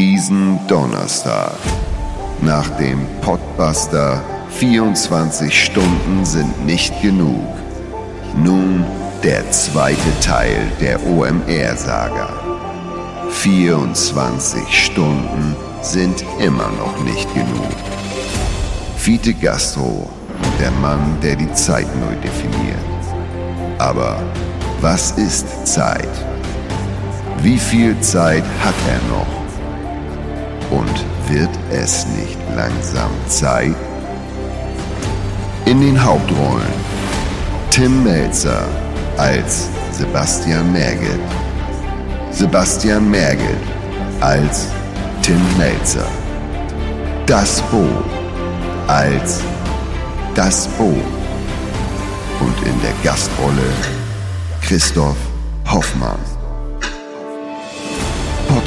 Diesen Donnerstag, nach dem Podbuster 24 Stunden sind nicht genug. Nun der zweite Teil der OMR-Saga. 24 Stunden sind immer noch nicht genug. Fiete Gastro, der Mann, der die Zeit neu definiert. Aber was ist Zeit? Wie viel Zeit hat er noch? Und wird es nicht langsam Zeit? In den Hauptrollen Tim Melzer als Sebastian Merget. Sebastian Merget als Tim Melzer. Das Bo als das Bo. Und in der Gastrolle Christoph Hoffmann.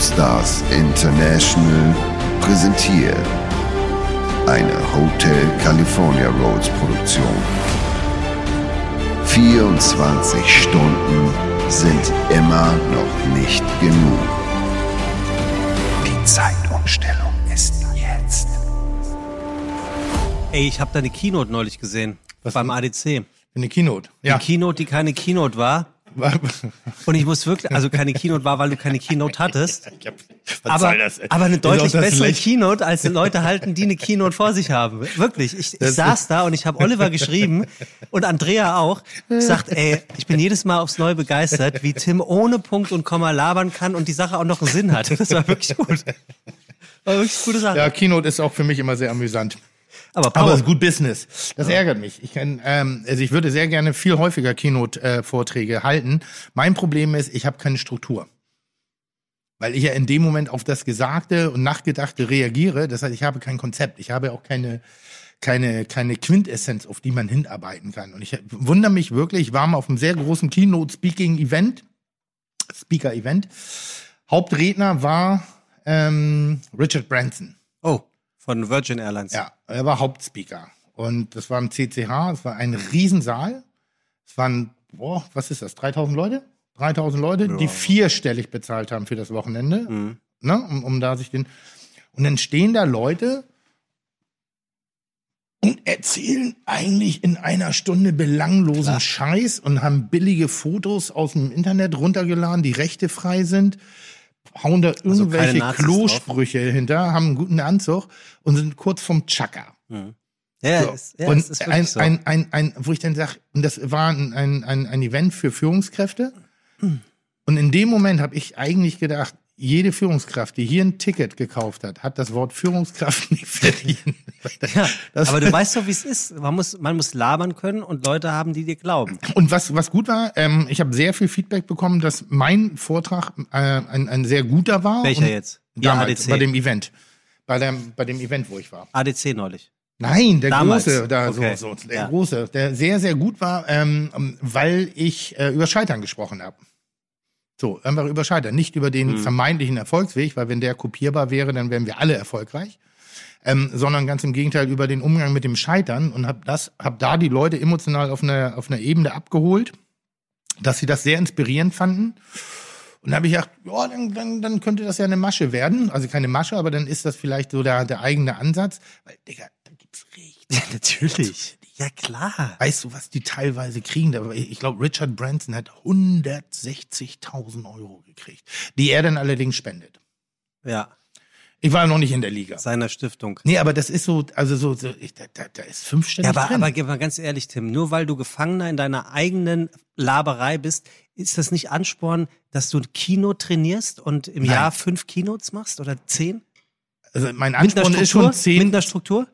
Podstars International präsentiert eine Hotel California Roads Produktion. 24 Stunden sind immer noch nicht genug. Die Zeitumstellung ist jetzt. Ey, ich habe deine Keynote neulich gesehen. Was beim? ADC. Eine Keynote. Ja. Die Keynote, die keine Keynote war. Und ich muss wirklich, also keine Keynote war, weil du keine Keynote hattest. Was Aber, soll das? aber eine deutlich bessere Lächeln. Keynote, als die Leute halten, die eine Keynote vor sich haben. Wirklich. Ich, ich saß da und ich habe Oliver geschrieben und Andrea auch. Ich sagt, ey, ich bin jedes Mal aufs Neue begeistert, wie Tim ohne Punkt und Komma labern kann und die Sache auch noch einen Sinn hat. Das war wirklich gut. War wirklich eine gute Sache. Ja, Keynote ist auch für mich immer sehr amüsant. Aber Aber Paul, es ist gut Business. Das ärgert mich. Ich kann, ähm, also ich würde sehr gerne viel häufiger Keynote-Vorträge halten. Mein Problem ist, ich habe keine Struktur. Weil ich ja in dem Moment auf das Gesagte und Nachgedachte reagiere. Das heißt, ich habe kein Konzept. Ich habe auch keine, keine, keine Quintessenz, auf die man hinarbeiten kann. Und ich wundere mich wirklich, ich war mal auf einem sehr großen Keynote-Speaking-Event, Speaker-Event. Hauptredner war ähm, Richard Branson. Von Virgin Airlines. Ja, er war Hauptspeaker. Und das war im CCH, es war ein Riesensaal. Es waren, boah, was ist das, 3000 Leute? 3000 Leute, die vierstellig bezahlt haben für das Wochenende, Mhm. ne, um, um da sich den. Und dann stehen da Leute und erzählen eigentlich in einer Stunde belanglosen Klar. Scheiß und haben billige Fotos aus dem Internet runtergeladen, die Rechte frei sind, hauen da keine irgendwelche Nazis Klosprüche hinter, haben einen guten Anzug und sind kurz vom Chaka. Ja, So. ist, ja und ein, so. ein, ein, ein, wo ich dann sage, und das war ein, ein, ein, ein Event für Führungskräfte. Und in dem Moment habe ich eigentlich gedacht, jede Führungskraft, die hier ein Ticket gekauft hat, hat das Wort Führungskraft nicht verdient. ja, aber du weißt doch, wie es ist. Man muss, man muss labern können und Leute haben, die dir glauben. Und was, was gut war, ähm, ich habe sehr viel Feedback bekommen, dass mein Vortrag äh, ein, ein sehr guter war. Welcher jetzt? Ja, Damals, ADC. bei dem Event. Bei dem, bei dem Event, wo ich war. ADC neulich. Nein, der Damals. große, da Okay. so, so, der Ja. große, der sehr, sehr gut war, ähm, weil ich äh, über Scheitern gesprochen habe. So, einfach über Scheitern, nicht über Mhm. den vermeintlichen Erfolgsweg, weil wenn der kopierbar wäre, dann wären wir alle erfolgreich. Ähm, sondern ganz im Gegenteil über den Umgang mit dem Scheitern und habe das, habe da die Leute emotional auf einer auf einer Ebene abgeholt, dass sie das sehr inspirierend fanden. Und da habe ich gedacht, ja, dann, dann, dann könnte das ja eine Masche werden. Also keine Masche, aber dann ist das vielleicht so der, der eigene Ansatz. Weil, Digga, da gibt's richtig. Ja, natürlich. Ja, klar. Weißt du, was die teilweise kriegen? Ich glaube, Richard Branson hat 160.000 Euro gekriegt, die er dann allerdings spendet. Ja, Ich war noch nicht in der Liga. seiner Stiftung. Nee, aber das ist so, also so, so ich, da, da, ist fünfstellig Ja, aber, drin. aber gib mal ganz ehrlich, Tim, nur weil du Gefangener in deiner eigenen Laberei bist, ist das nicht Ansporn, dass du ein Kino trainierst und im Nein. Jahr fünf Keynotes machst oder zehn? also mein Ansporn ist schon zehn. Mit einer Struktur?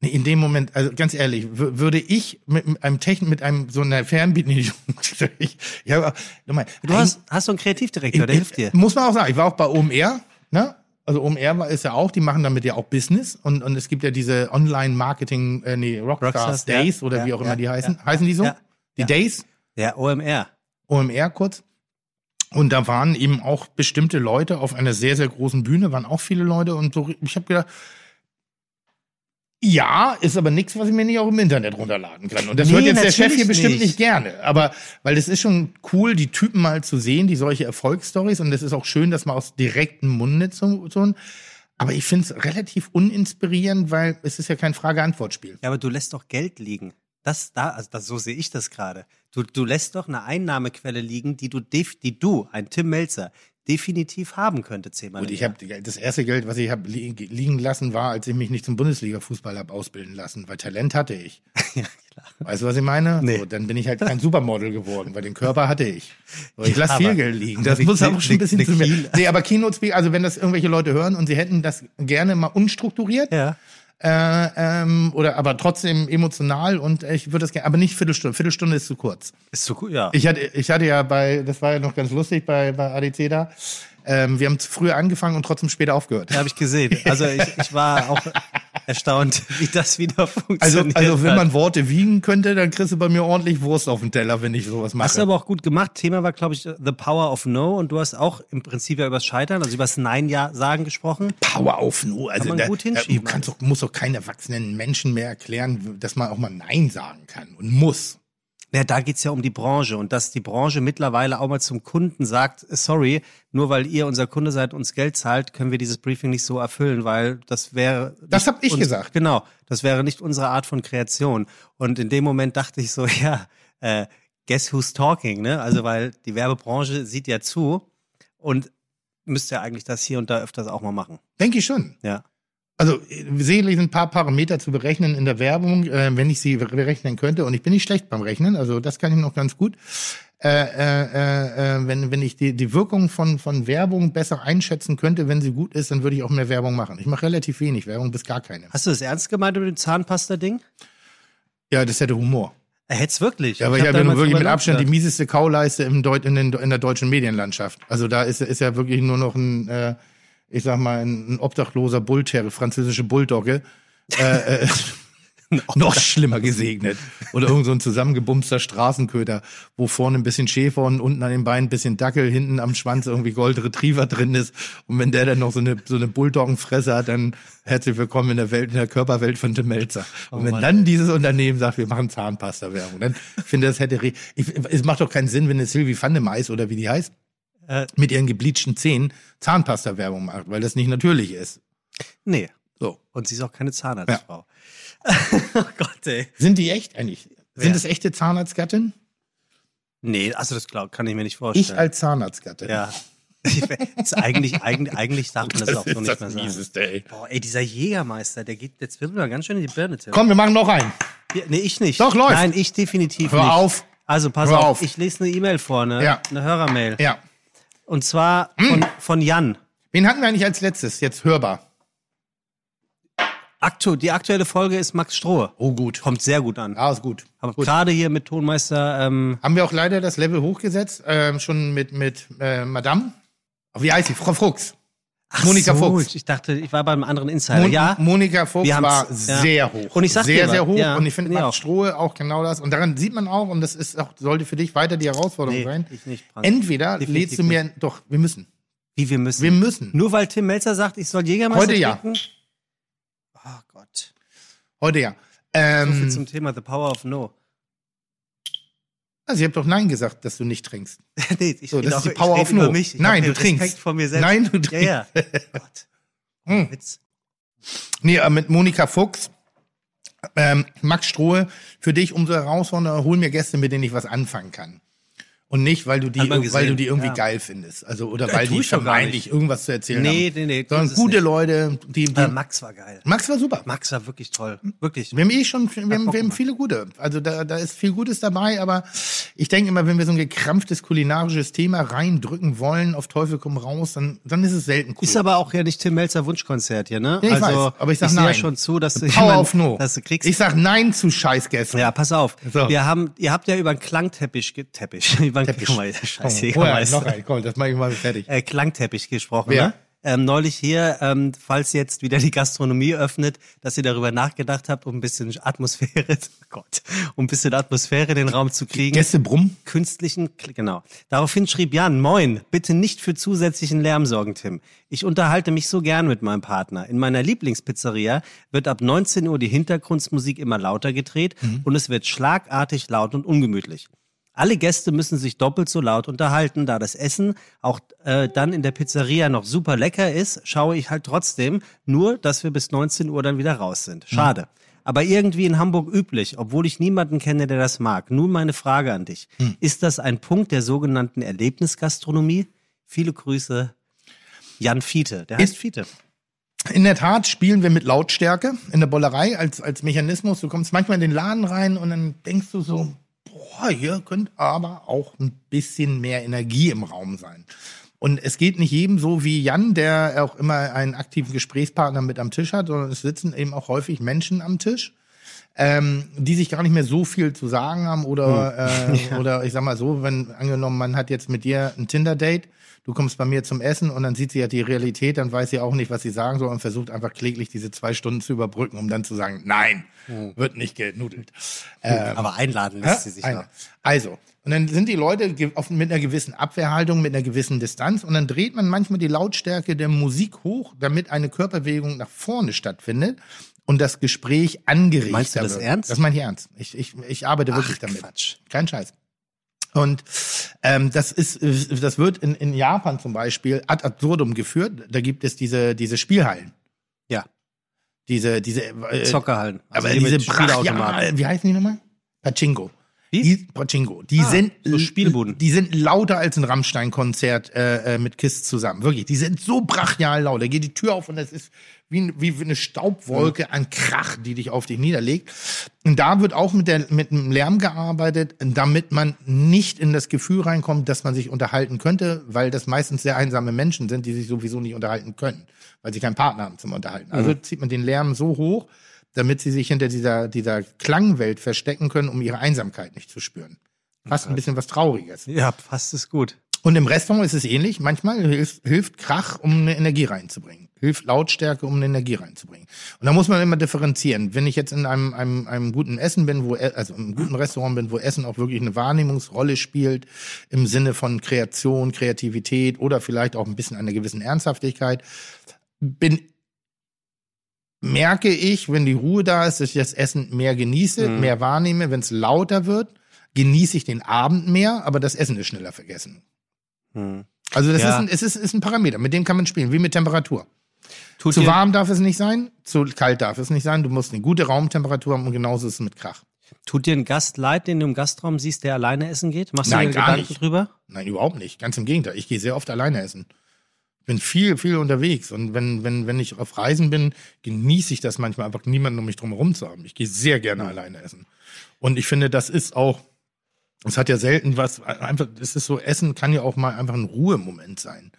Nee, in dem Moment, also ganz ehrlich, wür- würde ich mit einem Technik, mit einem so einer Fernbedienung, ich, ich habe, nochmal, Du hast, hast so einen Kreativdirektor, der hilft dir. Muss man auch sagen, ich war auch bei OMR, ne? Also OMR war, ist ja auch, die machen damit ja auch Business und, und es gibt ja diese Online-Marketing, äh, nee, Rockstars, Rockstars, Days ja, oder ja, wie auch immer ja, die heißen. ja. heißen die so? Ja, Die ja. Days? Der OMR. OMR kurz. Und da waren eben auch bestimmte Leute auf einer sehr, sehr großen Bühne, waren auch viele Leute und so, ich habe gedacht, Ja, ist aber nichts, was ich mir nicht auch im Internet runterladen kann. Und das Nee, hört jetzt der Chef hier bestimmt nicht. nicht gerne. Aber weil es ist schon cool, die Typen mal zu sehen, die solche Erfolgsstories. Und es ist auch schön, dass man aus direktem Munde so ein. Aber ich finde es relativ uninspirierend, weil es ist ja kein Frage-Antwort-Spiel. Ja, aber du lässt doch Geld liegen. Das da, also das, so sehe ich das gerade. Du, du lässt doch eine Einnahmequelle liegen, die du, die du, ein Tim Melzer, definitiv haben könnte zehnmal. Und ich habe das erste Geld, was ich habe liegen lassen, war, als ich mich nicht zum Bundesliga-Fußball habe ausbilden lassen, weil Talent hatte ich. ja, klar. Weißt du, was ich meine? Nee. So, dann bin ich halt kein Supermodel geworden, weil den Körper hatte ich. So, ich Ja, lasse viel Geld liegen. Das muss aber die- schon ein bisschen zu mir. Nee, aber Keynote Speak, also wenn das irgendwelche Leute hören und sie hätten das gerne mal unstrukturiert, Ja. Äh, ähm, oder aber trotzdem emotional und ich würde das gerne, aber nicht Viertelstunde. Viertelstunde ist zu kurz. Ist so gut, ja. Ich hatte, ich hatte ja bei, das war ja noch ganz lustig bei, bei ADC da. Ähm, wir haben zu früh angefangen und trotzdem später aufgehört. habe ich gesehen. Also ich, ich war auch erstaunt, wie das wieder Also, funktioniert. also wenn hat. man Worte wiegen könnte, dann kriegst du bei mir ordentlich Wurst auf den Teller, wenn ich sowas mache. Hast du aber auch gut gemacht. Thema war, glaube ich, The Power of No und du hast auch im Prinzip ja übers Scheitern, also übers Nein-Ja-Sagen gesprochen. Power auf nur. Also man da, gut da, hinschieben. du kannst doch, musst doch keinen erwachsenen Menschen mehr erklären, dass man auch mal Nein sagen kann und muss. Ja, da geht's ja um die Branche und dass die Branche mittlerweile auch mal zum Kunden sagt, sorry, nur weil ihr unser Kunde seid, uns Geld zahlt, können wir dieses Briefing nicht so erfüllen, weil das wäre... Das nicht hab ich uns- gesagt. Genau, das wäre nicht unsere Art von Kreation. Und in dem Moment dachte ich so, ja, äh, guess who's talking, ne? Also weil die Werbebranche sieht ja zu und müsste ja eigentlich das hier und da öfters auch mal machen. Denke ich schon. Ja. Also äh, sicherlich sind ein paar Parameter zu berechnen in der Werbung, äh, wenn ich sie berechnen könnte. Und ich bin nicht schlecht beim Rechnen, also das kann ich noch ganz gut. Äh, äh, äh, äh, wenn, wenn ich die, die Wirkung von, von Werbung besser einschätzen könnte, wenn sie gut ist, dann würde ich auch mehr Werbung machen. Ich mache relativ wenig Werbung, bis gar keine. Hast du das ernst gemeint über dem Zahnpasta-Ding? Ja, das hätte Humor. Er hätte es wirklich. Ja, aber Ich ich hab habe ja wirklich mit Abstand die mieseste Kauleiste im Deut in, den, in der deutschen Medienlandschaft. Also da ist, ist ja wirklich nur noch ein, äh, ich sag mal, ein, obdachloser Bullterrier, französische Bulldogge. Äh, äh, noch schlimmer gesegnet. Oder irgend so ein zusammengebumster Straßenköter, wo vorne ein bisschen Schäfer und unten an den Beinen ein bisschen Dackel, hinten am Schwanz irgendwie Gold Retriever drin ist. Und wenn der dann noch so eine, so eine Bulldoggenfresse hat, dann herzlich willkommen in der Welt, in der Körperwelt von Tim Melzer. Und wenn Mann, dann dieses Unternehmen sagt, wir machen Zahnpasta-Werbung, dann finde ich, das hätte, ich, es macht doch keinen Sinn, wenn eine Sylvie Vandemeis oder wie die heißt, Äh, mit ihren gebleachten Zähnen Zahnpasta-Werbung macht, weil das nicht natürlich ist. nee. So. Und sie ist auch keine Zahnarztfrau. oh Gott, ey. Sind die echt eigentlich? Sind Wer? das echte Zahnarztgattin? Nee, also das glaub, kann ich mir nicht Ich vorstellen. als Zahnarztgattin. ja. eigentlich, eigentlich, eigentlich darf man das, auch so nicht mehr sagen. Mieseste, ey. Boah, ey, dieser Jägermeister, der geht, jetzt wird mir ganz schön in die Birne. Tim. Komm, wir machen noch einen. Ja, nee, ich nicht. Doch, läuft. Nein, ich definitiv Hör nicht. auf. Also pass Hör auf. auf. ich lese eine E-Mail vor, ne? Ja. Eine Hörermail. Ja. Und zwar von, von Jan. Wen hatten wir eigentlich als letztes? Jetzt hörbar. Aktu die aktuelle Folge ist Max Strohe. Oh, gut. Kommt sehr gut an. Ja, ist gut. Aber gut. gerade hier mit Tonmeister, ähm, Haben wir auch leider das Level hochgesetzt, ähm, schon mit, mit äh, Madame. Wie heißt sie? Frau Fuchs. Ach Monika so, Fuchs. Ich dachte, ich war beim anderen Insider. Mon ja. Monika Fuchs war ja. sehr hoch. Und ich sag sehr, dir sehr hoch. ja, und ich finde Max auch. Strohe auch genau das. Und daran sieht man auch, und das ist auch, sollte für dich weiter die Herausforderung Nee, sein. ich nicht, Frank. Entweder Definitiv lädst du mir, doch, wir müssen. Wie wir müssen. Wir müssen. Nur weil Tim Melzer sagt, ich soll Jägermeister Heute ja. trinken? Oh Gott. Heute ja. So viel Ähm, zum Thema The Power of No. Also ich habe doch Nein gesagt, dass du nicht trinkst. nee, ich So, das ist die Power of No. Nein, du trinkst. vor mir selbst. Nein, du Ja, ja. Gott. Hm. Witz. Nee, äh, mit Monika Fuchs, ähm, Max Strohe, für dich umso herausfordernder, hol mir Gäste, mit denen ich was anfangen kann. Und nicht, weil du die, weil du die irgendwie ja. geil findest. Also, oder Ja, weil die ich vermeintlich irgendwas zu erzählen Nee, haben. nee, nee. tu Sondern gute nicht. Leute, die, die Äh, Max war geil. Max war super. Max war wirklich toll. Wirklich. Wir haben eh schon, wir haben, wir haben viele gute. Also da, da ist viel Gutes dabei, aber ich denke immer, wenn wir so ein gekrampftes kulinarisches Thema reindrücken wollen, auf Teufel komm raus, dann, dann ist es selten cool. Ist aber auch ja nicht Tim Melzer Wunschkonzert hier, ne? Nee, ich also, weiß, aber ich sag ja nein. schon zu, dass du jemand- No. dass du kriegst. Ich sag Nein zu Scheißgästen. ja, pass auf. So. Wir haben, ihr habt ja über einen Klangteppich, Teppich, Teppich. Guck mal, scheiß Komm, Jägermeister. noch einen, komm, das mach ich mal fertig. Äh, Klangteppich gesprochen, Wer? ne? ähm, neulich hier, ähm, falls jetzt wieder die Gastronomie öffnet, dass ihr darüber nachgedacht habt, um ein bisschen Atmosphäre, oh Gott, um ein bisschen Atmosphäre in den Raum zu kriegen. Gäste brummen. Künstlichen, genau. Daraufhin schrieb Jan, moin, bitte nicht für zusätzlichen Lärm sorgen, Tim. Ich unterhalte mich so gern mit meinem Partner. In meiner Lieblingspizzeria wird ab 19 Uhr die Hintergrundmusik immer lauter gedreht mhm. und es wird schlagartig laut und ungemütlich. Alle Gäste müssen sich doppelt so laut unterhalten, da das Essen auch äh, dann in der Pizzeria noch super lecker ist, schaue ich halt trotzdem nur, dass wir bis 19 Uhr dann wieder raus sind. Schade. Mhm. Aber irgendwie in Hamburg üblich, obwohl ich niemanden kenne, der das mag. Nun meine Frage an dich. Mhm. Ist das ein Punkt der sogenannten Erlebnisgastronomie? Viele Grüße, Jan Fiete. Der heißt Fiete. In der Tat spielen wir mit Lautstärke in der Bollerei als, als Mechanismus. Du kommst manchmal in den Laden rein und dann denkst du so, boah, hier könnte aber auch ein bisschen mehr Energie im Raum sein. Und es geht nicht jedem so wie Jan, der auch immer einen aktiven Gesprächspartner mit am Tisch hat, sondern es sitzen eben auch häufig Menschen am Tisch, ähm, die sich gar nicht mehr so viel zu sagen haben oder, hm. äh, ja. oder ich sag mal so, wenn angenommen, man hat jetzt mit dir ein Tinder-Date du kommst bei mir zum Essen und dann sieht sie ja die Realität, dann weiß sie auch nicht, was sie sagen soll und versucht einfach kläglich diese zwei Stunden zu überbrücken, um dann zu sagen, nein, hm. wird nicht genudelt. Ähm, Aber einladen lässt sie sich noch. Also, und dann sind die Leute mit einer gewissen Abwehrhaltung, mit einer gewissen Distanz und dann dreht man manchmal die Lautstärke der Musik hoch, damit eine Körperbewegung nach vorne stattfindet und das Gespräch angeregt Meinst du das wird. ernst? Das meine ich ernst. Ich, ich, ich arbeite wirklich Ach, damit. Quatsch. Kein Scheiß. Und ähm, das ist, das wird in, in Japan zum Beispiel ad absurdum geführt. Da gibt es diese diese Spielhallen. Ja. Diese diese äh, Zockerhallen. Also aber die diese Brachial, wie heißen die nochmal? Pachinko. Wie? Die, Pachinko. Die ah, sind so Spielbuden. Die sind lauter als ein Rammstein-Konzert äh, äh, mit Kiss zusammen. Wirklich. Die sind so brachial laut. Da geht die Tür auf und das ist wie, wie eine Staubwolke an Krach, die dich auf dich niederlegt. Und da wird auch mit, der, mit dem Lärm gearbeitet, damit man nicht in das Gefühl reinkommt, dass man sich unterhalten könnte, weil das meistens sehr einsame Menschen sind, die sich sowieso nicht unterhalten können, weil sie keinen Partner haben zum Unterhalten. Also mhm. zieht man den Lärm so hoch, damit sie sich hinter dieser, dieser Klangwelt verstecken können, um ihre Einsamkeit nicht zu spüren. Fast ein bisschen was Trauriges. Ja, fast ist gut. Und im Restaurant ist es ähnlich. Manchmal hilft, hilft Krach, um eine Energie reinzubringen. Hilft Lautstärke, um eine Energie reinzubringen. Und da muss man immer differenzieren. Wenn ich jetzt in einem, einem, einem guten Essen bin, wo, also im guten Restaurant bin, wo Essen auch wirklich eine Wahrnehmungsrolle spielt, im Sinne von Kreation, Kreativität oder vielleicht auch ein bisschen einer gewissen Ernsthaftigkeit, bin merke ich, wenn die Ruhe da ist, dass ich das Essen mehr genieße, mhm. mehr wahrnehme. Wenn es lauter wird, genieße ich den Abend mehr, aber das Essen ist schneller vergessen. Mhm. Also das ja. ist, ein, es ist, ist ein Parameter, mit dem kann man spielen, wie mit Temperatur. Tut zu warm darf es nicht sein, zu kalt darf es nicht sein. Du musst eine gute Raumtemperatur haben und genauso ist es mit Krach. Tut dir ein Gast leid, den du im Gastraum siehst, der alleine essen geht? Machst Nein, du dir Gedanken nicht. drüber? Nein, überhaupt nicht. Ganz im Gegenteil. Ich gehe sehr oft alleine essen bin viel, viel unterwegs. Und wenn, wenn, wenn ich auf Reisen bin, genieße ich das manchmal einfach niemanden um mich drum herum zu haben. Ich gehe sehr gerne mhm. alleine essen. Und ich finde, das ist auch, es hat ja selten was, einfach, es ist so, Essen kann ja auch mal einfach ein Ruhemoment sein.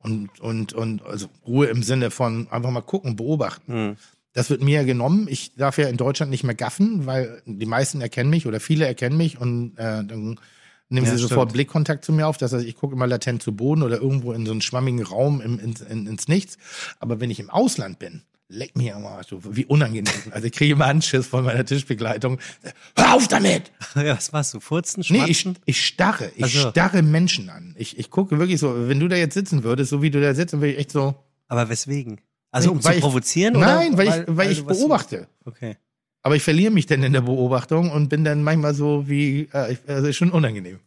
Und, und, und, also Ruhe im Sinne von einfach mal gucken, beobachten. Mhm. Das wird mir ja genommen. Ich darf ja in Deutschland nicht mehr gaffen, weil die meisten erkennen mich oder viele erkennen mich und äh, dann nehmen ja, sie stimmt. sofort Blickkontakt zu mir auf. Das heißt, ich gucke immer latent zu Boden oder irgendwo in so einen schwammigen Raum im, in, in, ins Nichts. Aber wenn ich im Ausland bin, leck mir am so wie unangenehm. Also ich kriege immer Anschiss von meiner Tischbegleitung. Hör auf damit! Ja, was machst du? Furzen, schmatzen? Nee, ich, ich starre. Ich also. starre Menschen an. Ich, ich gucke wirklich so, wenn du da jetzt sitzen würdest, so wie du da sitzt, dann würde ich echt so. Aber weswegen? Also um zu provozieren? Ich, oder? Nein, weil, weil ich, weil, weil ich beobachte. Okay. Aber ich verliere mich dann in der Beobachtung und bin dann manchmal so wie, äh, also schon unangenehm.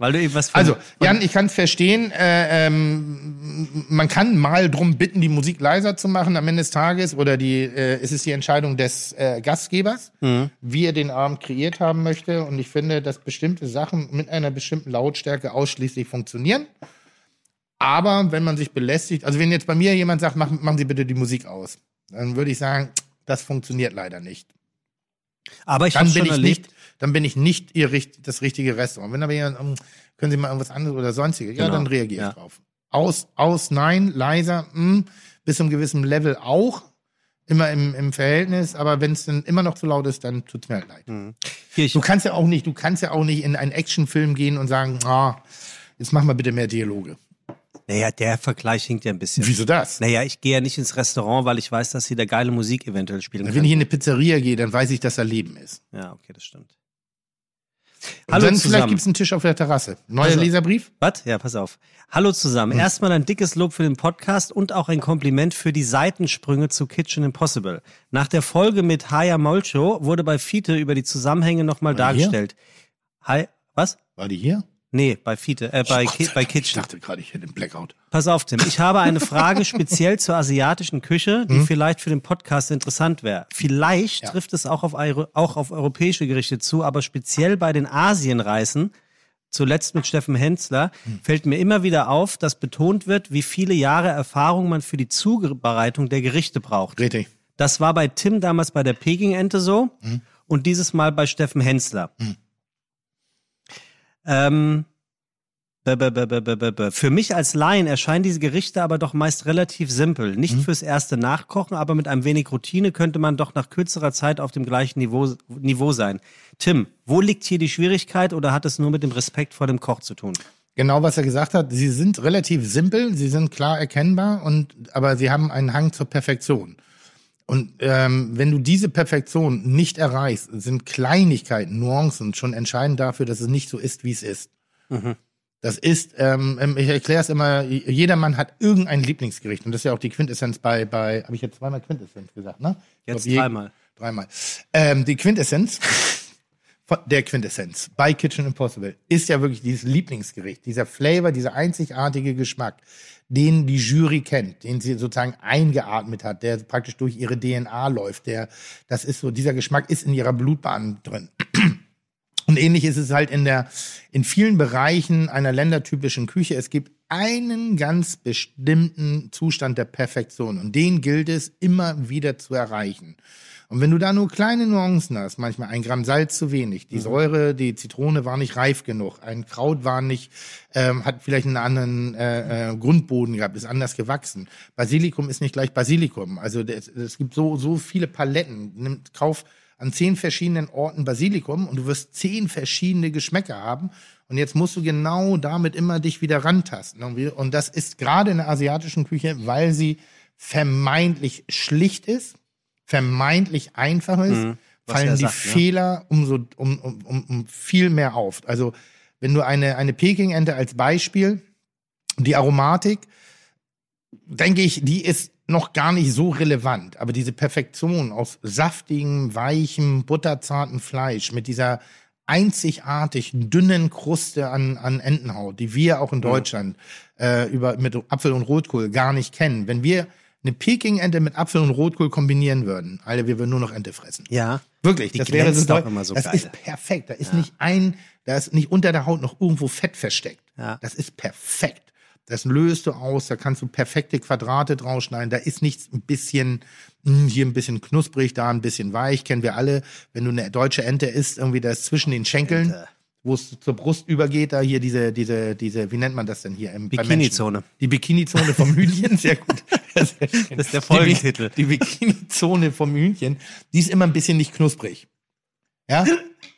Weil du eben was Also, Jan, ich kann es verstehen. Äh, ähm, man kann mal drum bitten, die Musik leiser zu machen am Ende des Tages oder die, äh, es ist die Entscheidung des äh, Gastgebers, mhm. wie er den Abend kreiert haben möchte. Und ich finde, dass bestimmte Sachen mit einer bestimmten Lautstärke ausschließlich funktionieren. Aber wenn man sich belästigt, also wenn jetzt bei mir jemand sagt, machen, machen Sie bitte die Musik aus, dann würde ich sagen, das funktioniert leider nicht. Aber ich habe schon erlebt. Nicht, dann bin ich nicht ihr das richtige Restaurant. Wenn aber jemand, um, können Sie mal irgendwas anderes oder sonstiges, ja, genau. dann reagiere ich ja. drauf. Aus, aus, nein, leiser, mh, hm, bis zu einem gewissen Level auch, immer im, im Verhältnis, aber wenn es dann immer noch zu laut ist, dann tut's mir halt leid. Mhm. du kannst ja auch nicht, du kannst ja auch nicht in einen Actionfilm gehen und sagen, ah, jetzt mach mal bitte mehr Dialoge. Naja, der Vergleich hinkt ja ein bisschen. Wieso das? Naja, ich gehe ja nicht ins Restaurant, weil ich weiß, dass sie da geile Musik eventuell spielen Wenn können. ich in eine Pizzeria gehe, dann weiß ich, dass da Leben ist. Ja, okay, das stimmt. Hallo dann vielleicht zusammen. gibt's einen Tisch auf der Terrasse. Neuer Leserbrief? Was? Ja, pass auf. Hallo zusammen. Hm. Erstmal ein dickes Lob für den Podcast und auch ein Kompliment für die Seitensprünge zu Kitchen Impossible. Nach der Folge mit Haya Molcho wurde bei Fiete über die Zusammenhänge nochmal dargestellt. Hi, was? War die hier? Nee, bei Fiete, äh, bei, Ki bei Dank, Ich Kitchen. dachte gerade, ich hätte einen Blackout. Pass auf, Tim. Ich habe eine Frage speziell zur asiatischen Küche, die vielleicht für den Podcast interessant wäre. Vielleicht Ja. trifft es auch auf, auch auf europäische Gerichte zu, aber speziell bei den Asienreisen, zuletzt mit Steffen Hensler, fällt mir immer wieder auf, dass betont wird, wie viele Jahre Erfahrung man für die Zubereitung der Gerichte braucht. Richtig. Das war bei Tim damals bei der Peking-Ente so und dieses Mal bei Steffen Hensler. Ähm. Für mich als Laien erscheinen diese Gerichte aber doch meist relativ simpel. Nicht fürs erste Nachkochen, aber mit ein wenig Routine könnte man doch nach kürzerer Zeit auf dem gleichen Niveau, Niveau sein. Tim, wo liegt hier die Schwierigkeit oder hat es nur mit dem Respekt vor dem Koch zu tun? Genau, was er gesagt hat. Sie sind relativ simpel, sie sind klar erkennbar und aber sie haben einen Hang zur Perfektion. Und ähm, wenn du diese Perfektion nicht erreichst, sind Kleinigkeiten, Nuancen schon entscheidend dafür, dass es nicht so ist, wie es ist. Das ist, ähm, ich erkläre es immer, jeder Mann hat irgendein Lieblingsgericht. Und das ist ja auch die Quintessenz bei, bei habe ich jetzt zweimal Quintessenz gesagt, ne? Jetzt glaub, dreimal. Dreimal. Ähm, die Quintessenz der Quintessenz bei Kitchen Impossible ist ja wirklich dieses Lieblingsgericht, dieser Flavor, dieser einzigartige Geschmack, den die Jury kennt, den sie sozusagen eingeatmet hat, der praktisch durch ihre DNA läuft, der, das ist so, dieser Geschmack ist in ihrer Blutbahn drin. Und ähnlich ist es halt in der, in vielen Bereichen einer ländertypischen Küche. Es gibt einen ganz bestimmten Zustand der Perfektion und den gilt es immer wieder zu erreichen. Und wenn du da nur kleine Nuancen hast, manchmal ein Gramm Salz zu wenig, die Säure, die Zitrone war nicht reif genug, ein Kraut war nicht, ähm, hat vielleicht einen anderen äh, äh, Grundboden gehabt, ist anders gewachsen. Basilikum ist nicht gleich Basilikum. Also es, gibt so so viele Paletten. Nimm, kauf an zehn verschiedenen Orten Basilikum und du wirst zehn verschiedene Geschmäcker haben. Und jetzt musst du genau damit immer dich wieder rantasten. Und das ist gerade in der asiatischen Küche, weil sie vermeintlich schlicht ist, vermeintlich einfach ist, Mhm. Fallen die sagt, ne? Fehler umso um, um, um, um viel mehr auf. Also wenn du eine, eine Peking-Ente als Beispiel, die Aromatik, denke ich, die ist noch gar nicht so relevant. Aber diese Perfektion aus saftigem, weichem, butterzartem Fleisch mit dieser einzigartig dünnen Kruste an, an Entenhaut, die wir auch in Deutschland äh, über, mit Apfel und Rotkohl gar nicht kennen. Wenn wir eine Peking-Ente mit Apfel und Rotkohl kombinieren würden, Alter, wir würden nur noch Ente fressen. Ja. Wirklich, Die das wäre so doll- immer so Das geil. ist perfekt. Da ist nicht ein, da ist nicht unter der Haut noch irgendwo Fett versteckt. Ja. Das ist perfekt. Das löst du aus, da kannst du perfekte Quadrate drausschneiden. Da ist nichts ein bisschen, hm, hier ein bisschen knusprig, da ein bisschen weich. Kennen wir alle. Wenn du eine deutsche Ente isst, irgendwie das zwischen den Schenkeln, Ente. Wo es zur Brust übergeht, da hier diese, diese, diese, wie nennt man das denn hier? Im? Bikini-Zone. Die Bikini-Zone vom Hühnchen, sehr gut. Das ist der Folgentitel. Die, die Bikini-Zone vom Hühnchen, die ist immer ein bisschen nicht knusprig. Ja,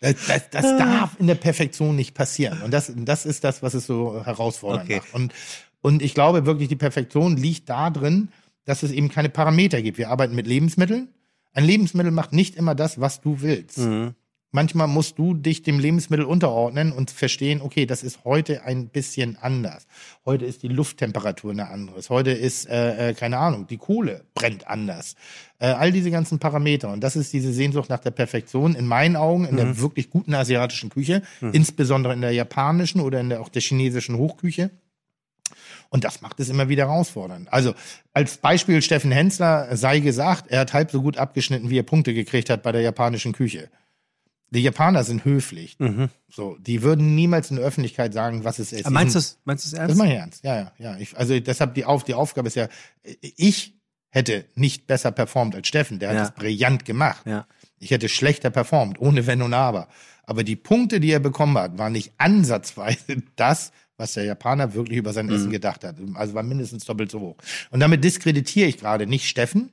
das, das, das darf in der Perfektion nicht passieren. Und das, das ist das, was es so herausfordernd Okay. macht. Und, und ich glaube wirklich, die Perfektion liegt da drin, dass es eben keine Parameter gibt. Wir arbeiten mit Lebensmitteln. Ein Lebensmittel macht nicht immer das, was du willst. Mhm. Manchmal musst du dich dem Lebensmittel unterordnen und verstehen, okay, das ist heute ein bisschen anders. Heute ist die Lufttemperatur eine andere. Heute ist, äh, äh, keine Ahnung, die Kohle brennt anders. Äh, all diese ganzen Parameter. Und das ist diese Sehnsucht nach der Perfektion in meinen Augen, in der wirklich guten asiatischen Küche, insbesondere in der japanischen oder in der auch der chinesischen Hochküche. Und das macht es immer wieder herausfordernd. Also als Beispiel Steffen Hensler sei gesagt, er hat halb so gut abgeschnitten, wie er Punkte gekriegt hat bei der japanischen Küche. Die Japaner sind höflich. So, die würden niemals in der Öffentlichkeit sagen, was es ist. Aber Mhm. meinst du es meinst du's Das ernst? meine ich ernst. Ja, ja, ja. Ich, also deshalb die, Auf, die Aufgabe ist ja, ich hätte nicht besser performt als Steffen. Der hat Ja. das brillant gemacht. Ja. Ich hätte schlechter performt, ohne Wenn und Aber. Aber die Punkte, die er bekommen hat, waren nicht ansatzweise das, was der Japaner wirklich über sein Mhm. Essen gedacht hat. Also war mindestens doppelt so hoch. Und damit diskreditiere ich gerade nicht Steffen,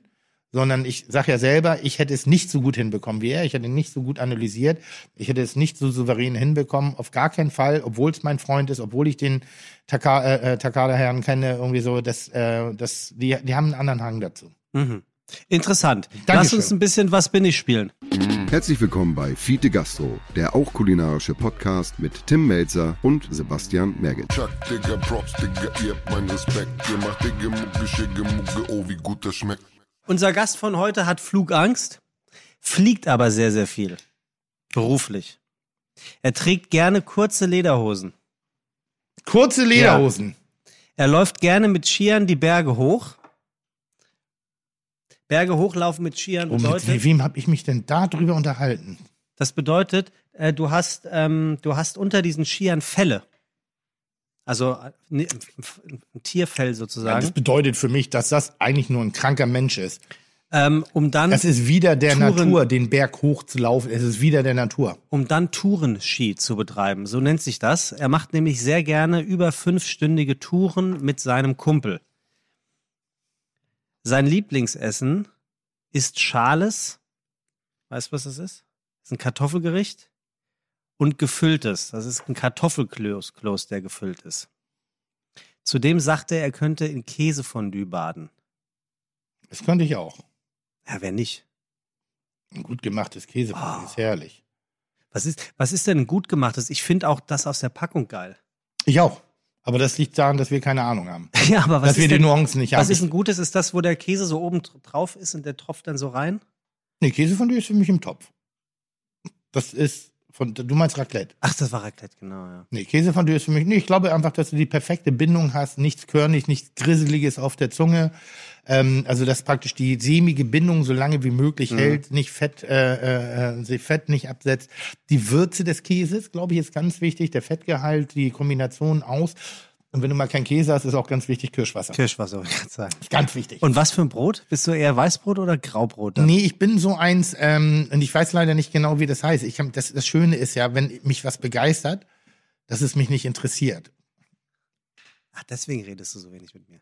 sondern ich sage ja selber, ich hätte es nicht so gut hinbekommen wie er, ich hätte nicht so gut analysiert, ich hätte es nicht so souverän hinbekommen, auf gar keinen Fall, obwohl es mein Freund ist, obwohl ich den Taka, äh, äh Takada-Herren kenne, irgendwie so, das, äh, das, die, die haben einen anderen Hang dazu. Mhm. Interessant. Dankeschön. Lass uns ein bisschen Was bin ich spielen. Herzlich willkommen bei Fiete Gastro, der auch kulinarische Podcast mit Tim Melzer und Sebastian Merget. Chuck, Digga, Props, Digga, ihr habt meinen Respekt. Ihr macht Digga, Mucke, Schicke, Mucke, oh, wie gut das schmeckt. Unser Gast von heute hat Flugangst, fliegt aber sehr, sehr viel. Beruflich. Er trägt gerne kurze Lederhosen. Kurze Lederhosen. Er läuft gerne mit Skiern die Berge hoch. Berge hochlaufen mit Skiern Oh, mit bedeutet, wem habe ich mich denn da drüber unterhalten? das bedeutet, äh, du hast, ähm, du hast unter diesen Skiern Felle. Also äh, ne, ein, Tierfell Ja, das sozusagen, bedeutet für mich, dass das eigentlich nur ein kranker Mensch ist. ähm, um dann Das ist wieder der Touren- Natur, den Berg hochzulaufen. Es ist wieder der Natur. um dann Tourenski zu betreiben. So nennt sich das. Er macht nämlich sehr gerne über fünfstündige Touren mit seinem Kumpel. Sein Lieblingsessen ist Schales. Weißt du, was das ist? Das ist ein Kartoffelgericht. Und gefülltes. Das ist ein Kartoffelkloß, Kloß, der gefüllt ist. Zudem sagte er, er könnte in Käsefondue baden. Das könnte ich auch. Ja, wer nicht? Ein gut gemachtes Käsefondue Oh. ist herrlich. Was ist, was ist denn ein gut gemachtes? Ich finde auch das aus der Packung geil. Ich auch. Aber das liegt daran, dass wir keine Ahnung haben. Ja, aber was dass wir ist die denn, Nuancen nicht haben. Was ist ein gutes? Ist das, wo der Käse so oben dr- drauf ist und der tropft dann so rein? nee, Käsefondue ist für mich im Topf. Das ist von, du meinst Raclette. Ach, das war Raclette, genau, ja. Nee, Käsefondue ist für mich, nee, ich glaube einfach, dass du die perfekte Bindung hast, nichts körnig, nichts Grisseliges auf der Zunge. Ähm, also, dass praktisch die sämige Bindung so lange wie möglich hält, nicht Fett, äh, äh, sich Fett nicht absetzt. Die Würze des Käses, glaube ich, ist ganz wichtig, der Fettgehalt, die Kombination aus. Und wenn du mal keinen Käse hast, ist auch ganz wichtig Kirschwasser. Kirschwasser, wollte ich gerade sagen. Ist ganz wichtig. Und was für ein Brot? Bist du eher Weißbrot oder Graubrot? Dann? Nee, ich bin so eins, ähm, und ich weiß leider nicht genau, wie das heißt. Ich hab, das, das Schöne ist ja, wenn mich was begeistert, dass es mich nicht interessiert. Ach, deswegen redest du so wenig mit mir.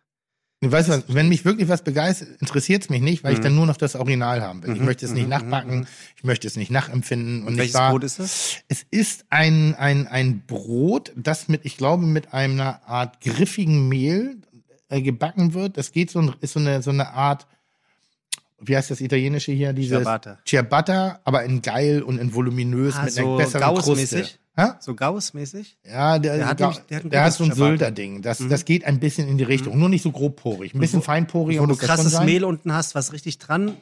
Du weißt was, wenn mich wirklich was begeistert, interessiert es mich nicht, weil ich dann nur noch das Original haben will. Ich möchte es nicht nachbacken, ich möchte es nicht nachempfinden. Und, Und welches war, Brot ist das? Es ist ein, ein, ein Brot, das mit, ich glaube, mit einer Art griffigen Mehl äh, gebacken wird. Das geht so, ist so eine, so eine Art, wie heißt das italienische hier? Dieses Ciabatta. Ciabatta, aber in geil und in voluminös Ah, mit so einer besseren Kruste. Hä? So Gauss-mäßig? Ja, der, Der hat nämlich- der hat der hat so ein. Sylter-Ding. Das, das geht ein bisschen in die Richtung. Nur nicht so grobporig. Ein bisschen feinporiger Wo du krasses. Mehl unten hast, was richtig dran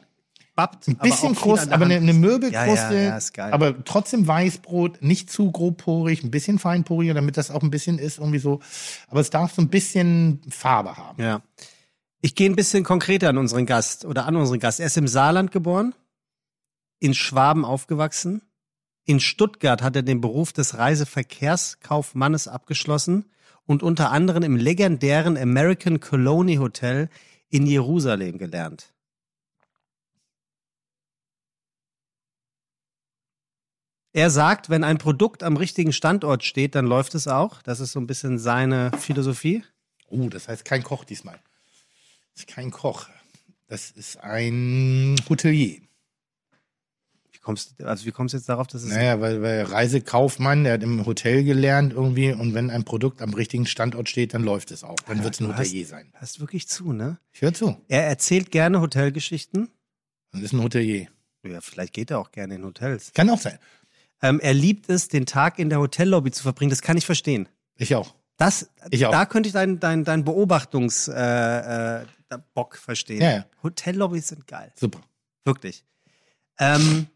bappt. Ein bisschen aber Krust, aber eine, eine ist. Mürbenkruste. Ja, ja, ja, ist geil. Aber trotzdem Weißbrot, nicht zu grobporig, ein bisschen feinporiger, damit das auch ein bisschen ist, irgendwie so. Aber es darf so ein bisschen Farbe haben. Ja. Ich gehe ein bisschen konkreter an unseren Gast oder an unseren Gast. Er ist im Saarland geboren, in Schwaben aufgewachsen. In Stuttgart hat er den Beruf des Reiseverkehrskaufmannes abgeschlossen und unter anderem im legendären American Colony Hotel in Jerusalem gelernt. Er sagt, wenn ein Produkt am richtigen Standort steht, dann läuft es auch. Das ist so ein bisschen seine Philosophie. Oh, das heißt kein Koch diesmal. Das ist kein Koch. Das ist ein Hotelier. Kommst, also wie kommst du jetzt darauf, dass es Naja, weil, weil Reisekaufmann, der hat im Hotel gelernt irgendwie und wenn ein Produkt am richtigen Standort steht, dann läuft es auch. Dann wird es ein du hast- Hotelier sein. Hörst wirklich zu, ne? Ich höre zu. Er erzählt gerne Hotelgeschichten. Dann ist ein Hotelier. Ja, vielleicht geht er auch gerne in Hotels. Kann auch sein. Ähm, er liebt es, den Tag in der Hotellobby zu verbringen. Das kann ich verstehen. Ich auch. Das, Ich auch. Da könnte ich deinen dein, dein Beobachtungs äh, äh, verstehen. Ja, ja. Hotellobbys sind geil. Super. Wirklich. Ähm,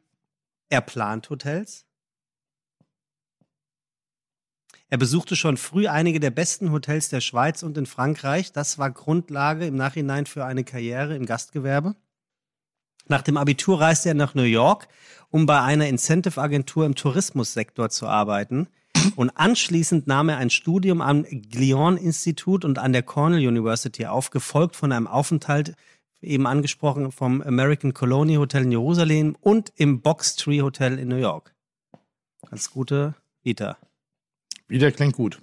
er plant Hotels. Er besuchte schon früh einige der besten Hotels der Schweiz und in Frankreich. Das war Grundlage im Nachhinein für eine Karriere im Gastgewerbe. Nach dem Abitur reiste er nach New York, um bei einer Incentive-Agentur im Tourismussektor zu arbeiten. Und anschließend nahm er ein Studium am Glion-Institut und an der Cornell University auf, gefolgt von einem Aufenthalt, eben angesprochen, vom American Colony Hotel in Jerusalem und im Box Tree Hotel in New York. Ganz gute Vita. Wieder klingt gut.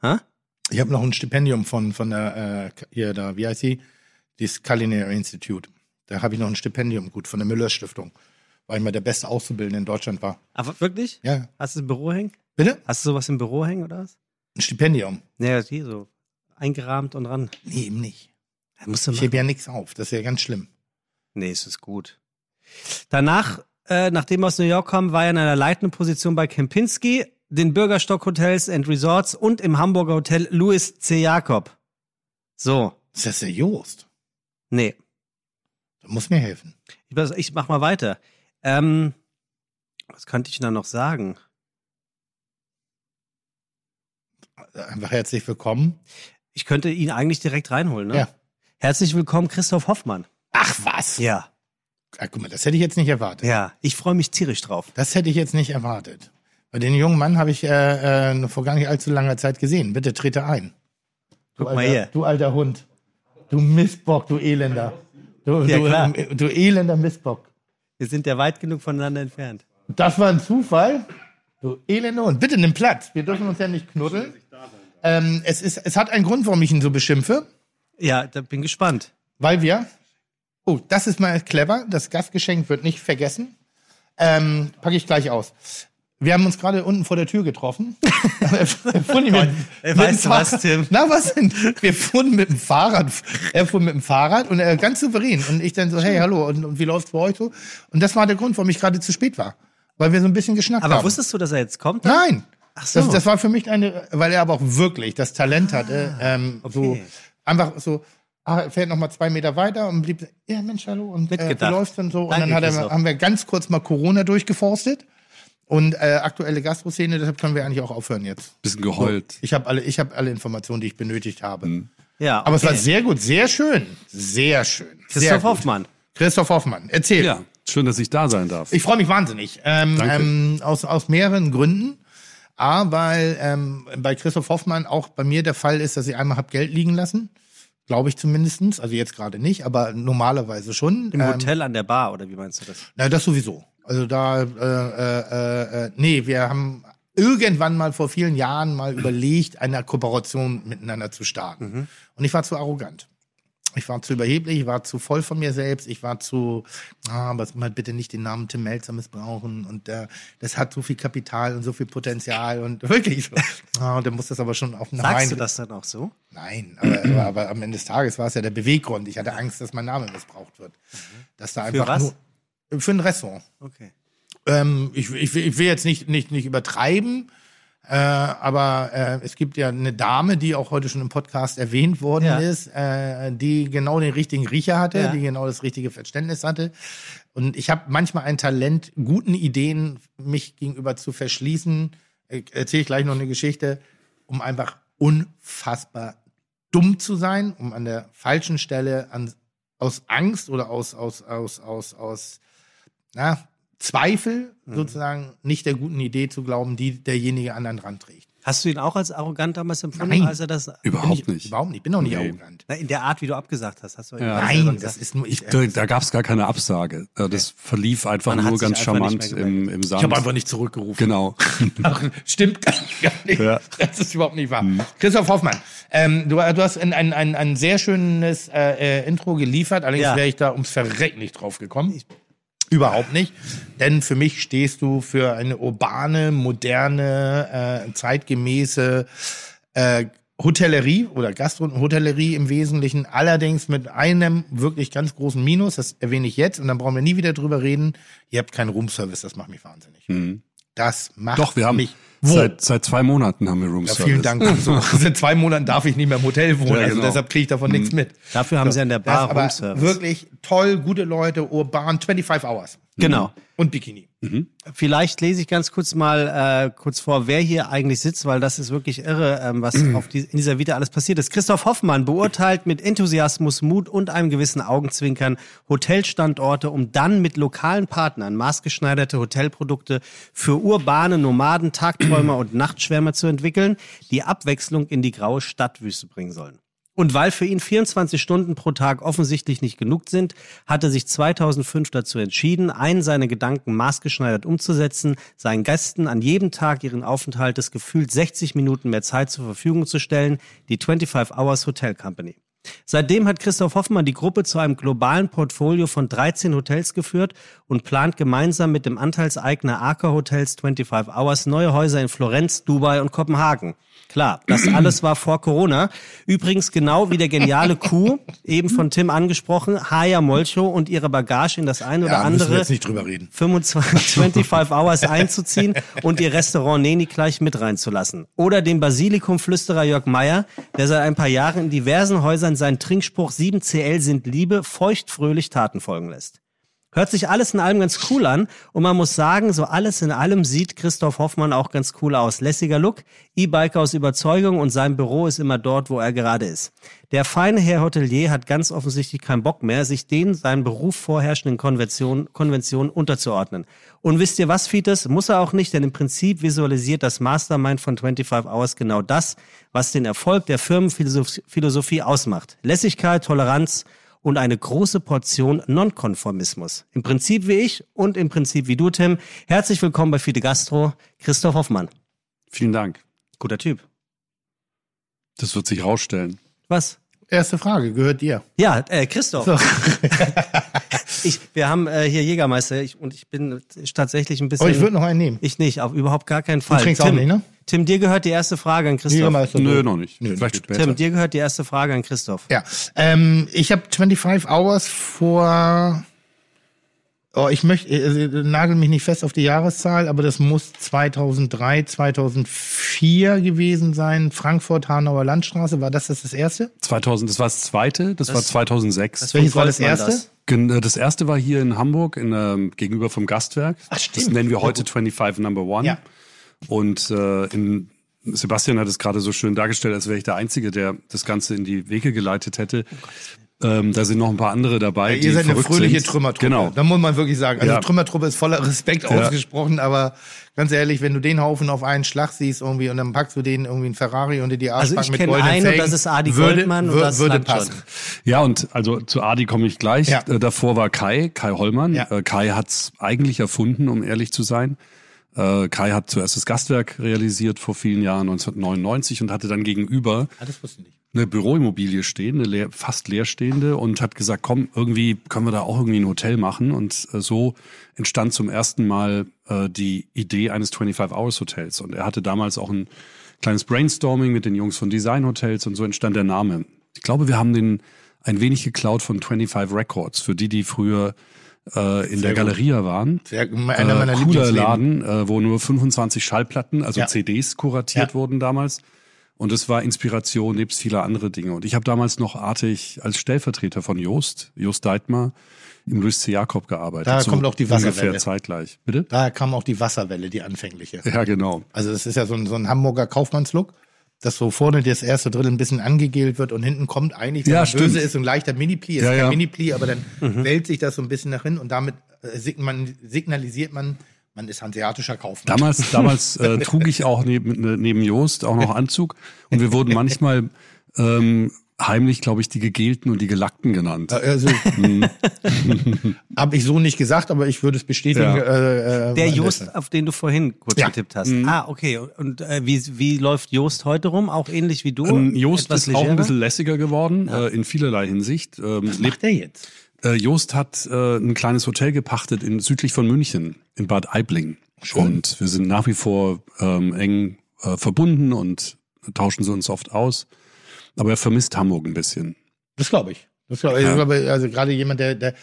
Hä? Ich habe noch ein Stipendium von, von der, äh, hier, da, wie heißt sie? Das Culinary Institute. Da habe ich noch ein Stipendium gut von der Müller Stiftung, weil ich mal der beste Auszubildende in Deutschland war. Aber wirklich? Ja. Hast du im Büro hängen? Bitte? Hast du sowas im Büro hängen oder was? Ein Stipendium? Naja, hier so eingerahmt und ran. Nee, eben nicht. Da musst du Ich hebe ja nichts auf. Das ist ja ganz schlimm. Nee, es ist gut. Danach, äh, nachdem er aus New York kam, war er in einer leitenden Position bei Kempinski, den Bürgerstock Hotels and Resorts und im Hamburger Hotel Louis C. Jakob. So, Ist das der Joost? nee. Du musst mir helfen. Ich, ich mach mal weiter. Ähm, was könnte ich da noch sagen? Einfach herzlich willkommen. Ich könnte ihn eigentlich direkt reinholen, ne? Ja. Herzlich willkommen, Christoph Hoffmann. Ach was. Ja, Ah, guck mal, das hätte ich jetzt nicht erwartet. ja. Ich freue mich tierisch drauf. Das hätte ich jetzt nicht erwartet. Bei den jungen Mann habe ich äh, äh, vor gar nicht allzu langer Zeit gesehen. Bitte trete ein. Du Guck mal alter, hier. Du alter Hund. Du Mistbock, du Elender. Du, Ja, du, klar. du elender Mistbock. Wir sind ja weit genug voneinander entfernt. Das war ein Zufall. Du elender Hund. Bitte nimm Platz. Wir dürfen uns ja nicht knuddeln. Ähm, es, ist, es hat einen Grund, warum ich ihn so beschimpfe. Ja, da bin gespannt. Weil wir. Oh, das ist mal clever. Das Gastgeschenk wird nicht vergessen. Ähm, packe ich gleich aus. Wir haben uns gerade unten vor der Tür getroffen. Wir fuhren mit, mit weißt du was, Fahrrad- Tim? Na, was denn? Wir fuhren mit dem Fahrrad. Er fuhr mit dem Fahrrad und er ganz souverän. Und ich dann so, hey, hallo, und, und wie läuft's bei euch so? Und das war der Grund, warum ich gerade zu spät war. Weil wir so ein bisschen geschnackt Aber haben. wusstest du, dass er jetzt kommt? Nein. Ach so. Das, das war für mich eine, weil er aber auch wirklich das Talent hatte, ähm, so okay. Einfach so, ah, er fährt noch mal zwei Meter weiter und blieb, ja Mensch, hallo, und äh, wie läuft's denn so? Und Danke, dann hat er, haben wir ganz kurz mal Corona durchgeforstet und äh, aktuelle Gastroszene, deshalb können wir eigentlich auch aufhören jetzt. Bisschen geheult. Ich habe alle, ich habe alle Informationen, die ich benötigt habe. Ja, Aber es war okay. sehr gut, sehr schön, sehr schön. sehr Christoph gut. Hoffmann. Christoph Hoffmann, erzähl. Ja, schön, dass ich da sein darf. Ich freue mich wahnsinnig. Ähm, Danke. ähm, aus, aus mehreren Gründen. A, weil ähm, bei Christoph Hoffmann auch bei mir der Fall ist, dass ich einmal hab Geld liegen lassen. Glaube ich zumindestens. Also jetzt gerade nicht, aber normalerweise schon. Im Ähm, Hotel an der Bar, oder wie meinst du das? Na, das sowieso. Also da, äh, äh, äh, nee, wir haben irgendwann mal vor vielen Jahren mal überlegt, eine Kooperation miteinander zu starten. Und ich war zu arrogant. Ich war zu überheblich, ich war zu voll von mir selbst, ich war zu, ah, aber mal bitte nicht den Namen Tim Melzer missbrauchen und äh, das hat so viel Kapital und so viel Potenzial und wirklich so. Ah, und dann muss das aber schon auf den Sagst Main- du das dann auch so? Nein, aber, aber, aber am Ende des Tages war es ja der Beweggrund. Ich hatte Angst, dass mein Name missbraucht wird. Dass da einfach was? nur für ein Restaurant. Okay. Ähm, ich, ich, will- ich will jetzt nicht, nicht, nicht übertreiben, äh, aber äh, es gibt ja eine Dame, die auch heute schon im Podcast erwähnt worden Ja. ist, äh, die genau den richtigen Riecher hatte, Ja. die genau das richtige Verständnis hatte. Und ich habe manchmal ein Talent, guten Ideen mich gegenüber zu verschließen. Erzähle ich gleich noch eine Geschichte, um einfach unfassbar dumm zu sein, um an der falschen Stelle an, aus Angst oder aus, aus, aus, aus, aus na, Zweifel Mhm. sozusagen nicht der guten Idee zu glauben, die derjenige an den Rand trägt. Hast du ihn auch als arrogant damals empfunden, Nein. als er das. Überhaupt ich, nicht. Überhaupt nicht. Ich bin auch nicht Nee. arrogant. Na, in der Art, wie du abgesagt hast, hast du Ja. Nein, das ist nur ich. Da, da gab es gar keine Absage. Äh, Das verlief einfach Man nur ganz charmant im, im ich Sand. habe einfach nicht zurückgerufen. genau. Ach, stimmt gar nicht. Ja. Das ist überhaupt nicht wahr. Christoph Hoffmann, ähm, du, du hast ein, ein, ein, ein sehr schönes äh, äh, Intro geliefert, allerdings Ja. wäre ich da ums Verrecken nicht drauf gekommen. Überhaupt nicht. Denn für mich stehst du für eine urbane, moderne, äh, zeitgemäße äh, Hotellerie oder Gastro-Hotellerie im Wesentlichen, allerdings mit einem wirklich ganz großen Minus, das erwähne ich jetzt und dann brauchen wir nie wieder drüber reden. Ihr habt keinen Roomservice, das macht mich wahnsinnig. Das macht Mhm. Doch, wir haben mich wo? seit, seit zwei Monaten haben wir Room Ja, Service. vielen Dank. So, seit zwei Monaten darf ich nicht mehr im Hotel wohnen, Ja, also genau. deshalb kriege ich davon nichts mit. Dafür haben sie an der Bar ist aber Roomservice. wirklich toll, gute Leute, urban, 25 Hours Genau. und Bikini. Vielleicht lese ich ganz kurz mal äh, kurz vor, wer hier eigentlich sitzt, weil das ist wirklich irre, ähm, was auf die, in dieser Vita alles passiert ist. Christoph Hoffmann beurteilt mit Enthusiasmus, Mut und einem gewissen Augenzwinkern Hotelstandorte, um dann mit lokalen Partnern maßgeschneiderte Hotelprodukte für urbane Nomaden, Tagträumer und Nachtschwärmer zu entwickeln, die Abwechslung in die graue Stadtwüste bringen sollen. Und weil für ihn 24 Stunden pro Tag offensichtlich nicht genug sind, hat er sich 2005 dazu entschieden, einen seiner Gedanken maßgeschneidert umzusetzen, seinen Gästen an jedem Tag ihren Aufenthalt des gefühlt 60 Minuten mehr Zeit zur Verfügung zu stellen, die 25 Hours Hotel Company. Seitdem hat Christoph Hoffmann die Gruppe zu einem globalen Portfolio von 13 Hotels geführt und plant gemeinsam mit dem Anteilseigner Aker Hotels 25 Hours neue Häuser in Florenz, Dubai und Kopenhagen. Klar, das alles war vor Corona. Übrigens genau wie der geniale Kuh, eben von Tim angesprochen, Haya Molcho und ihre Bagage in das eine oder Ja, andere jetzt nicht drüber reden. 25, 25 Hours einzuziehen und ihr Restaurant Neni gleich mit reinzulassen. Oder dem Basilikumflüsterer Jörg Meyer, der seit ein paar Jahren in diversen Häusern seinen Trinkspruch 7CL sind Liebe feuchtfröhlich Taten folgen lässt. Hört sich alles in allem ganz cool an und man muss sagen, so alles in allem sieht Christoph Hoffmann auch ganz cool aus. Lässiger Look, E-Bike aus Überzeugung und sein Büro ist immer dort, wo er gerade ist. Der feine Herr Hotelier hat ganz offensichtlich keinen Bock mehr, sich den seinen Beruf vorherrschenden Konventionen, Konventionen unterzuordnen. Und wisst ihr was, Fites? Muss er auch nicht, denn im Prinzip visualisiert das Mastermind von 25 Hours genau das, was den Erfolg der Firmenphilosophie ausmacht. Lässigkeit, Toleranz und eine große Portion Nonkonformismus. Im Prinzip wie ich und im Prinzip wie du, Tim. Herzlich willkommen bei Fide Gastro, Christoph Hoffmann. Vielen Dank. Guter Typ. Das wird sich rausstellen. Was? Erste Frage, gehört dir. Ja, äh, Christoph. So. Ich, wir haben äh, hier Jägermeister ich, und ich bin tatsächlich ein bisschen. Aber ich würde noch einen nehmen. Ich nicht, auf überhaupt gar keinen Fall. trinkst Tim, auch nicht, ne? Tim, dir gehört die erste Frage an Christoph. Jägermeister. Nö, noch nicht. Nö, Vielleicht später. Tim, dir gehört die erste Frage an Christoph. Ja, ähm, ich habe 25 Hours vor. Oh, ich möchte, äh, nagel mich nicht fest auf die Jahreszahl, aber das muss 2003, 2004 gewesen sein. Frankfurt, Hanauer Landstraße, war das das, das erste? 2000, das war das zweite, das, war 2006. das- Welches war das erste? das. Äh, Das erste war hier in Hamburg, in, ähm, gegenüber vom Gastwerk. Ach, Das nennen wir Ja, heute gut. 25 Number One. Ja. Und äh, in, Sebastian hat es gerade so schön dargestellt, als wäre ich der Einzige, der das Ganze in die Wege geleitet hätte. Ähm, da sind noch ein paar andere dabei. Ihr die seid eine fröhliche sind. Trümmertruppe. Genau. Da muss man wirklich sagen. Also Ja. Trümmertruppe ist voller Respekt Ja. ausgesprochen, aber ganz ehrlich, wenn du den Haufen auf einen Schlag siehst irgendwie und dann packst du den irgendwie einen Ferrari unter die Also Arschback ich mit goldenen einen und Felgen, das ist Adi würde, Goldmann und würde, das würde passen. Ja, und also zu Adi komme ich gleich. Ja. Äh, davor war Kai, Kai Hollmann. Ja. Äh, Kai hat's eigentlich erfunden, um ehrlich zu sein. Äh, Kai hat zuerst das Gastwerk realisiert vor vielen Jahren, 1999, und hatte dann gegenüber Ah, das wusste ich nicht. Eine Büroimmobilie stehen, eine leer, fast leerstehende und hat gesagt, komm, irgendwie können wir da auch irgendwie ein Hotel machen. Und äh, so entstand zum ersten Mal äh, die Idee eines 25 Hours Hotels. Und er hatte damals auch ein kleines Brainstorming mit den Jungs von Design Hotels und so entstand der Name. Ich glaube, wir haben den ein wenig geklaut von 25 Records, für die, die früher äh, in der gut. Galeria waren. Sehr, einer Äh, meiner cooler Lieblingsläden. Laden, äh, wo nur 25 Schallplatten, also Ja. CDs kuratiert Ja. wurden damals. Und es war Inspiration nebst vieler andere Dinge. Und ich habe damals noch artig als Stellvertreter von Joost, Joost Deitmar, im Louis C. Jakob gearbeitet. Da kommt auch die Wasserwelle. Ungefähr zeitgleich. Bitte? Da kam auch die Wasserwelle, die anfängliche. Ja, genau. Also das ist ja so ein, so ein Hamburger Kaufmannslook, dass so vorne das erste Drittel ein bisschen angegelt wird und hinten kommt eigentlich, wenn Ja, stimmt. böse ist, so ein leichter Mini-Pli. Ist Ja, kein ja. Mini-Pli, aber dann Mhm. wälzt sich das so ein bisschen nach hin und damit äh, sign- man, signalisiert man, man ist hanseatischer Kaufmann. Damals, damals äh, trug ich auch neben, neben Joost auch noch Anzug. Und wir wurden manchmal ähm, heimlich, glaube ich, die Gegelten und die Gelackten genannt. Also, habe ich so nicht gesagt, aber ich würde es bestätigen. Ja. Äh, äh, Der Jost, Stelle. auf den du vorhin kurz Ja. getippt hast. Ah, okay. Und äh, wie, wie läuft Jost heute rum? Auch ähnlich wie du? Ähm, Joost Etwas ist auch ein legerer? bisschen lässiger geworden, äh, in vielerlei Hinsicht. Ähm, Was lebt macht der jetzt? Äh, Joost hat äh, ein kleines Hotel gepachtet in südlich von München, in Bad Aibling. Und wir sind nach wie vor ähm, eng äh, verbunden und tauschen sie uns oft aus. Aber er vermisst Hamburg ein bisschen. Das glaube ich. Das glaub ich. Ja. glaube, also gerade jemand, der, der,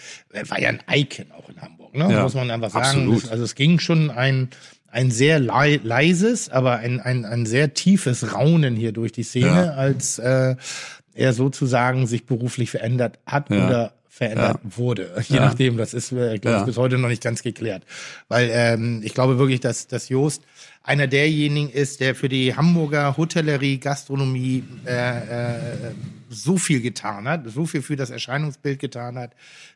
war ja ein Icon auch in Hamburg, ne? Ja, muss man einfach sagen. absolut. Also es ging schon ein, ein sehr lei leises, aber ein, ein, ein sehr tiefes Raunen hier durch die Szene, Ja. als äh, er sozusagen sich beruflich verändert hat Ja. oder verändert wurde. Je Ja. nachdem, das ist, äh, glaube ich, Ja. bis heute noch nicht ganz geklärt. Weil ähm, ich glaube wirklich, dass, dass Joost einer derjenigen ist, der für die Hamburger Hotellerie, Gastronomie äh, äh, so viel getan hat, so viel für das Erscheinungsbild getan hat,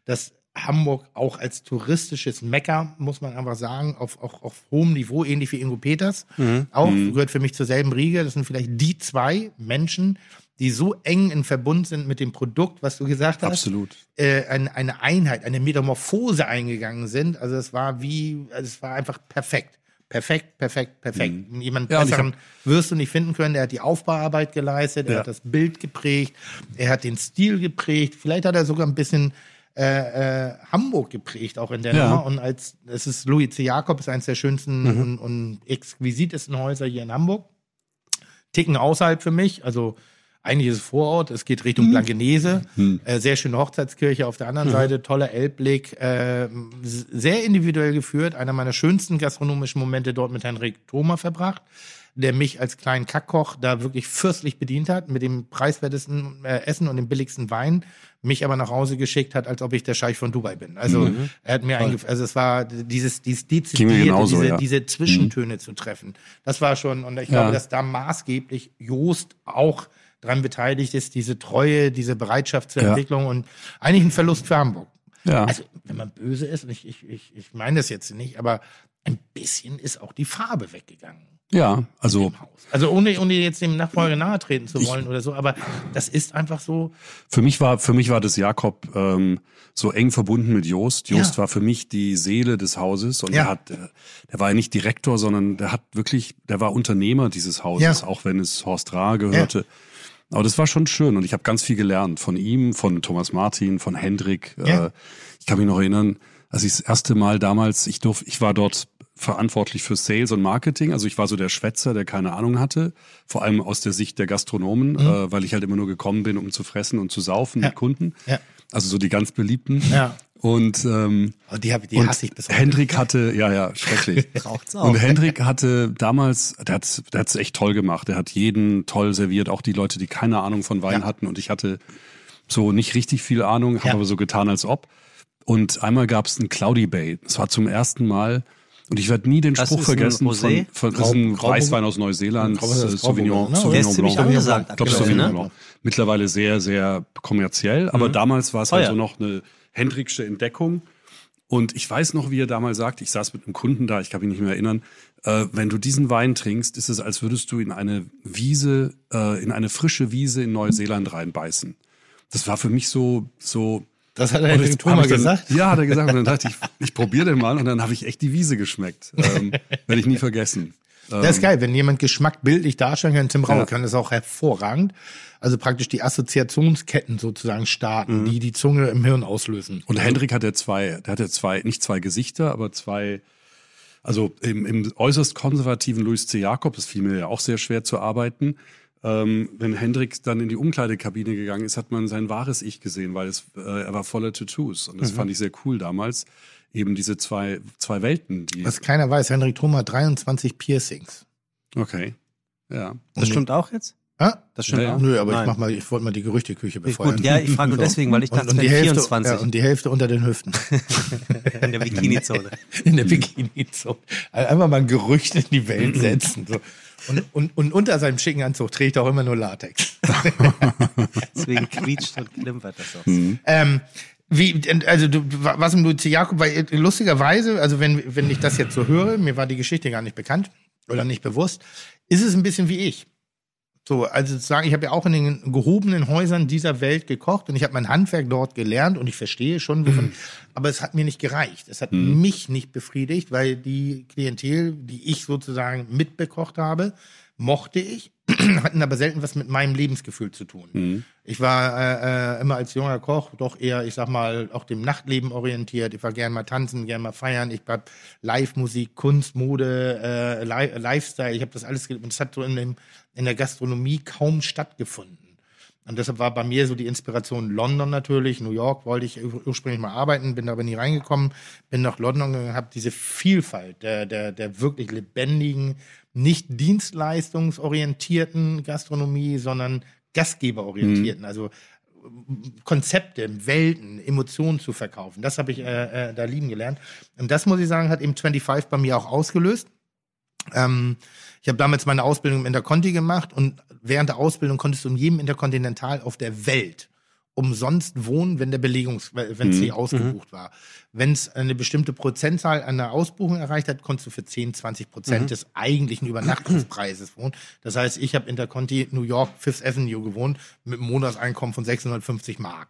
dass Hamburg auch als touristisches Mecker, muss man einfach sagen, auf, auf, auf hohem Niveau, ähnlich wie Ingo Peters, auch gehört für mich zur selben Riege. Das sind vielleicht die zwei Menschen, die so eng in Verbund sind mit dem Produkt, was du gesagt hast Absolut. äh, eine, eine Einheit, eine Metamorphose eingegangen sind. Also es war wie, also es war einfach perfekt. perfekt, perfekt, perfekt. Jemand Ja, besseren wirst du nicht finden können. Er hat die Aufbauarbeit geleistet, er Ja. hat das Bild geprägt, er hat den Stil geprägt. Vielleicht hat er sogar ein bisschen äh, äh, Hamburg geprägt, auch in der Ja. Nummer. Und als es ist Louis C. Jakob, ist eines der schönsten Mhm. und, und exquisitesten Häuser hier in Hamburg. Ticken außerhalb für mich, also eigentlich ist es Vorort, es geht Mhm. Richtung Blankenese, äh, sehr schöne Hochzeitskirche auf der anderen Seite, toller Elbblick, äh, sehr individuell geführt, einer meiner schönsten gastronomischen Momente dort mit Henrik Thoma verbracht, der mich als kleinen Kackkoch da wirklich fürstlich bedient hat, mit dem preiswertesten äh, Essen und dem billigsten Wein, mich aber nach Hause geschickt hat, als ob ich der Scheich von Dubai bin. Also er hat mir eingef also es war dieses, dieses dezidierte, genauso, diese, ja. diese Zwischentöne zu treffen. Das war schon, und ich Ja. glaube, dass da maßgeblich Joost auch dran beteiligt ist, diese Treue, diese Bereitschaft zur Ja. Entwicklung und eigentlich ein Verlust für Hamburg. Ja. Also, wenn man böse ist, und ich, ich, ich, ich meine das jetzt nicht, aber ein bisschen ist auch die Farbe weggegangen ja, also. Also ohne, ohne jetzt dem Nachfolger nahe treten zu wollen oder so, aber das ist einfach so, Für mich war, für mich war das Jakob ähm, so eng verbunden mit Jost. Jost Ja. war für mich die Seele des Hauses und Ja. er hat, der, der war ja nicht Direktor, sondern der hat wirklich, der war Unternehmer dieses Hauses, Ja. auch wenn es Horst Rahe gehörte. Aber das war schon schön und ich habe ganz viel gelernt von ihm, von Thomas Martin, von Hendrik. Ja. Äh, ich kann mich noch erinnern, als ich das erste Mal damals, ich durf, ich war dort verantwortlich für Sales und Marketing. Also ich war so der Schwätzer, der keine Ahnung hatte, vor allem aus der Sicht der Gastronomen, äh, weil ich halt immer nur gekommen bin, um zu fressen und zu saufen Mhm. Ja. mit Kunden. Ja. Also so die ganz beliebten. Ja. Und, ähm, oh, die, hab, die und hasse ich bis heute. Hendrik hatte, ja, ja, schrecklich. Raucht's auch. Und Hendrik hatte damals, der hat's, der hat's echt toll gemacht. Der hat jeden toll serviert, auch die Leute, die keine Ahnung von Wein Ja. hatten. Und ich hatte so nicht richtig viel Ahnung, habe Ja. aber so getan, als ob. Und einmal gab's einen Cloudy Bay. Das war zum ersten Mal. Und ich werde nie den Das Spruch vergessen von, von ein Grau- Weißwein aus Neuseeland, das ist äh, Sauvignon, ne? Sauvignon Blanc. angesagt Ich glaube, Sauvignon ne? Blanc. Mittlerweile sehr, sehr kommerziell, aber damals war es halt Teuer. so noch eine Hendricksche Entdeckung. Und ich weiß noch, wie er damals sagt, ich saß mit einem Kunden da, ich kann mich nicht mehr erinnern, äh, wenn du diesen Wein trinkst, ist es, als würdest du in eine Wiese, äh, in eine frische Wiese in Neuseeland reinbeißen. Das war für mich so, so. Das hat er Und Hendrik jetzt Thoma hab ich dann- gesagt. Ja, hat er gesagt. Und dann dachte ich, ich probiere den mal und dann habe ich echt die Wiese geschmeckt. Ähm, Werde ich nie vergessen. Das ist geil, wenn jemand Geschmack bildlich darstellen kann. Tim Raue Ja. kann das auch hervorragend. Also praktisch die Assoziationsketten sozusagen starten, die die Zunge im Hirn auslösen. Und Hendrik hat ja zwei, der hat ja zwei, nicht zwei Gesichter, aber zwei, also im, im äußerst konservativen Louis C. Jakob, das fiel mir ja auch sehr schwer zu arbeiten. Ähm, wenn Hendrik dann in die Umkleidekabine gegangen ist, hat man sein wahres Ich gesehen, weil es, äh, er war voller Tattoos. Und das fand ich sehr cool damals. Eben diese zwei, zwei Welten, die. Was keiner weiß, Hendrik Thoma hat 23 Piercings. Okay. Ja. Das stimmt auch jetzt? Ja? Das stimmt Ja? Nö, aber Nein. ich mach mal, ich wollte mal die Gerüchteküche befeuern. gut, ja, ich frage nur deswegen, weil ich und, dachte, und, die wären Hälfte, 24 ja, und die Hälfte unter den Hüften. in der Bikini-Zone. in der Bikini-Zone. Also einfach mal ein Gerücht in die Welt Mhm. setzen. So. Und, und, und unter seinem schicken Anzug trägt er auch immer nur Latex. Deswegen quietscht und klimpert das auch. Ähm, wie, also du, was im Luzi Jakob, weil lustigerweise, also wenn, wenn ich das jetzt so höre, mir war die Geschichte gar nicht bekannt oder nicht bewusst, ist es ein bisschen wie ich. So, also sozusagen, ich habe ja auch in den gehobenen Häusern dieser Welt gekocht und ich habe mein Handwerk dort gelernt und ich verstehe schon, wovon, aber es hat mir nicht gereicht. Es hat mich nicht befriedigt, weil die Klientel, die ich sozusagen mitbekocht habe, mochte ich, hatten aber selten was mit meinem Lebensgefühl zu tun. Ich war äh, äh, immer als junger Koch doch eher, ich sag mal, auch dem Nachtleben orientiert. Ich war gern mal tanzen, gern mal feiern. Ich hab Live-Musik, Kunst, Mode, äh, Li Lifestyle. Ich habe das alles, und es hat so in, dem, in der Gastronomie kaum stattgefunden. Und deshalb war bei mir so die Inspiration London natürlich. New York wollte ich ur- ursprünglich mal arbeiten, bin aber nie reingekommen. Bin nach London gegangen, habe diese Vielfalt der, der, der wirklich lebendigen, nicht dienstleistungsorientierten Gastronomie, sondern gastgeberorientierten. Also Konzepte, Welten, Emotionen zu verkaufen. Das habe ich äh, äh, da lieben gelernt. Und das muss ich sagen, hat eben 25 bei mir auch ausgelöst. Ähm, ich habe damals meine Ausbildung im Interconti gemacht und während der Ausbildung konntest du in jedem Interkontinental auf der Welt umsonst wohnen, wenn der Belegungs, wenn es ausgebucht war. Wenn es eine bestimmte Prozentzahl an der Ausbuchung erreicht hat, konntest du für 10, 20 Prozent des eigentlichen Übernachtungspreises wohnen. Das heißt, ich habe Interconti New York Fifth Avenue gewohnt mit einem Monatseinkommen von 650 Mark.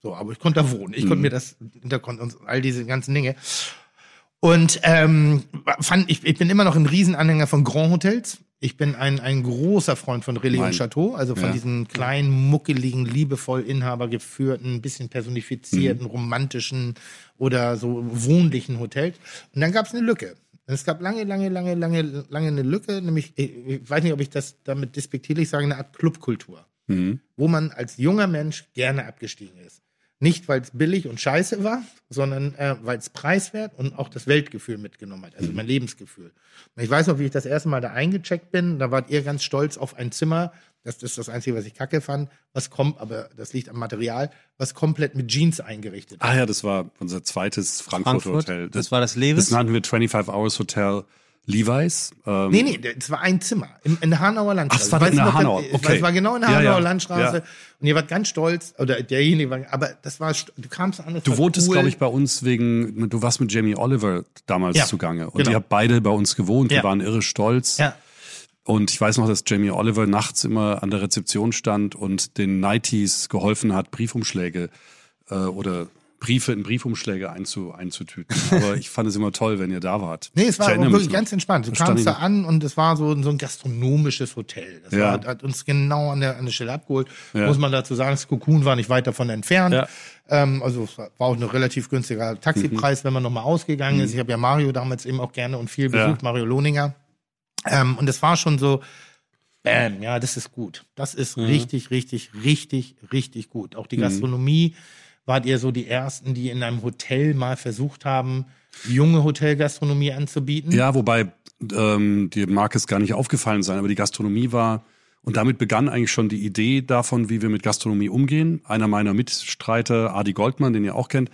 So, aber ich konnte da wohnen. Ich konnte mir das Interconti und all diese ganzen Dinge. Und ähm, fand, ich, ich bin immer noch ein Riesenanhänger von Grand Hotels. Ich bin ein, ein großer Freund von Relais Mein- und Chateau, also von Ja. diesen kleinen, muckeligen, liebevoll inhabergeführten, ein bisschen personifizierten, Mhm. romantischen oder so wohnlichen Hotels. Und dann gab es eine Lücke. Es gab lange, lange, lange, lange, lange eine Lücke, nämlich, ich, ich weiß nicht, ob ich das damit despektierlich sage, eine Art Clubkultur Mhm. wo man als junger Mensch gerne abgestiegen ist. Nicht, weil es billig und scheiße war, sondern äh, weil es preiswert und auch das Weltgefühl mitgenommen hat, also mein Lebensgefühl. Und ich weiß noch, wie ich das erste Mal da eingecheckt bin, da wart ihr ganz stolz auf ein Zimmer, das ist das Einzige, was ich kacke fand, was kommt, aber das liegt am Material, was komplett mit Jeans eingerichtet ist. Ah ja, das war unser zweites Frankfurt, Frankfurt. Hotel. Das war das Levis. Das nannten wir 25 Hours Hotel Levi's. Ähm, Nee, nee, es war ein Zimmer in, in der Hanauer Landstraße. Ach, es war in der noch, Hanauer, okay. es war genau in der Ja, Hanauer ja, Landstraße. ja. Und ihr wart ganz stolz, oder derjenige war, aber das war, du kamst an, das Du wohntest, cool. glaube ich, bei uns wegen, du warst mit Jamie Oliver damals Ja, zugange. Und genau. ihr habt beide bei uns gewohnt. Wir waren irre stolz. Ja. Und ich weiß noch, dass Jamie Oliver nachts immer an der Rezeption stand und den Nighties geholfen hat, Briefumschläge äh, oder Briefe in Briefumschläge einzu, einzutüten. Aber ich fand es immer toll, wenn ihr da wart. Nee, es war wirklich ganz entspannt. Du kamst da an und es war so, so ein gastronomisches Hotel. Das Ja. war, hat uns genau an der, an der Stelle abgeholt. Ja. Muss man dazu sagen, das Cocoon war nicht weit davon entfernt. Ja. Ähm, also es war auch ein relativ günstiger Taxipreis, wenn man nochmal ausgegangen ist. Ich habe ja Mario damals eben auch gerne und viel Mhm. Besucht, Mario Lohninger. Ähm, und es war schon so, bam, ja, das ist gut. Das ist Mhm. richtig, richtig, richtig, richtig gut. Auch die Gastronomie wart ihr so die ersten, die in einem Hotel mal versucht haben, junge Hotelgastronomie anzubieten. Ja, wobei ähm, dir mag es gar nicht aufgefallen sein, aber die Gastronomie war, und damit begann eigentlich schon die Idee davon, wie wir mit Gastronomie umgehen. Einer meiner Mitstreiter, Adi Goldmann, den ihr auch kennt,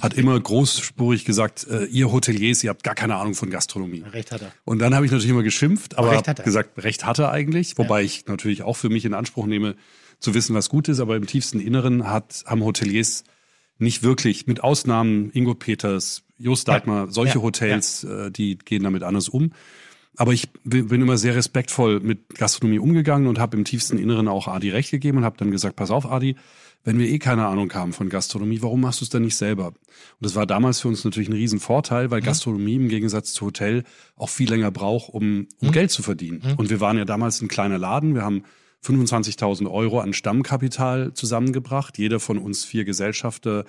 hat immer großspurig gesagt, äh, ihr Hoteliers, ihr habt gar keine Ahnung von Gastronomie. Recht hat er. Und dann habe ich natürlich immer geschimpft, aber recht hat gesagt, recht hat er eigentlich, wobei ich natürlich auch für mich in Anspruch nehme, zu wissen, was gut ist, aber im tiefsten Inneren hat, haben Hoteliers nicht wirklich, mit Ausnahmen Ingo Peters, Jost Deitmar, solche Ja. Hotels, Äh, die gehen damit anders um. Aber ich bin immer sehr respektvoll mit Gastronomie umgegangen und habe im tiefsten Inneren auch Adi recht gegeben und habe dann gesagt, pass auf, Adi, wenn wir eh keine Ahnung haben von Gastronomie, warum machst du es dann nicht selber? Und das war damals für uns natürlich ein Riesenvorteil, weil Gastronomie im Gegensatz zu Hotel auch viel länger braucht, um, um Geld zu verdienen. Und wir waren ja damals ein kleiner Laden. Wir haben 25.000 Euro an Stammkapital zusammengebracht. Jeder von uns vier Gesellschafter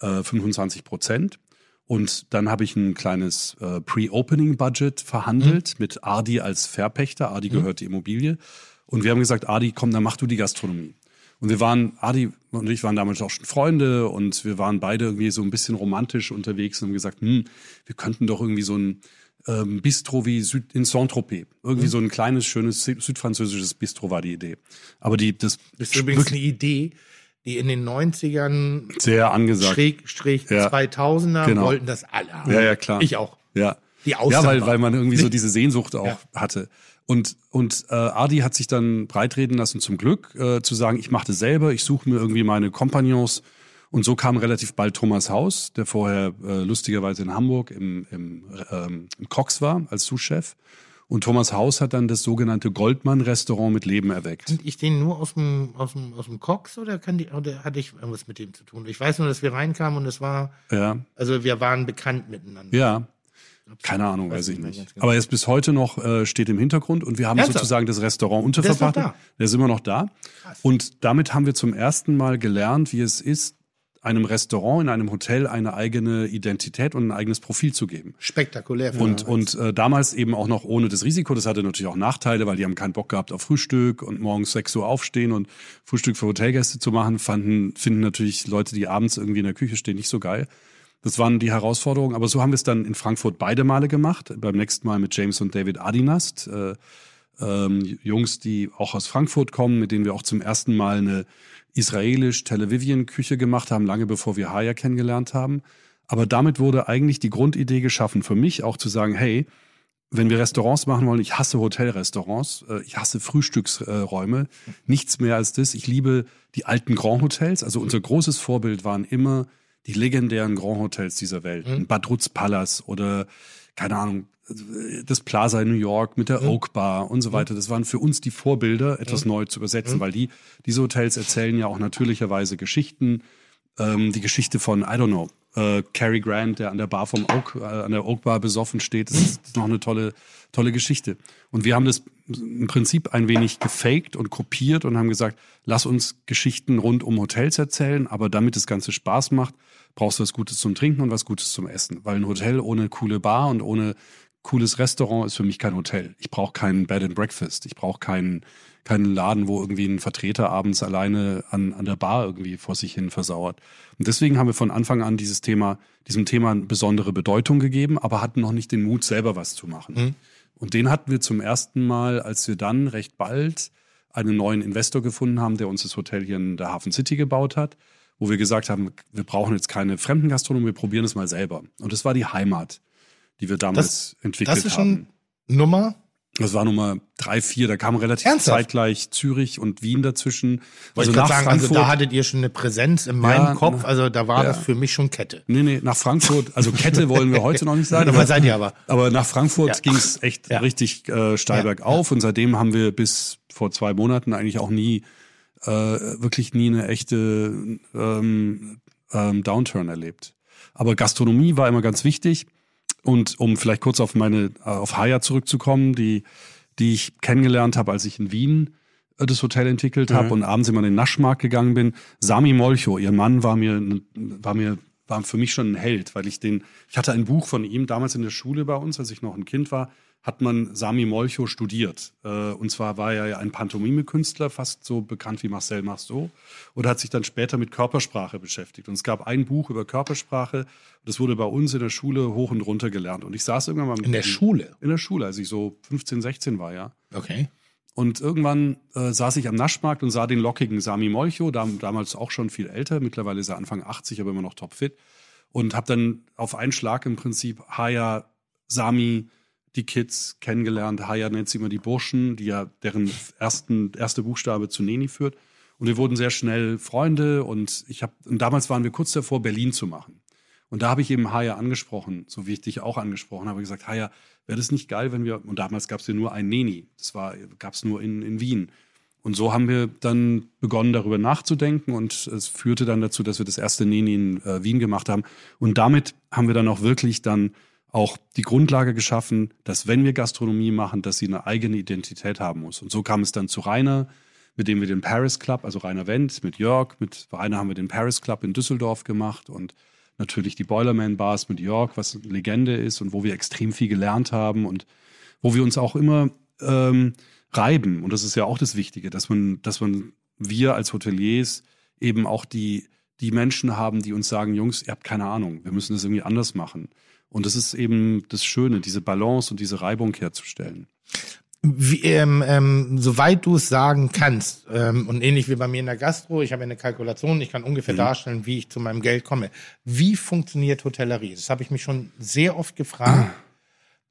äh, 25 Prozent. Und dann habe ich ein kleines äh, Pre-Opening-Budget verhandelt mit Adi als Verpächter. Adi gehört die Immobilie. Und wir haben gesagt, Adi, komm, dann mach du die Gastronomie. Und wir waren, Adi und ich waren damals auch schon Freunde und wir waren beide irgendwie so ein bisschen romantisch unterwegs und haben gesagt, hm, wir könnten doch irgendwie so ein ähm, Bistro wie Süd, in Saint-Tropez. Irgendwie so ein kleines, schönes süd- südfranzösisches Bistro war die Idee. Aber die, das Das ist übrigens eine Idee, die in den 90ern sehr angesagt. schräg, schräg Ja. 2000er Genau. wollten das alle haben. Ja, ja, klar. Ich auch. Ja. Die Ja, Ausnahme. weil, weil man irgendwie so diese Sehnsucht auch Ja. hatte. Und, und äh, Adi hat sich dann breitreden lassen, zum Glück, äh, zu sagen, ich mache das selber, ich suche mir irgendwie meine Kompagnons. Und so kam relativ bald Thomas Haus, der vorher äh, lustigerweise in Hamburg im, im, ähm, im Cox war als Sous-Chef. Und Thomas Haus hat dann das sogenannte Goldmann-Restaurant mit Leben erweckt. Kennt ich den nur aus dem, aus dem, aus dem Cox oder, kann die, oder hatte ich irgendwas mit dem zu tun? Ich weiß nur, dass wir reinkamen und es war, Ja, also wir waren bekannt miteinander. ja. Keine Ahnung, Weiß weiß ich nicht genau. Aber er ist bis heute noch, äh, steht im Hintergrund und wir haben Ernsthaft? sozusagen das Restaurant Der ist da? Der ist immer noch da. Und damit haben wir zum ersten Mal gelernt, wie es ist, einem Restaurant, in einem Hotel eine eigene Identität und ein eigenes Profil zu geben. Spektakulär. Und, damals. und äh, damals eben auch noch ohne das Risiko. Das hatte natürlich auch Nachteile, weil die haben keinen Bock gehabt auf Frühstück und morgens 6 Uhr aufstehen und Frühstück für Hotelgäste zu machen, fanden, finden natürlich Leute, die abends irgendwie in der Küche stehen, nicht so geil. Das waren die Herausforderungen. Aber so haben wir es dann in Frankfurt beide Male gemacht. Beim nächsten Mal mit James und David Adinast. Äh, ähm, Jungs, die auch aus Frankfurt kommen, mit denen wir auch zum ersten Mal eine israelisch-Television-Küche gemacht haben, lange bevor wir Haya kennengelernt haben. Aber damit wurde eigentlich die Grundidee geschaffen für mich, auch zu sagen, hey, wenn wir Restaurants machen wollen, ich hasse Hotelrestaurants, äh, ich hasse Frühstücksräume, nichts mehr als das. Ich liebe die alten Grand Hotels. Also unser großes Vorbild waren immer die legendären Grand Hotels dieser Welt. Ein Bad Rutz Palace oder, keine Ahnung, das Plaza in New York mit der Oak Bar und so weiter. Das waren für uns die Vorbilder, etwas neu zu übersetzen, weil die, diese Hotels erzählen ja auch natürlicherweise Geschichten. Ähm, die Geschichte von, I don't know, äh, Cary Grant, der an der Bar vom Oak, äh, an der Oak Bar besoffen steht. Das ist noch eine tolle, tolle Geschichte. Und wir haben das im Prinzip ein wenig gefaked und kopiert und haben gesagt, lass uns Geschichten rund um Hotels erzählen, aber damit das Ganze Spaß macht, brauchst du was Gutes zum Trinken und was Gutes zum Essen. Weil ein Hotel ohne coole Bar und ohne cooles Restaurant ist für mich kein Hotel. Ich brauche keinen Bed and Breakfast. Ich brauche keinen, keinen Laden, wo irgendwie ein Vertreter abends alleine an, an der Bar irgendwie vor sich hin versauert. Und deswegen haben wir von Anfang an dieses Thema, diesem Thema eine besondere Bedeutung gegeben, aber hatten noch nicht den Mut, selber was zu machen. Mhm. Und den hatten wir zum ersten Mal, als wir dann recht bald einen neuen Investor gefunden haben, der uns das Hotel hier in der Hafen City gebaut hat, wo wir gesagt haben, wir brauchen jetzt keine Fremdengastronomie, wir probieren es mal selber. Und das war die Heimat, die wir damals entwickelt Das ist haben. schon Nummer. Das war Nummer drei, vier. Da kam relativ Ernsthaft? zeitgleich Zürich und Wien dazwischen. Wollte ich gerade sagen, also da hattet ihr schon eine Präsenz in meinem Ja, Kopf. Also da war ja. das für mich schon Kette. nee, nee, nach Frankfurt. Also Kette wollen wir heute noch nicht sagen. Aber seid ihr aber. Aber nach Frankfurt Ja. ging es echt richtig äh, steil bergauf. Und seitdem haben wir bis vor zwei Monaten eigentlich auch nie, äh, wirklich nie eine echte ähm, ähm, Downturn erlebt. Aber Gastronomie war immer ganz wichtig. Und um vielleicht kurz auf meine, äh, auf Haya zurückzukommen, die, die ich kennengelernt habe, als ich in Wien äh, das Hotel entwickelt habe und abends immer in den Naschmarkt gegangen bin. Sami Molcho, ihr Mann, war mir, war mir, war für mich schon ein Held, weil ich den, ich hatte ein Buch von ihm damals in der Schule bei uns, als ich noch ein Kind war, hat man Sami Molcho studiert. Äh, Und zwar war er ja ein Pantomime-Künstler, fast so bekannt wie Marcel Marceau, und hat sich dann später mit Körpersprache beschäftigt. Und es gab ein Buch über Körpersprache, das wurde bei uns in der Schule hoch und runter gelernt. Und ich saß irgendwann mal mit In der ihm- Schule. In der Schule, als ich so 15, 16 war, ja. Okay. Und irgendwann äh, saß ich am Naschmarkt und sah den lockigen Sami Molcho, dam damals auch schon viel älter, mittlerweile ist er Anfang 80, aber immer noch topfit. Und habe dann auf einen Schlag im Prinzip Haya, Sami, die Kids kennengelernt. Haya nennt sie immer die Burschen, die ja deren ersten, erste Buchstabe zu Neni führt. Und wir wurden sehr schnell Freunde und ich habe, und damals waren wir kurz davor, Berlin zu machen. Und da habe ich eben Haya angesprochen, so wie ich dich auch angesprochen habe, gesagt, Haya, wäre das nicht geil, wenn wir, und damals gab es ja nur ein Neni, das war, gab es nur in, in Wien. Und so haben wir dann begonnen, darüber nachzudenken und es führte dann dazu, dass wir das erste Neni in äh, Wien gemacht haben. Und damit haben wir dann auch wirklich dann auch die Grundlage geschaffen, dass wenn wir Gastronomie machen, dass sie eine eigene Identität haben muss. Und so kam es dann zu Rainer, mit dem wir den Paris Club, also Rainer Wendt, mit Jörg, mit Rainer haben wir den Paris Club in Düsseldorf gemacht und natürlich die Boilerman Bars mit Jörg, was eine Legende ist und wo wir extrem viel gelernt haben und wo wir uns auch immer ähm, reiben. Und das ist ja auch das Wichtige, dass man, dass man, wir als Hoteliers eben auch die, die Menschen haben, die uns sagen, Jungs, ihr habt keine Ahnung, wir müssen das irgendwie anders machen. Und das ist eben das Schöne, diese Balance und diese Reibung herzustellen. Wie, ähm, ähm, soweit du es sagen kannst, ähm, und ähnlich wie bei mir in der Gastro, ich habe eine Kalkulation, ich kann ungefähr darstellen, wie ich zu meinem Geld komme. Wie funktioniert Hotellerie? Das habe ich mich schon sehr oft gefragt.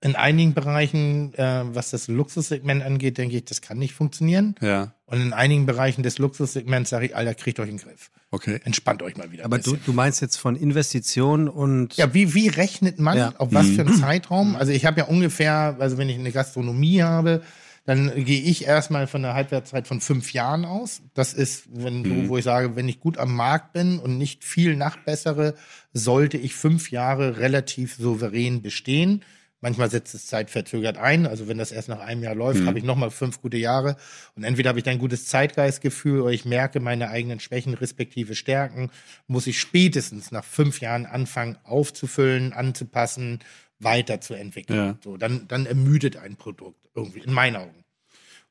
In einigen Bereichen, äh, was das Luxussegment angeht, denke ich, das kann nicht funktionieren. Ja, Und in einigen Bereichen des Luxussegments sage ich, Alter, kriegt euch in den Griff. okay. Entspannt euch mal wieder. ein Aber du, bisschen. du meinst jetzt von Investitionen und Ja, wie, wie rechnet man, Ja. auf was für einen Zeitraum? Also ich habe ja ungefähr, also wenn ich eine Gastronomie habe, dann gehe ich erstmal von einer Halbwertszeit von fünf Jahren aus. Das ist, wenn so, wo ich sage, wenn ich gut am Markt bin und nicht viel nachbessere, sollte ich fünf Jahre relativ souverän bestehen. Manchmal setzt es zeitverzögert ein. Also wenn das erst nach einem Jahr läuft, habe ich nochmal fünf gute Jahre. Und entweder habe ich dann ein gutes Zeitgeistgefühl oder ich merke meine eigenen Schwächen respektive Stärken, muss ich spätestens nach fünf Jahren anfangen aufzufüllen, anzupassen, weiterzuentwickeln. Ja. So, dann, dann ermüdet ein Produkt irgendwie, in meinen Augen.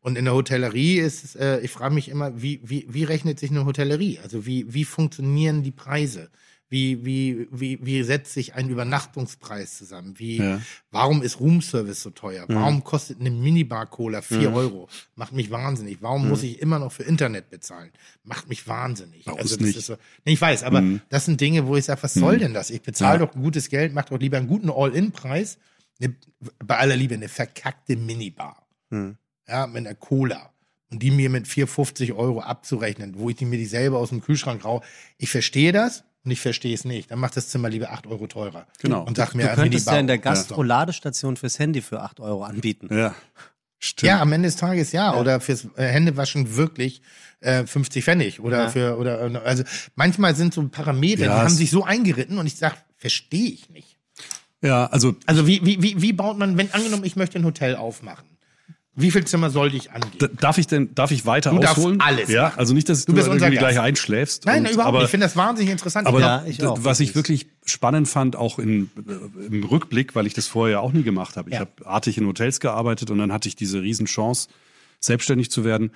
Und in der Hotellerie ist es, äh, ich frage mich immer, wie, wie, wie rechnet sich eine Hotellerie? Also wie, wie funktionieren die Preise? Wie, wie, wie, wie setzt sich ein Übernachtungspreis zusammen? Wie, Ja. warum ist Roomservice so teuer? Warum kostet eine Minibar-Cola 4 Euro? Macht mich wahnsinnig. Warum muss ich immer noch für Internet bezahlen? Macht mich wahnsinnig. Also Bei das nicht. ist so, nee, ich weiß, aber das sind Dinge, wo ich sage, was soll denn das? Ich bezahle Ja. doch gutes Geld, mach doch lieber einen guten All-In-Preis. Eine, bei aller Liebe, eine verkackte Minibar. Ja, mit einer Cola. Und die mir mit 4,50 Euro abzurechnen, wo ich die mir die selber aus dem Kühlschrank rau. Ich verstehe das und ich verstehe es nicht. Dann macht das Zimmer lieber 8 Euro teurer. Genau. Und sag mir, du könntest ja in der Gastro-Ladestation fürs Handy für 8 Euro anbieten. Ja. Stimmt. Ja, am Ende des Tages ja. Oder fürs äh, Händewaschen wirklich äh, 50 Pfennig. Oder Ja. für, oder, äh, also manchmal sind so Parameter, Ja, die haben sich so eingeritten und ich sag, verstehe ich nicht. Ja, also Also wie, wie, wie, wie baut man, wenn angenommen, ich möchte ein Hotel aufmachen. Wie viel Zimmer sollte ich angeben? D- Darf ich denn, darf ich weiter Du darfst ausholen? alles Ja, also nicht, dass Du du, irgendwie gleich einschläfst. Nein, Und- überhaupt aber, nicht. Ich finde das wahnsinnig interessant. Aber Ja, ich auch, was ich wirklich. spannend fand, auch in, äh, im Rückblick, weil ich das vorher auch nie gemacht habe. Ich Ja. habe artig in Hotels gearbeitet und dann hatte ich diese Riesenchance, selbstständig zu werden.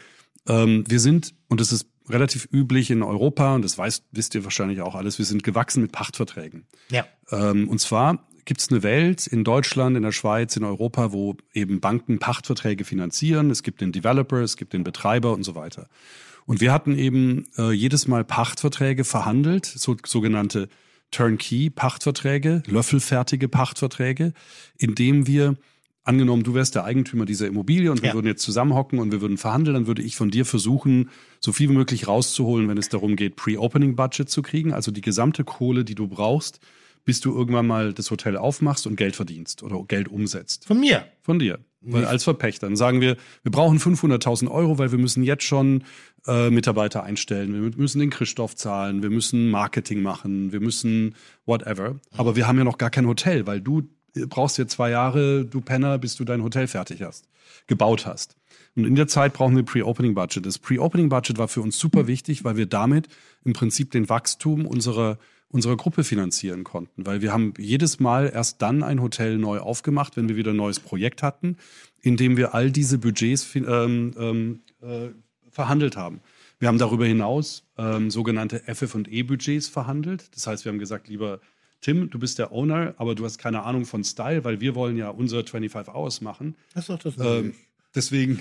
Ähm, wir sind, und das ist relativ üblich in Europa, und das weißt, wisst ihr wahrscheinlich auch alles, wir sind gewachsen mit Pachtverträgen. ja. Ähm, und zwar gibt es eine Welt in Deutschland, in der Schweiz, in Europa, wo eben Banken Pachtverträge finanzieren. Es gibt den Developer, es gibt den Betreiber und so weiter. Und wir hatten eben äh, jedes Mal Pachtverträge verhandelt, so, sogenannte Turnkey-Pachtverträge, löffelfertige Pachtverträge, indem wir angenommen, du wärst der Eigentümer dieser Immobilie und wir Ja. würden jetzt zusammenhocken und wir würden verhandeln, dann würde ich von dir versuchen, so viel wie möglich rauszuholen, wenn es darum geht, Pre-Opening-Budget zu kriegen, also die gesamte Kohle, die du brauchst, bis du irgendwann mal das Hotel aufmachst und Geld verdienst oder Geld umsetzt. Von mir. Von dir. Weil als Verpächter. Dann sagen wir, wir brauchen 500.000 Euro, weil wir müssen jetzt schon äh, Mitarbeiter einstellen. Wir müssen den Christoph zahlen. Wir müssen Marketing machen. Wir müssen whatever. Aber wir haben ja noch gar kein Hotel, weil du äh, brauchst ja zwei Jahre, du Penner, bis du dein Hotel fertig hast, gebaut hast. Und in der Zeit brauchen wir Pre-Opening-Budget. Das Pre-Opening-Budget war für uns super wichtig, weil wir damit im Prinzip den Wachstum unserer unserer Gruppe finanzieren konnten, weil wir haben jedes Mal erst dann ein Hotel neu aufgemacht, wenn wir wieder ein neues Projekt hatten, in dem wir all diese Budgets ähm, ähm, äh, verhandelt haben. Wir haben darüber hinaus ähm, sogenannte FF&E-Budgets verhandelt. Das heißt, wir haben gesagt, lieber Tim, du bist der Owner, aber du hast keine Ahnung von Style, weil wir wollen ja unser 25 Hours machen. Das ist doch das Ähm, deswegen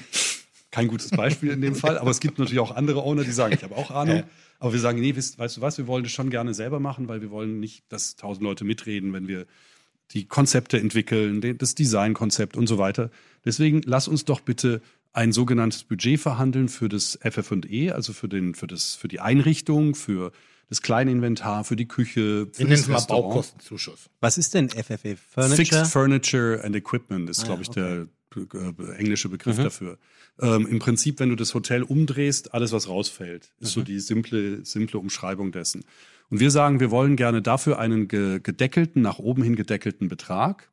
kein gutes Beispiel in dem Fall, aber es gibt natürlich auch andere Owner, die sagen, ich habe auch Ahnung. Aber wir sagen, nee, weißt, weißt du was, wir wollen das schon gerne selber machen, weil wir wollen nicht, dass tausend Leute mitreden, wenn wir die Konzepte entwickeln, das Designkonzept und so weiter. Deswegen lass uns doch bitte ein sogenanntes Budget verhandeln für das FF&E, also für, den, für, das, für die Einrichtung, für das Kleininventar, für die Küche, für Wir nennen es mal. Baukostenzuschuss. Was ist denn FFE? Furniture? Fixed Furniture and Equipment ist, Ah, glaube ich, okay. der äh, englische Begriff Mhm. dafür. Ähm, Im Prinzip, wenn du das Hotel umdrehst, alles, was rausfällt, ist so Mhm. die simple, simple Umschreibung dessen. Und wir sagen, wir wollen gerne dafür einen ge gedeckelten, nach oben hin gedeckelten Betrag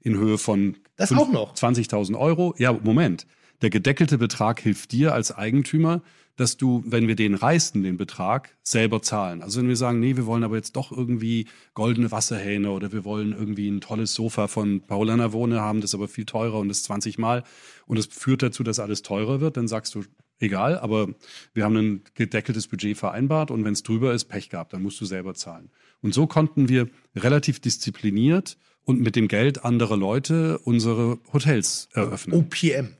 in Höhe von Das fünf- auch noch? 20.000 Euro. Ja, Moment. Der gedeckelte Betrag hilft dir als Eigentümer, dass du, wenn wir den reißen, den Betrag, selber zahlen. Also wenn wir sagen, nee, wir wollen aber jetzt doch irgendwie goldene Wasserhähne oder wir wollen irgendwie ein tolles Sofa von Paula Navone haben, das ist aber viel teurer und das 20 Mal und es führt dazu, dass alles teurer wird, dann sagst du, egal, aber wir haben ein gedeckeltes Budget vereinbart und wenn es drüber ist, Pech gehabt, dann musst du selber zahlen. Und so konnten wir relativ diszipliniert und mit dem Geld anderer Leute unsere Hotels eröffnen. OPM.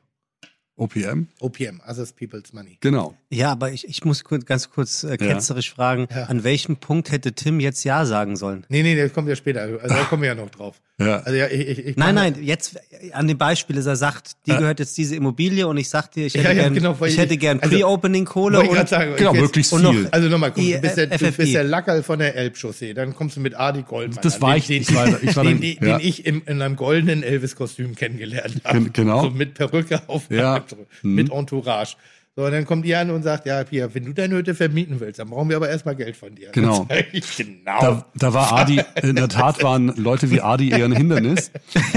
OPM? OPM, Others People's Money. Genau. Ja, aber ich, ich muss kurz, ganz kurz äh, ketzerisch fragen, Ja. an welchem Punkt hätte Tim jetzt Ja sagen sollen? Nee, nee, das kommt ja später. Also da kommen wir ja noch drauf. Ja. Also ja, ich, ich, ich Nein, nein, jetzt äh, an dem Beispiel ist er sagt, dir gehört jetzt diese Immobilie und ich sag dir, ich hätte Ja, ja, gern, genau, ich ich- hätte gern also, Pre-Opening-Kohle ich und sagen, Genau, jetzt- möglichst und noch- viel. Also nochmal, guck, du bist, der, du bist der Lackerl von der Elbchaussee. Dann kommst du mit Adi Goldmann. Das war den, ich- den, ich war- ich war den, dann- den, ja. den ich im, in einem goldenen Elvis-Kostüm kennengelernt habe. Gen- genau. So mit Perücke auf, Ja. Mhm. mit Entourage. So, und dann kommt die an und sagt, ja, Pia, wenn du deine Hütte vermieten willst, dann brauchen wir aber erstmal Geld von dir. Genau. Ich, genau. Da, da war Adi, in der Tat waren Leute wie Adi eher ein Hindernis,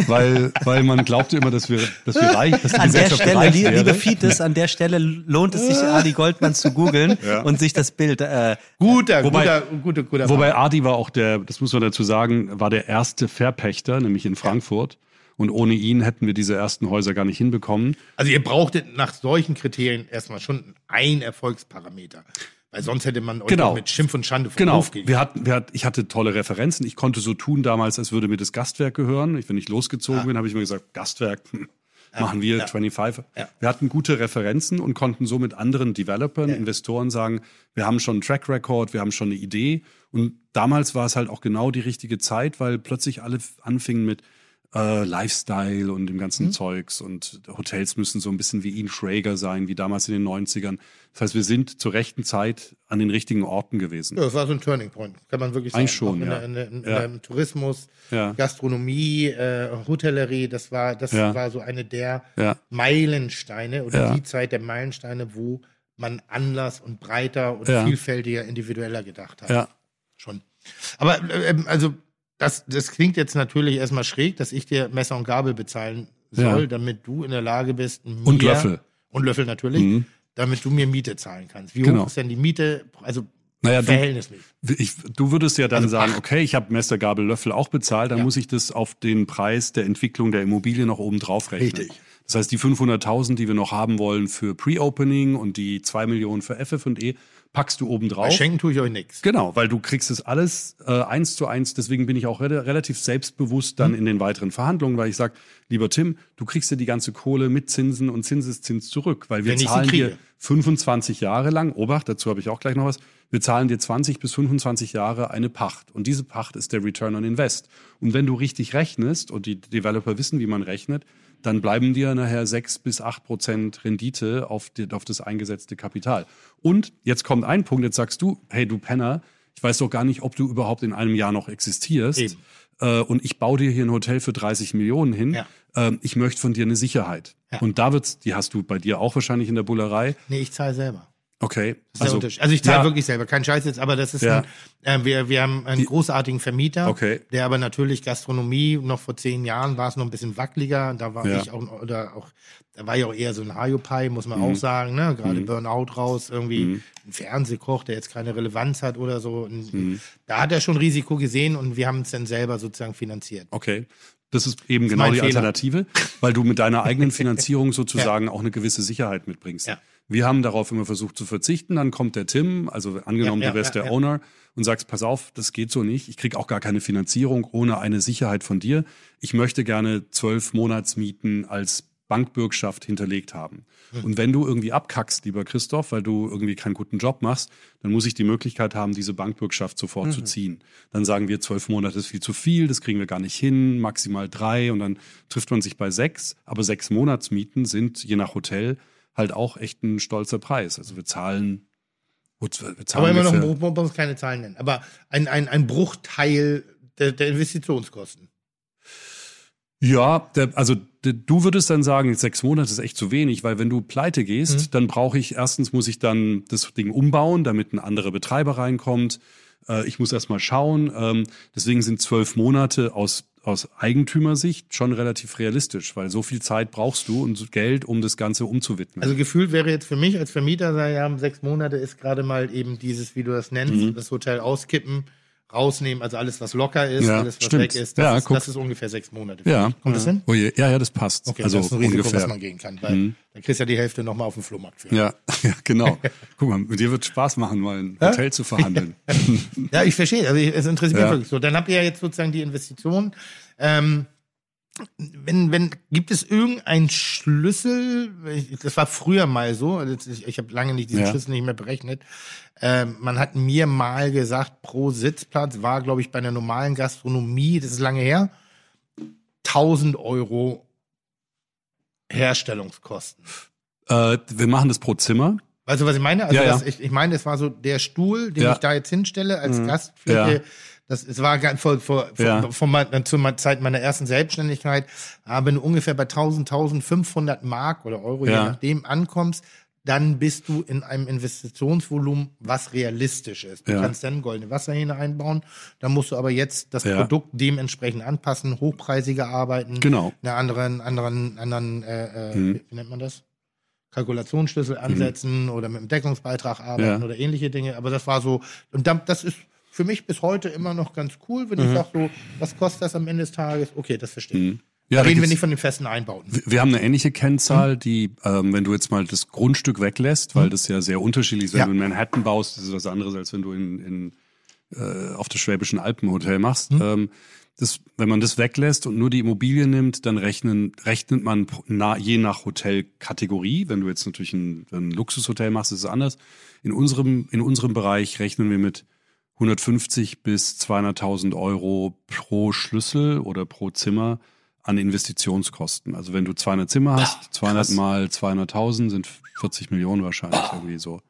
weil, weil man glaubte immer, dass wir, dass wir reich, dass die an der Gesellschaft Stelle, reich li- liebe wäre. Fides, an der Stelle lohnt es sich, Adi Goldmann zu googeln und sich das Bild äh, guter, Wobei- guter, guter, guter Wobei. Adi war auch der, das muss man dazu sagen, war der erste Verpächter, nämlich in Frankfurt. Und ohne ihn hätten wir diese ersten Häuser gar nicht hinbekommen. Also ihr brauchtet nach solchen Kriterien erstmal schon ein Erfolgsparameter. Weil sonst hätte man euch Genau. mit Schimpf und Schande vom Genau. Hof gehen. Wir hatten, wir hatten, ich hatte tolle Referenzen. Ich konnte so tun damals, als würde mir das Gastwerk gehören. Ich, wenn ich losgezogen bin, habe ich mir gesagt, Gastwerk, hm, machen wir ja. 25. Ja. Wir hatten gute Referenzen und konnten so mit anderen Developern, Investoren sagen, wir haben schon einen Track Record, wir haben schon eine Idee. Und damals war es halt auch genau die richtige Zeit, weil plötzlich alle anfingen mit äh, Lifestyle und dem ganzen Zeugs und Hotels müssen so ein bisschen wie Ian Schrager sein, wie damals in den 90ern. Das heißt, wir sind zur rechten Zeit an den richtigen Orten gewesen. Ja, das war so ein Turning Point, kann man wirklich sagen. Eigentlich schon, in, ja. in, der, in Ja. Tourismus, Ja. Gastronomie, äh, Hotellerie, das war, das Ja. war so eine der. Meilensteine oder die Zeit der Meilensteine, wo man anders und breiter und vielfältiger, individueller gedacht hat. Ja. Schon. Aber ähm, also das, das klingt jetzt natürlich erstmal schräg, dass ich dir Messer und Gabel bezahlen soll, Ja. damit du in der Lage bist, mir, Und Löffel. Und Löffel natürlich, Mhm. damit du mir Miete zahlen kannst. Wie Genau. hoch ist denn die Miete? Also Naja, du, verhältnismäßig. ich, du würdest ja dann Also sagen, Pacht. okay, ich habe Messer, Gabel, Löffel auch bezahlt, dann Ja. muss ich das auf den Preis der Entwicklung der Immobilie noch oben drauf rechnen. Richtig. Das heißt, die 500.000, die wir noch haben wollen für Pre-Opening und die 2 Millionen für FF&E, packst du oben Bei drauf. Schenken tue ich euch nichts. Genau, weil du kriegst es alles äh, eins zu eins. Deswegen bin ich auch re relativ selbstbewusst dann in den weiteren Verhandlungen, weil ich sage, lieber Tim, du kriegst dir die ganze Kohle mit Zinsen und Zinseszins zurück, weil wir Wenn zahlen dir kriege. 25 Jahre lang, Obacht, dazu habe ich auch gleich noch was, wir zahlen dir 20 bis 25 Jahre eine Pacht. Und diese Pacht ist der Return on Invest. Und wenn du richtig rechnest, und die Developer wissen, wie man rechnet, dann bleiben dir nachher 6 bis 8 Prozent Rendite auf, die, auf das eingesetzte Kapital. Und jetzt kommt ein Punkt, jetzt sagst du, hey du Penner, ich weiß doch gar nicht, ob du überhaupt in einem Jahr noch existierst. Eben. Äh, und ich baue dir hier ein Hotel für 30 Millionen hin. Ja. Ähm, ich möchte von dir eine Sicherheit. Ja. Und da wird's, die hast du bei dir auch wahrscheinlich in der Bullerei. Nee, ich zahle selber. Okay. Das ist der Unterschied. Also ich zahle ja, wirklich selber, kein Scheiß jetzt, aber das ist Ja. ein, äh, wir, wir haben einen großartigen Vermieter, Okay. der aber natürlich Gastronomie, noch vor zehn Jahren war es noch ein bisschen wackeliger, da war Ja. ich auch, oder auch, da war ich auch eher so ein Hayopai, muss Mhm. man auch sagen, ne, gerade Burnout raus, irgendwie ein Fernsehkoch, der jetzt keine Relevanz hat oder so, Mhm. da hat er schon Risiko gesehen und wir haben es dann selber sozusagen finanziert. Okay. Das ist eben ist genau mein die Fehler. Alternative, weil du mit deiner eigenen Finanzierung sozusagen auch eine gewisse Sicherheit mitbringst. Ja. Wir haben darauf immer versucht zu verzichten. Dann kommt der Tim, also angenommen, Ja, ja, du wärst ja, der. Owner und sagst, pass auf, das geht so nicht. Ich krieg auch gar keine Finanzierung ohne eine Sicherheit von dir. Ich möchte gerne zwölf Monatsmieten als Bankbürgschaft hinterlegt haben. Hm. Und wenn du irgendwie abkackst, lieber Christoph, weil du irgendwie keinen guten Job machst, dann muss ich die Möglichkeit haben, diese Bankbürgschaft sofort Mhm. zu ziehen. Dann sagen wir, zwölf Monate ist viel zu viel, das kriegen wir gar nicht hin, maximal drei und dann trifft man sich bei sechs. Aber sechs Monatsmieten sind je nach Hotel halt auch echt ein stolzer Preis. Also wir zahlen, gut, wir zahlen Aber immer noch, ungefähr- man muss keine Zahlen nennen, aber ein, ein, ein Bruchteil der, der Investitionskosten. Ja, der, also der, du würdest dann sagen, sechs Monate ist echt zu wenig, weil wenn du pleite gehst, Mhm. dann brauche ich, erstens muss ich dann das Ding umbauen, damit ein anderer Betreiber reinkommt. Äh, ich muss erst mal schauen. Ähm, deswegen sind zwölf Monate aus, aus Eigentümersicht schon relativ realistisch, weil so viel Zeit brauchst du und Geld, um das Ganze umzuwidmen. Also gefühlt wäre jetzt für mich als Vermieter, sagen, ja, sechs Monate ist gerade mal eben dieses, wie du das nennst, Mhm. das Hotel auskippen, rausnehmen, also alles, was locker ist, Ja, alles, was stimmt. weg ist, das, Ja, ist, das ist ungefähr sechs Monate. ja. Kommt das hin? Oh je, ja, ja, das passt. Okay, also das ist ein Risiko, ungefähr. was man gehen kann, weil Mhm. dann kriegst du ja die Hälfte nochmal auf dem Flohmarkt für. Ja, ja, genau. Guck mal, mit dir wird Spaß machen, mal ein Hotel zu verhandeln. Ja, ich verstehe. Also ich, es interessiert mich wirklich so. Dann habt ihr ja jetzt sozusagen die Investition. Ähm, wenn, wenn, gibt es irgendeinen Schlüssel? Das war früher mal so. Ich, ich habe lange nicht diesen Ja. Schlüssel nicht mehr berechnet. Ähm, man hat mir mal gesagt, pro Sitzplatz war, glaube ich, bei einer normalen Gastronomie, das ist lange her, 1000 Euro Herstellungskosten. äh, wir machen das pro Zimmer. Weißt du, was ich meine? Also Ja, ja. Das, ich, ich meine, es war so der Stuhl, den Ja. ich da jetzt hinstelle als Mhm. Gastfläche. Ja. Das, es war ganz vor, vor, vor, Ja. von meiner, zur Zeit meiner ersten Selbstständigkeit, aber wenn du ungefähr bei 1000, 1500 Mark oder Euro, je Ja. nachdem, ankommst, dann bist du in einem Investitionsvolumen, was realistisch ist. Du Ja. kannst dann goldene Wasserhähne einbauen, dann musst du aber jetzt das Ja. Produkt dementsprechend anpassen, hochpreisiger arbeiten, Genau. eine anderen, anderen, anderen, äh, äh, Mhm. wie, nennt man das? Kalkulationsschlüssel ansetzen oder mit dem Deckungsbeitrag arbeiten Ja. oder ähnliche Dinge. Aber das war so, und dann, das ist für mich bis heute immer noch ganz cool, wenn ich sage so, was kostet das am Ende des Tages? Okay, das verstehe ich. Mhm. Ja, reden wir nicht von den festen Einbauten. Wir- Wir haben eine ähnliche Kennzahl, die, ähm, wenn du jetzt mal das Grundstück weglässt, weil das ja sehr unterschiedlich ist, wenn Ja. du in Manhattan baust, das ist was anderes, als wenn du in, in, äh, auf der Schwäbischen Alpen ein Hotel machst. Ähm, das, wenn man das weglässt und nur die Immobilie nimmt, dann rechnen, rechnet man na, je nach Hotelkategorie. Wenn du jetzt natürlich ein, ein Luxushotel machst, ist es anders. In unserem, in unserem Bereich rechnen wir mit 150 bis 200.000 Euro pro Schlüssel oder pro Zimmer an Investitionskosten. Also wenn du 200 Zimmer hast, 200 mal 200.000 sind 40 Millionen wahrscheinlich irgendwie so.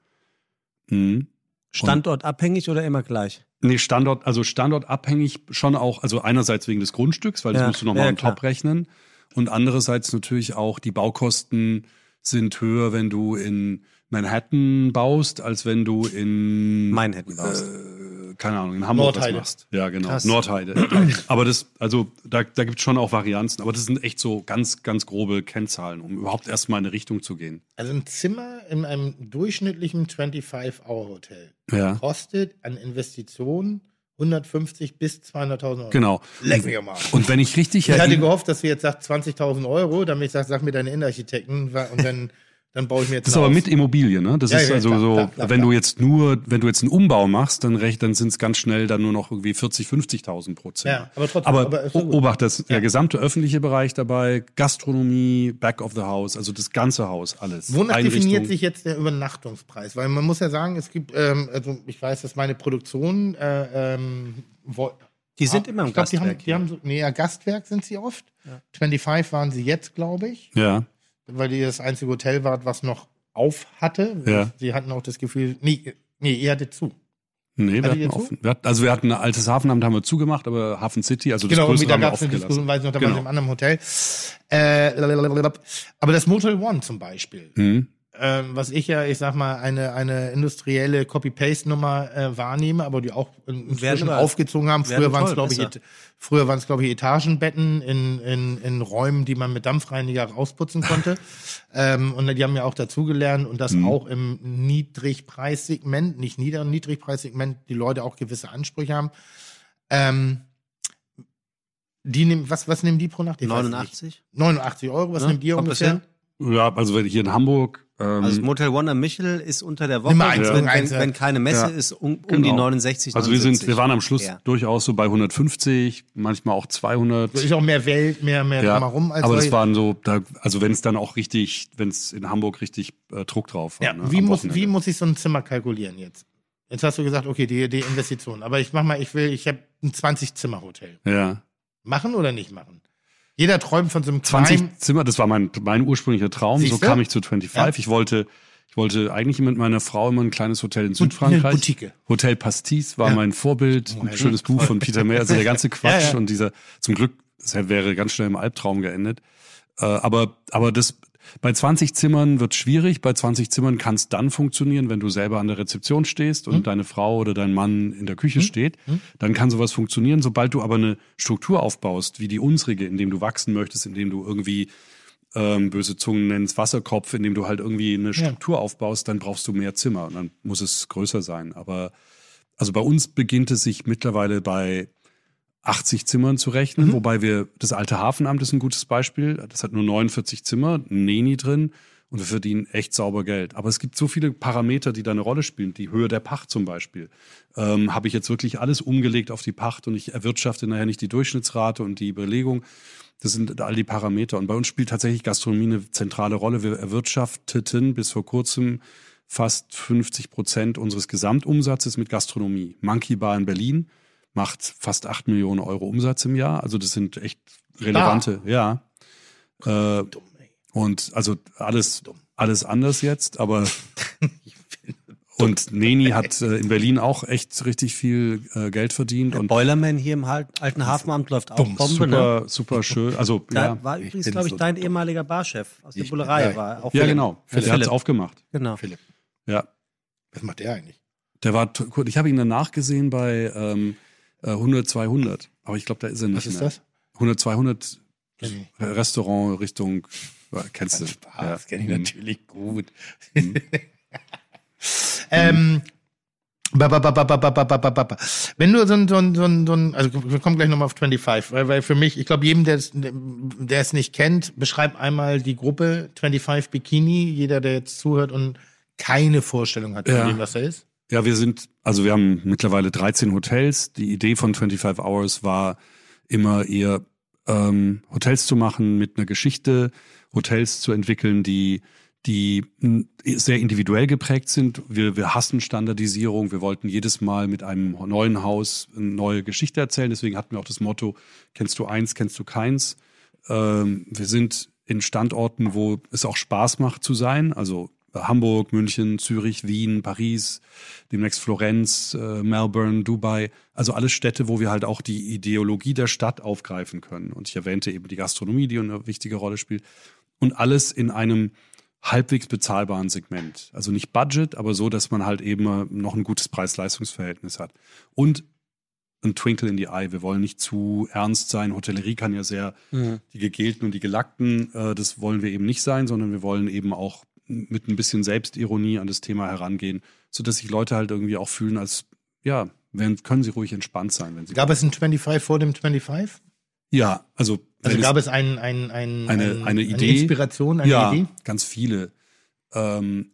Mhm. Standortabhängig oder immer gleich? Nee, Standort, also standortabhängig schon auch, also einerseits wegen des Grundstücks, weil das Ja, musst du nochmal ja, on top rechnen. Und andererseits natürlich auch die Baukosten sind höher, wenn du in Manhattan baust, als wenn du in Manhattan baust. Äh, keine Ahnung, in Hamburg Nordheide. was machst. Ja, genau. Krass. Nordheide. aber das, also da, da gibt es schon auch Varianzen, aber das sind echt so ganz, ganz grobe Kennzahlen, um überhaupt erstmal in eine Richtung zu gehen. Also ein Zimmer in einem durchschnittlichen 25-Hour-Hotel Ja. kostet an Investitionen 150 bis 200.000 Euro. Genau. Leck mich am Arsch. Und wenn ich richtig Ich hatte gehofft, dass du jetzt sagst 20.000 Euro, damit ich sage, sag mir deine Innenarchitekten und dann, dann baue ich mir jetzt Das ist aber mit Immobilie, ne? Das Ja, ist ja, also klar, so, klar, klar, wenn klar. du jetzt nur, wenn du jetzt einen Umbau machst, dann recht, dann sind es ganz schnell dann nur noch irgendwie 40, 50.000 pro Zimmer. Ja, aber trotzdem, Aber, aber so. Obacht, das Ja. der gesamte öffentliche Bereich dabei, Gastronomie, Back of the House, also das ganze Haus, alles. Wonach definiert sich jetzt der Übernachtungspreis? Weil man muss ja sagen, es gibt, ähm, also ich weiß, dass meine Produktion, äh, ähm, wo, Die sind immer im ich glaub, die haben, Gastwerk die haben so, nee, ja, Gastwerk sind sie oft. 25 waren sie jetzt, glaube ich, Ja, weil die das einzige Hotel war, was noch auf hatte. Ja. Sie hatten auch das Gefühl, nee, nee, ihr hattet zu. nee, wir Hattet hatten ihr zu? offen. Wir hatten, also wir hatten ein altes Hafenamt, haben wir zugemacht, aber Hafen City, also das Genau, größere da haben wir gab es eine offen Diskussion, gelassen. weiß ich noch, da Genau. waren sie im anderen Hotel. Äh, aber das Motel One zum Beispiel, Mhm. Ähm, was ich ja, ich sag mal, eine, eine industrielle Copy-Paste-Nummer äh, wahnehme, aber die auch in- inzwischen aufgezogen haben. Früher waren es, glaube ich, früher waren es, glaube ich, Etagenbetten in, in, in Räumen, die man mit Dampfreiniger rausputzen konnte. ähm, und die haben ja auch dazugelernt und das auch im Niedrigpreissegment, nicht Nieder- und Niedrigpreissegment, die Leute auch gewisse Ansprüche haben. Ähm, die nehmen, was, was nehmen die pro Nacht? Ich weiß es nicht. 89? 89 Euro, was Ja, nehmt ihr kommt das ungefähr? Ja, also wenn hier in Hamburg, ähm, Also das Motel One am Michel ist unter der Woche, eins, wenn, irgendeins, wenn, wenn keine Messe Ja. ist, um, um Genau. die 69, also wir sind, 79. wir waren am Schluss Ja. durchaus so bei 150, manchmal auch 200. Ist auch mehr Welt, mehr, mehr Ja, drumherum als aber das waren so, da, also wenn es dann auch richtig, wenn es in Hamburg richtig äh, Druck drauf war. Ja, ne, wie, muss, Wochenende. wie muss ich so ein Zimmer kalkulieren jetzt? Jetzt hast du gesagt, okay, die, die Investition. Aber ich mach mal, ich will, ich habe ein 20-Zimmer-Hotel. Ja. Machen oder nicht machen? Jeder träumt von so einem 20 kleinen. Zimmer, das war mein, mein ursprünglicher Traum. So Siehste? kam ich zu 25. Ja. Ich wollte, ich wollte eigentlich mit meiner Frau immer ein kleines Hotel in Eine Südfrankreich. Boutique. Hotel Pastis war Ja. mein Vorbild. Oh, ein schönes Buch von Peter Mayer. Also der ganze Quatsch Ja, ja. und dieser, zum Glück, das wäre ganz schnell im Albtraum geendet. Äh, aber, aber das, bei 20 Zimmern wird schwierig. Bei 20 Zimmern kann es dann funktionieren, wenn du selber an der Rezeption stehst und deine Frau oder dein Mann in der Küche steht. Dann kann sowas funktionieren. Sobald du aber eine Struktur aufbaust, wie die unsrige, indem du wachsen möchtest, indem du irgendwie ähm, böse Zungen nennst, Wasserkopf, indem du halt irgendwie eine Struktur aufbaust, dann brauchst du mehr Zimmer und dann muss es größer sein. Aber also bei uns beginnt es sich mittlerweile bei 80 Zimmern zu rechnen, Mhm. wobei wir, das alte Hafenamt ist ein gutes Beispiel, das hat nur 49 Zimmer, Neni drin und wir verdienen echt sauber Geld. Aber es gibt so viele Parameter, die da eine Rolle spielen. Die Höhe der Pacht zum Beispiel. Ähm, Habe ich jetzt wirklich alles umgelegt auf die Pacht und ich erwirtschafte nachher nicht die Durchschnittsrate und die Belegung. Das sind all die Parameter. Und bei uns spielt tatsächlich Gastronomie eine zentrale Rolle. Wir erwirtschafteten bis vor kurzem fast 50 Prozent unseres Gesamtumsatzes mit Gastronomie. Monkey Bar in Berlin macht fast 8 Millionen Euro Umsatz im Jahr. Also das sind echt relevante, ja. Äh, Dumm, ey. und also alles, alles anders jetzt, aber und Neni hat äh, in Berlin auch echt richtig viel äh, Geld verdient Der und Boilerman hier im Halt- alten Hafenamt läuft auch Dumm, Bombe, ne? super, super schön. Also Da ja, war übrigens, glaube ich, so dein dumm. ehemaliger Barchef aus der Ich- Bullerei. ja, war auch ja Philipp. genau. Philipp. Der hat es aufgemacht. Genau. Philipp, Ja, was macht der eigentlich? der war. Ich habe ihn danach gesehen bei ähm, 100, 200. Aber ich glaube, da ist er nicht. Was ist mehr. das? 100, 200 Restaurant Richtung, kennst du? Spaß, ja. kenne ich natürlich gut. Ähm, wenn du so ein, so ein, so ein, so ein also wir kommen gleich nochmal auf 25, weil, weil für mich, ich glaube, jedem, der es, der es nicht kennt, beschreib einmal die Gruppe 25 Bikini, jeder, der jetzt zuhört und keine Vorstellung hat von ja. dem, was er ist. Ja, wir sind, also wir haben mittlerweile 13 Hotels. Die Idee von 25 Hours war immer eher ähm, Hotels zu machen mit einer Geschichte, Hotels zu entwickeln, die die sehr individuell geprägt sind. Wir, wir hassen Standardisierung. Wir wollten jedes Mal mit einem neuen Haus eine neue Geschichte erzählen. Deswegen hatten wir auch das Motto, kennst du eins, kennst du keins. ähm, wir sind in Standorten, wo es auch Spaß macht zu sein. Also Hamburg, München, Zürich, Wien, Paris, demnächst Florenz, äh, Melbourne, Dubai. Also alles Städte, wo wir halt auch die Ideologie der Stadt aufgreifen können. Und ich erwähnte eben die Gastronomie, die eine wichtige Rolle spielt. Und alles in einem halbwegs bezahlbaren Segment. Also nicht Budget, aber so, dass man halt eben noch ein gutes Preis-Leistungs-Verhältnis hat. Und ein Twinkle in die Eye. Wir wollen nicht zu ernst sein. Hotellerie kann ja sehr Mhm. die Gegelten und die Gelackten, äh, das wollen wir eben nicht sein, sondern wir wollen eben auch mit ein bisschen Selbstironie an das Thema herangehen, sodass sich Leute halt irgendwie auch fühlen, als ja, wenn, können sie ruhig entspannt sein, wenn sie. Gab es ein 25 vor dem 25? ja, also, Also gab es, es ein, ein, ein, Eine- ein, eine Idee? Inspiration, eine ja, Idee? ganz viele. Ähm,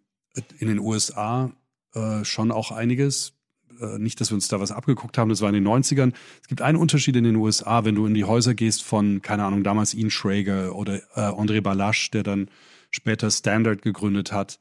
in den USA äh, schon auch einiges. Äh, nicht, dass wir uns da was abgeguckt haben, das war in den 90ern. Es gibt einen Unterschied in den USA, wenn du in die Häuser gehst von, keine Ahnung, damals Ian Schrager oder äh, André Balasch, der dann später Standard gegründet hat.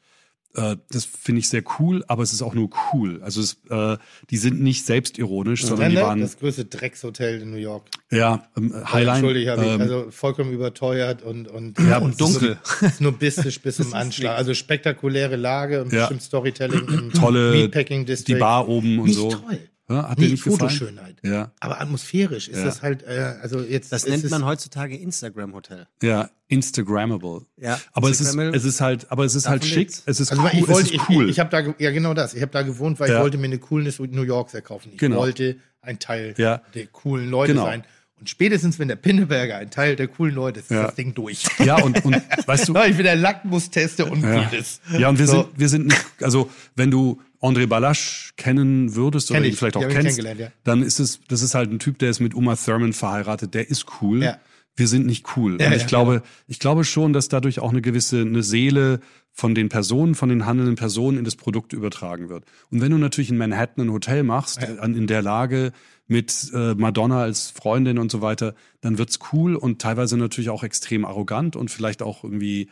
Äh, das finde ich sehr cool, aber es ist auch nur cool. Also es, äh, die sind nicht selbstironisch, sondern die waren das größte Dreckshotel in New York. ja ähm, Highline. Entschuldige, hab ich, ähm, also vollkommen überteuert und, und, Ja, und dunkel. Snobistisch bis zum Anschlag. Also spektakuläre Lage und Ja. bestimmt Storytelling im Tolle- Meatpacking District. die Bar oben und nicht so. toll. Ja, hat Nee, nicht? Fotoschönheit. Ja, Aber atmosphärisch ist Ja. das halt, äh, also jetzt. Das nennt man heutzutage Instagram-Hotel. ja, Instagrammable. Ja, Aber es ist, Instagrammable. es ist halt, aber es ist halt schick. lebt's. Es ist Also cool. ich wollte, es ist cool. ich, ich habe da, ja genau das. Ich habe da gewohnt, weil Ja. ich wollte mir eine Coolness New Yorks erkaufen. Ich Genau. wollte ein Teil Ja. der coolen Leute Genau. sein. Und spätestens, wenn der Pinneberger ein Teil der coolen Leute ist, ist Ja. das Ding durch. ja, und, und weißt du, ich bin der Lackmusteste und ja. Coolness. ja, und wir So. sind, wir sind nicht, also wenn du André Balasch kennen würdest oder Kenn ihn ich. vielleicht auch kennst, ja. dann ist es, das ist halt ein Typ, der ist mit Uma Thurman verheiratet, der ist cool. Ja. Wir sind nicht cool. Ja, und ich glaube, ich glaube schon, dass dadurch auch eine gewisse, eine Seele von den Personen, von den handelnden Personen in das Produkt übertragen wird. Und wenn du natürlich in Manhattan ein Hotel machst, in der Lage mit äh, Madonna als Freundin und so weiter, dann wird's cool und teilweise natürlich auch extrem arrogant und vielleicht auch irgendwie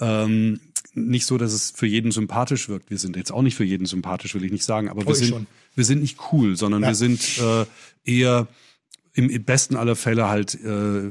ähm, nicht so, dass es für jeden sympathisch wirkt. Wir sind jetzt auch nicht für jeden sympathisch, will ich nicht sagen, aber Oh, wir sind, schon. wir sind nicht cool, sondern Ja. wir sind äh, eher im besten aller Fälle halt äh,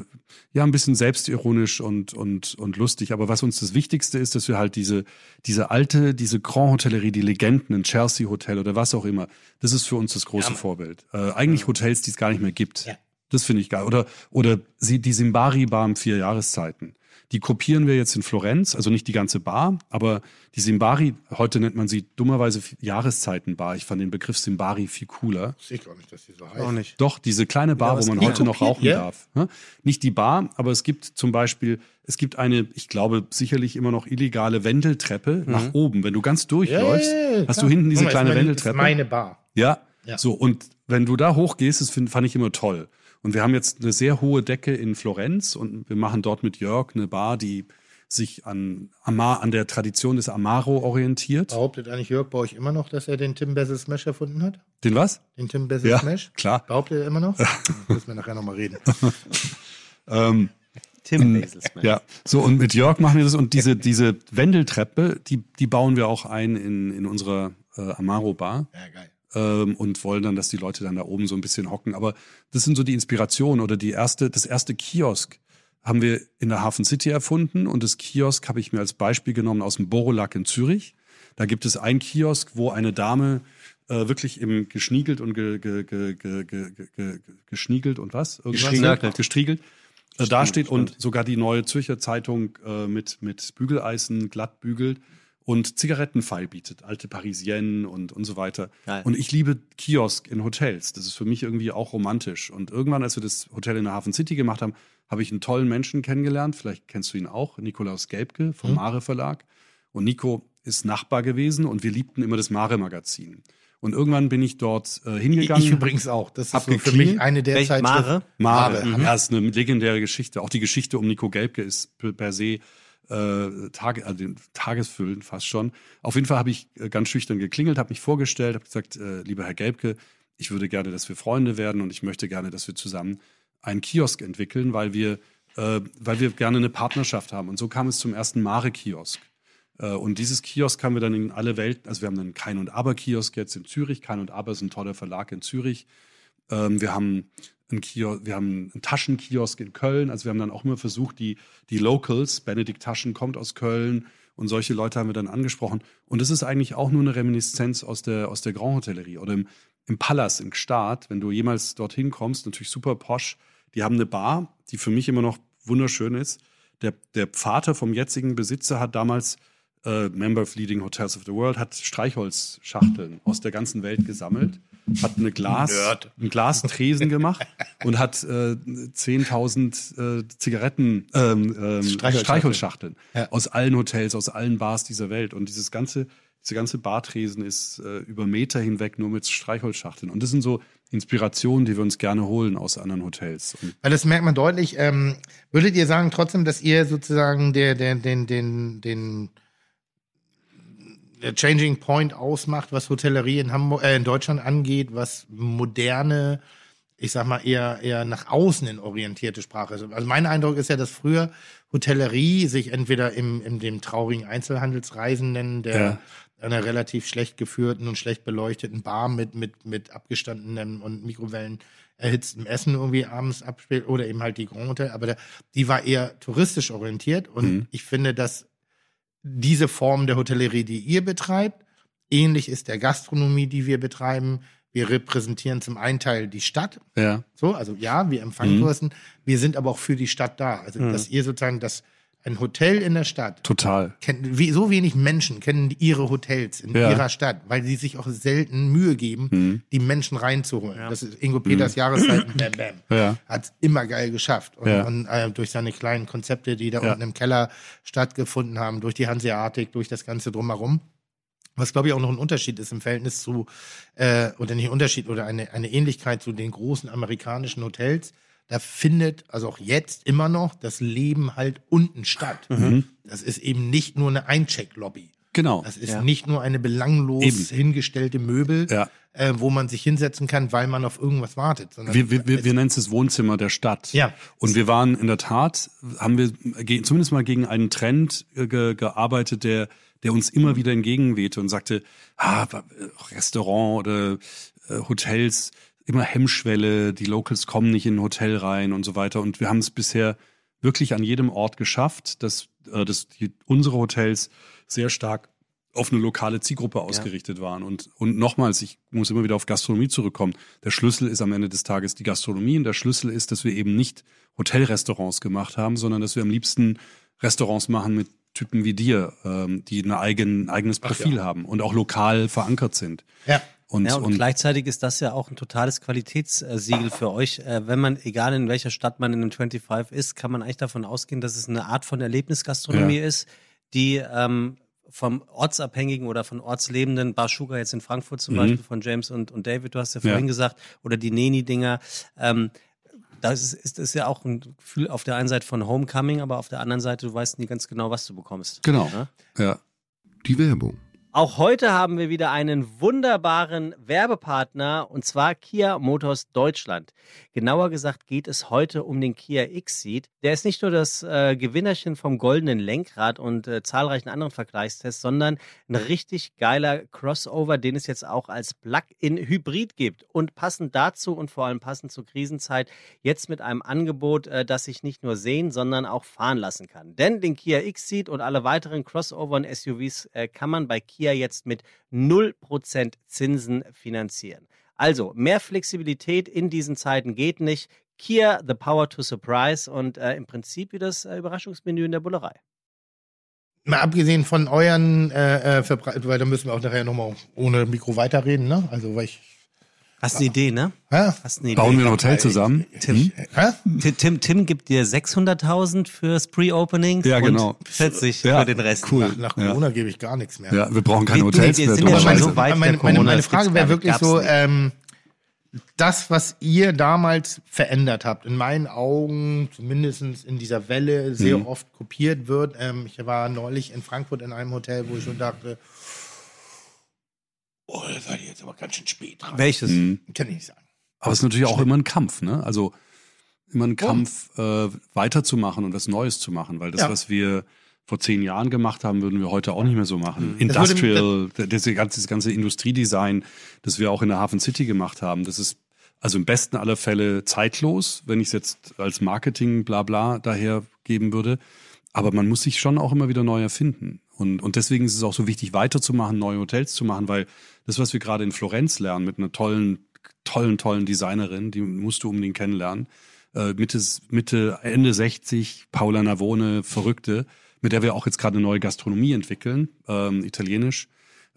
ja ein bisschen selbstironisch und und und lustig. Aber was uns das Wichtigste ist, dass wir halt diese diese alte, diese Grand Hotellerie, die Legenden, ein Chelsea Hotel oder was auch immer, das ist für uns das große Vorbild. Äh, eigentlich Hotels, die es gar nicht mehr gibt. Ja. Das finde ich geil. Oder oder sie die Simbari Bar im vier Jahreszeiten. Die kopieren wir jetzt in Florenz, also nicht die ganze Bar, aber die Simbari, heute nennt man sie dummerweise Jahreszeitenbar. Ich fand den Begriff Simbari viel cooler. Ich glaube nicht, dass die so heißt. Auch nicht. Doch, diese kleine Bar, Ja, wo man heute noch kopiert, rauchen ja? darf. Ne? Nicht die Bar, aber es gibt zum Beispiel, es gibt eine, ich glaube, sicherlich immer noch illegale Wendeltreppe nach oben. Wenn du ganz durchläufst, hast du hinten diese mal, kleine ist meine, Wendeltreppe. Ist meine Bar. Ja. Ja. So, und wenn du da hochgehst, das find, fand ich immer toll. Und wir haben jetzt eine sehr hohe Decke in Florenz und wir machen dort mit Jörg eine Bar, die sich an, Amar, an der Tradition des Amaro orientiert. Behauptet eigentlich Jörg bei euch immer noch, dass er den Tim Basil Smash erfunden hat? Den was? Den Tim Basil Ja, Smash? klar. Behauptet er immer noch? Müssen wir nachher nochmal reden. Ähm, Tim Basil Smash. Ja, so und mit Jörg machen wir das und diese, diese Wendeltreppe, die, die bauen wir auch ein in, in unserer äh, Amaro Bar Ja, geil. Ähm, und wollen dann, dass die Leute dann da oben so ein bisschen hocken. Aber das sind so die Inspirationen oder die erste, das erste Kiosk haben wir in der Hafen City erfunden und das Kiosk habe ich mir als Beispiel genommen aus dem Borolack in Zürich. Da gibt es ein Kiosk, wo eine Dame äh, wirklich im geschniegelt und ge, ge, ge, ge, ge, ge, ge, geschniegelt und was? Irgendwas? Gestriegelt. Gestriegelt. Äh, da steht und sogar die neue Zürcher Zeitung äh, mit, mit Bügeleisen glatt bügelt und Zigarettenpfeil bietet, alte Parisienne und, und so weiter. Geil. Und ich liebe Kiosk in Hotels. Das ist für mich irgendwie auch romantisch. Und irgendwann, als wir das Hotel in der Hafen City gemacht haben, habe ich einen tollen Menschen kennengelernt. Vielleicht kennst du ihn auch, Nikolaus Gelbke vom Mare Verlag. Und Nico ist Nachbar gewesen und wir liebten immer das Mare-Magazin. Und irgendwann bin ich dort äh, Ich, hingegangen. ich übrigens auch. Das ist so für mich eine der Zeitschriften. Mare? Mare. Mare. Ja, ist eine legendäre Geschichte. Auch die Geschichte um Nico Gelbke ist per se äh, also tagesfüllend fast schon. Auf jeden Fall habe ich äh, ganz schüchtern geklingelt, habe mich vorgestellt, habe gesagt, äh, lieber Herr Gelbke, ich würde gerne, dass wir Freunde werden und ich möchte gerne, dass wir zusammen einen Kiosk entwickeln, weil wir, äh, weil wir gerne eine Partnerschaft haben. Und so kam es zum ersten Mare-Kiosk. Äh, Und dieses Kiosk haben wir dann in alle Welt, also wir haben einen Kein und Aber Kiosk jetzt in Zürich. Kein und Aber ist ein toller Verlag in Zürich. Ähm, wir haben einen Kiosk, wir haben einen Taschenkiosk in Köln. Also wir haben dann auch immer versucht, die, die Locals, Benedikt Taschen kommt aus Köln und solche Leute haben wir dann angesprochen. Und das ist eigentlich auch nur eine Reminiszenz aus der, aus der Grand Hotellerie oder im, im Palace in Gstaad. Wenn du jemals dorthin kommst, natürlich super posch. Die haben eine Bar, die für mich immer noch wunderschön ist. Der, der Vater vom jetzigen Besitzer hat damals äh, Member of Leading Hotels of the World, hat Streichholzschachteln aus der ganzen Welt gesammelt, hat eine Glas, Nerd. einen Glastresen gemacht und hat äh, 10.000 äh, Zigaretten, ähm, ähm, Streichholzschachteln. Ja. aus allen Hotels, aus allen Bars dieser Welt. Und dieses ganze, diese ganze Bartresen ist äh, über Meter hinweg nur mit Streichholzschachteln. Und das sind so Inspirationen, die wir uns gerne holen aus anderen Hotels. Und Weil das merkt man deutlich. Ähm, würdet ihr sagen trotzdem, dass ihr sozusagen der, der, den, den, den der Changing Point ausmacht, was Hotellerie in Hamburg, äh, in Deutschland angeht, was moderne, ich sag mal eher eher nach außen hin orientierte Sprache ist. Also mein Eindruck ist ja, dass früher Hotellerie sich entweder im, in dem traurigen Einzelhandelsreisenden, der Ja. einer relativ schlecht geführten und schlecht beleuchteten Bar mit mit mit abgestandenem und Mikrowellen erhitztem Essen irgendwie abends abspielt oder eben halt die Grand Hotel, aber der, die war eher touristisch orientiert und Mhm. ich finde, dass diese Form der Hotellerie, die ihr betreibt, ähnlich ist der Gastronomie, die wir betreiben. Wir repräsentieren zum einen Teil die Stadt, ja, so, also ja, wir empfangen Mhm. Touristen, wir sind aber auch für die Stadt da. Also, dass ihr sozusagen das ein Hotel in der Stadt total. kennen, wie, so wenig Menschen kennen ihre Hotels in Ja. ihrer Stadt, weil sie sich auch selten Mühe geben, Mhm. die Menschen reinzuholen. Das ist Ingo Peters Jahreszeiten, bam, bam. Ja. Hat immer geil geschafft. Und, Ja. und äh, durch seine kleinen Konzepte, die da Ja. unten im Keller stattgefunden haben, durch die Hanseatik, durch das Ganze drumherum. Was, glaube ich, auch noch ein Unterschied ist im Verhältnis zu, äh, oder nicht Unterschied, oder eine, eine Ähnlichkeit zu den großen amerikanischen Hotels. Da findet, also auch jetzt immer noch, das Leben halt unten statt. Das ist eben nicht nur eine Eincheck-Lobby. Genau. Das ist Ja. nicht nur eine belanglos Eben. hingestellte Möbel, Ja. äh, wo man sich hinsetzen kann, weil man auf irgendwas wartet. Sondern Wir, wir, wir, wir nennen es das Wohnzimmer der Stadt. Ja. Und wir waren in der Tat, haben wir zumindest mal gegen einen Trend äh, ge, gearbeitet, der, der uns immer wieder entgegenwehte und sagte, ah, äh, Restaurant oder äh, Hotels, immer Hemmschwelle, die Locals kommen nicht in ein Hotel rein und so weiter. Und wir haben es bisher wirklich an jedem Ort geschafft, dass, äh, dass die, unsere Hotels sehr stark auf eine lokale Zielgruppe ausgerichtet waren. Und, und nochmals, ich muss immer wieder auf Gastronomie zurückkommen. Der Schlüssel ist am Ende des Tages die Gastronomie und der Schlüssel ist, dass wir eben nicht Hotelrestaurants gemacht haben, sondern dass wir am liebsten Restaurants machen mit Typen wie dir, ähm, die ein eigen, eigenes Profil haben und auch lokal verankert sind. ja. Und, Ja, und, und gleichzeitig ist das ja auch ein totales Qualitätssiegel für euch. Äh, wenn man, egal in welcher Stadt man in einem 25 ist, kann man eigentlich davon ausgehen, dass es eine Art von Erlebnisgastronomie ist, die ähm, vom ortsabhängigen oder von ortslebenden Bar Sugar jetzt in Frankfurt zum Mhm. Beispiel von James und, und David, du hast ja Ja. vorhin gesagt, oder die Neni-Dinger, ähm, das ist, ist, ist ja auch ein Gefühl auf der einen Seite von Homecoming, aber auf der anderen Seite, du weißt nie ganz genau, was du bekommst. genau. Ja? Ja. Die Werbung. Auch heute haben wir wieder einen wunderbaren Werbepartner und zwar Kia Motors Deutschland. Genauer gesagt geht es heute um den Kia X-Seat. Der ist nicht nur das äh, Gewinnerchen vom goldenen Lenkrad und äh, zahlreichen anderen Vergleichstests, sondern ein richtig geiler Crossover, den es jetzt auch als Plug-in-Hybrid gibt. Und passend dazu und vor allem passend zur Krisenzeit jetzt mit einem Angebot, äh, das sich nicht nur sehen, sondern auch fahren lassen kann. Denn den Kia X-Seat und alle weiteren Crossover und SUVs äh, kann man bei Kia jetzt mit 0% Zinsen finanzieren. Also mehr Flexibilität in diesen Zeiten geht nicht. Kia, the power to surprise und äh, im Prinzip wie das äh, Überraschungsmenü in der Bullerei. Mal abgesehen von euren, äh, äh, Verbre weil da müssen wir auch nachher nochmal ohne Mikro weiterreden, ne? Also, weil ich, Hast eine Idee, ne? hä? Hast eine Idee. Bauen wir ein Hotel zusammen? Tim, Hä? Tim, Tim, Tim gibt dir 600.000 fürs Pre-Opening Ja, genau. und 40 Ja, für den Rest. cool. Nach Ja. Corona gebe ich gar nichts mehr. Ja, wir brauchen keine Wir- nee, Hotels wir mehr. sind ja schon so weit meine, meine, meine Frage wäre wirklich so, ähm, das, was ihr damals verändert habt, in meinen Augen, zumindest in dieser Welle, sehr Mhm. oft kopiert wird. Ähm, ich war neulich in Frankfurt in einem Hotel, wo ich schon dachte, oh, da seid ihr jetzt aber ganz schön spät dran. Welches? Mhm. Kann ich nicht sagen. Aber es ist natürlich auch immer ein Kampf, ne? Also immer ein Kampf, äh, weiterzumachen und was Neues zu machen, weil das, Ja. was wir vor zehn Jahren gemacht haben, würden wir heute auch nicht mehr so machen. Mhm. Das Industrial, das ganze, das ganze Industriedesign, das wir auch in der Hafen City gemacht haben, das ist Also im besten aller Fälle zeitlos, wenn ich es jetzt als Marketing bla bla daher geben würde. Aber man muss sich schon auch immer wieder neu erfinden. Und, und deswegen ist es auch so wichtig, weiterzumachen, neue Hotels zu machen, weil das, was wir gerade in Florenz lernen, mit einer tollen, tollen, tollen Designerin, die musst du unbedingt kennenlernen, äh, Mitte, Mitte, Ende 60, Paula Navone, Verrückte, mit der wir auch jetzt gerade eine neue Gastronomie entwickeln, ähm, italienisch.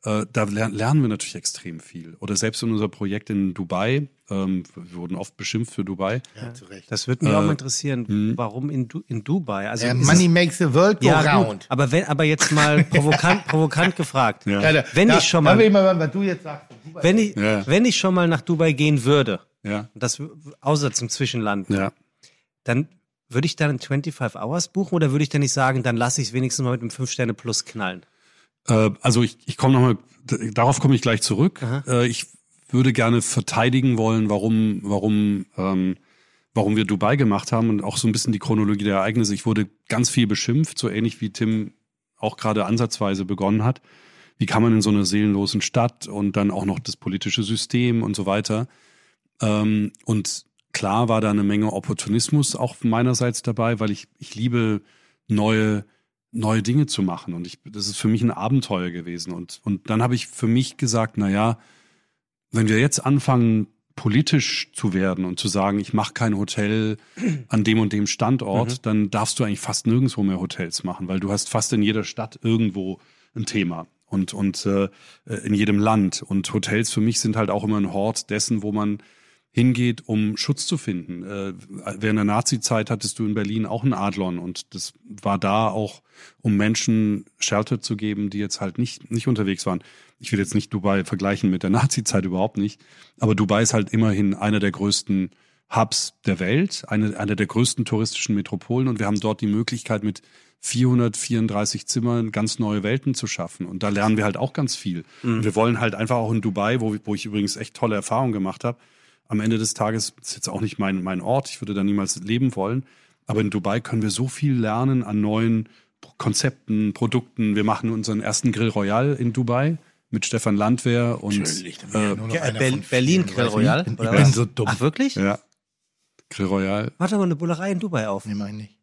Äh, da ler lernen wir natürlich extrem viel. Oder selbst in unser Projekt in Dubai, ähm, wir wurden oft beschimpft für Dubai. Ja, zu Recht. Das würde mich auch Äh, mal interessieren, warum in, du in Dubai? Also Äh, ist Money es, makes the world go ja, round. gut, aber wenn, aber jetzt mal provokant, provokant gefragt. Ja. Ja, da- Wenn da, ich schon mal- ich mal was du jetzt sagst. Wenn ich, Ja. wenn ich schon mal nach Dubai gehen würde, Ja, das außer zum Zwischenland, ja. dann würde ich dann 25 Hours buchen oder würde ich dann nicht sagen, dann lasse ich es wenigstens mal mit einem 5 Sterne Plus knallen? Äh, also ich, ich komme nochmal, darauf komme ich gleich zurück. Äh, ich würde gerne verteidigen wollen, warum, warum, ähm, warum wir Dubai gemacht haben und auch so ein bisschen die Chronologie der Ereignisse. Ich wurde ganz viel beschimpft, so ähnlich wie Tim auch gerade ansatzweise begonnen hat. Wie kann man in so einer seelenlosen Stadt und dann auch noch das politische System und so weiter. Ähm, und klar war da eine Menge Opportunismus auch meinerseits dabei, weil ich, ich liebe neue, neue Dinge zu machen. Und ich, das ist für mich ein Abenteuer gewesen. Und, und dann habe ich für mich gesagt, na ja, wenn wir jetzt anfangen, politisch zu werden und zu sagen, ich mache kein Hotel an dem und dem Standort, dann darfst du eigentlich fast nirgendwo mehr Hotels machen, weil du hast fast in jeder Stadt irgendwo ein Thema und, und äh, in jedem Land. Und Hotels für mich sind halt auch immer ein Hort dessen, wo man hingeht, um Schutz zu finden. Äh, während der Nazi-Zeit hattest du in Berlin auch einen Adlon und das war da auch, um Menschen Shelter zu geben, die jetzt halt nicht, nicht unterwegs waren. Ich will jetzt nicht Dubai vergleichen mit der Nazi-Zeit überhaupt nicht, aber Dubai ist halt immerhin einer der größten Hubs der Welt, eine, eine der größten touristischen Metropolen und wir haben dort die Möglichkeit mit 434 Zimmern ganz neue Welten zu schaffen und da lernen wir halt auch ganz viel. Und wir wollen halt einfach auch in Dubai, wo, wo ich übrigens echt tolle Erfahrungen gemacht habe, am Ende des Tages ist jetzt auch nicht mein, mein Ort, ich würde da niemals leben wollen, aber in Dubai können wir so viel lernen an neuen Konzepten, Produkten. Wir machen unseren ersten Grill Royal in Dubai mit Stefan Landwehr und äh, Ja, Berlin vielen, Grill? Royal, Ich bin, oder ich bin so dumm. Ach, wirklich? ja, Grill Royal, Warte mal, eine Bullerei in Dubai auf. Nee, mach ich nicht.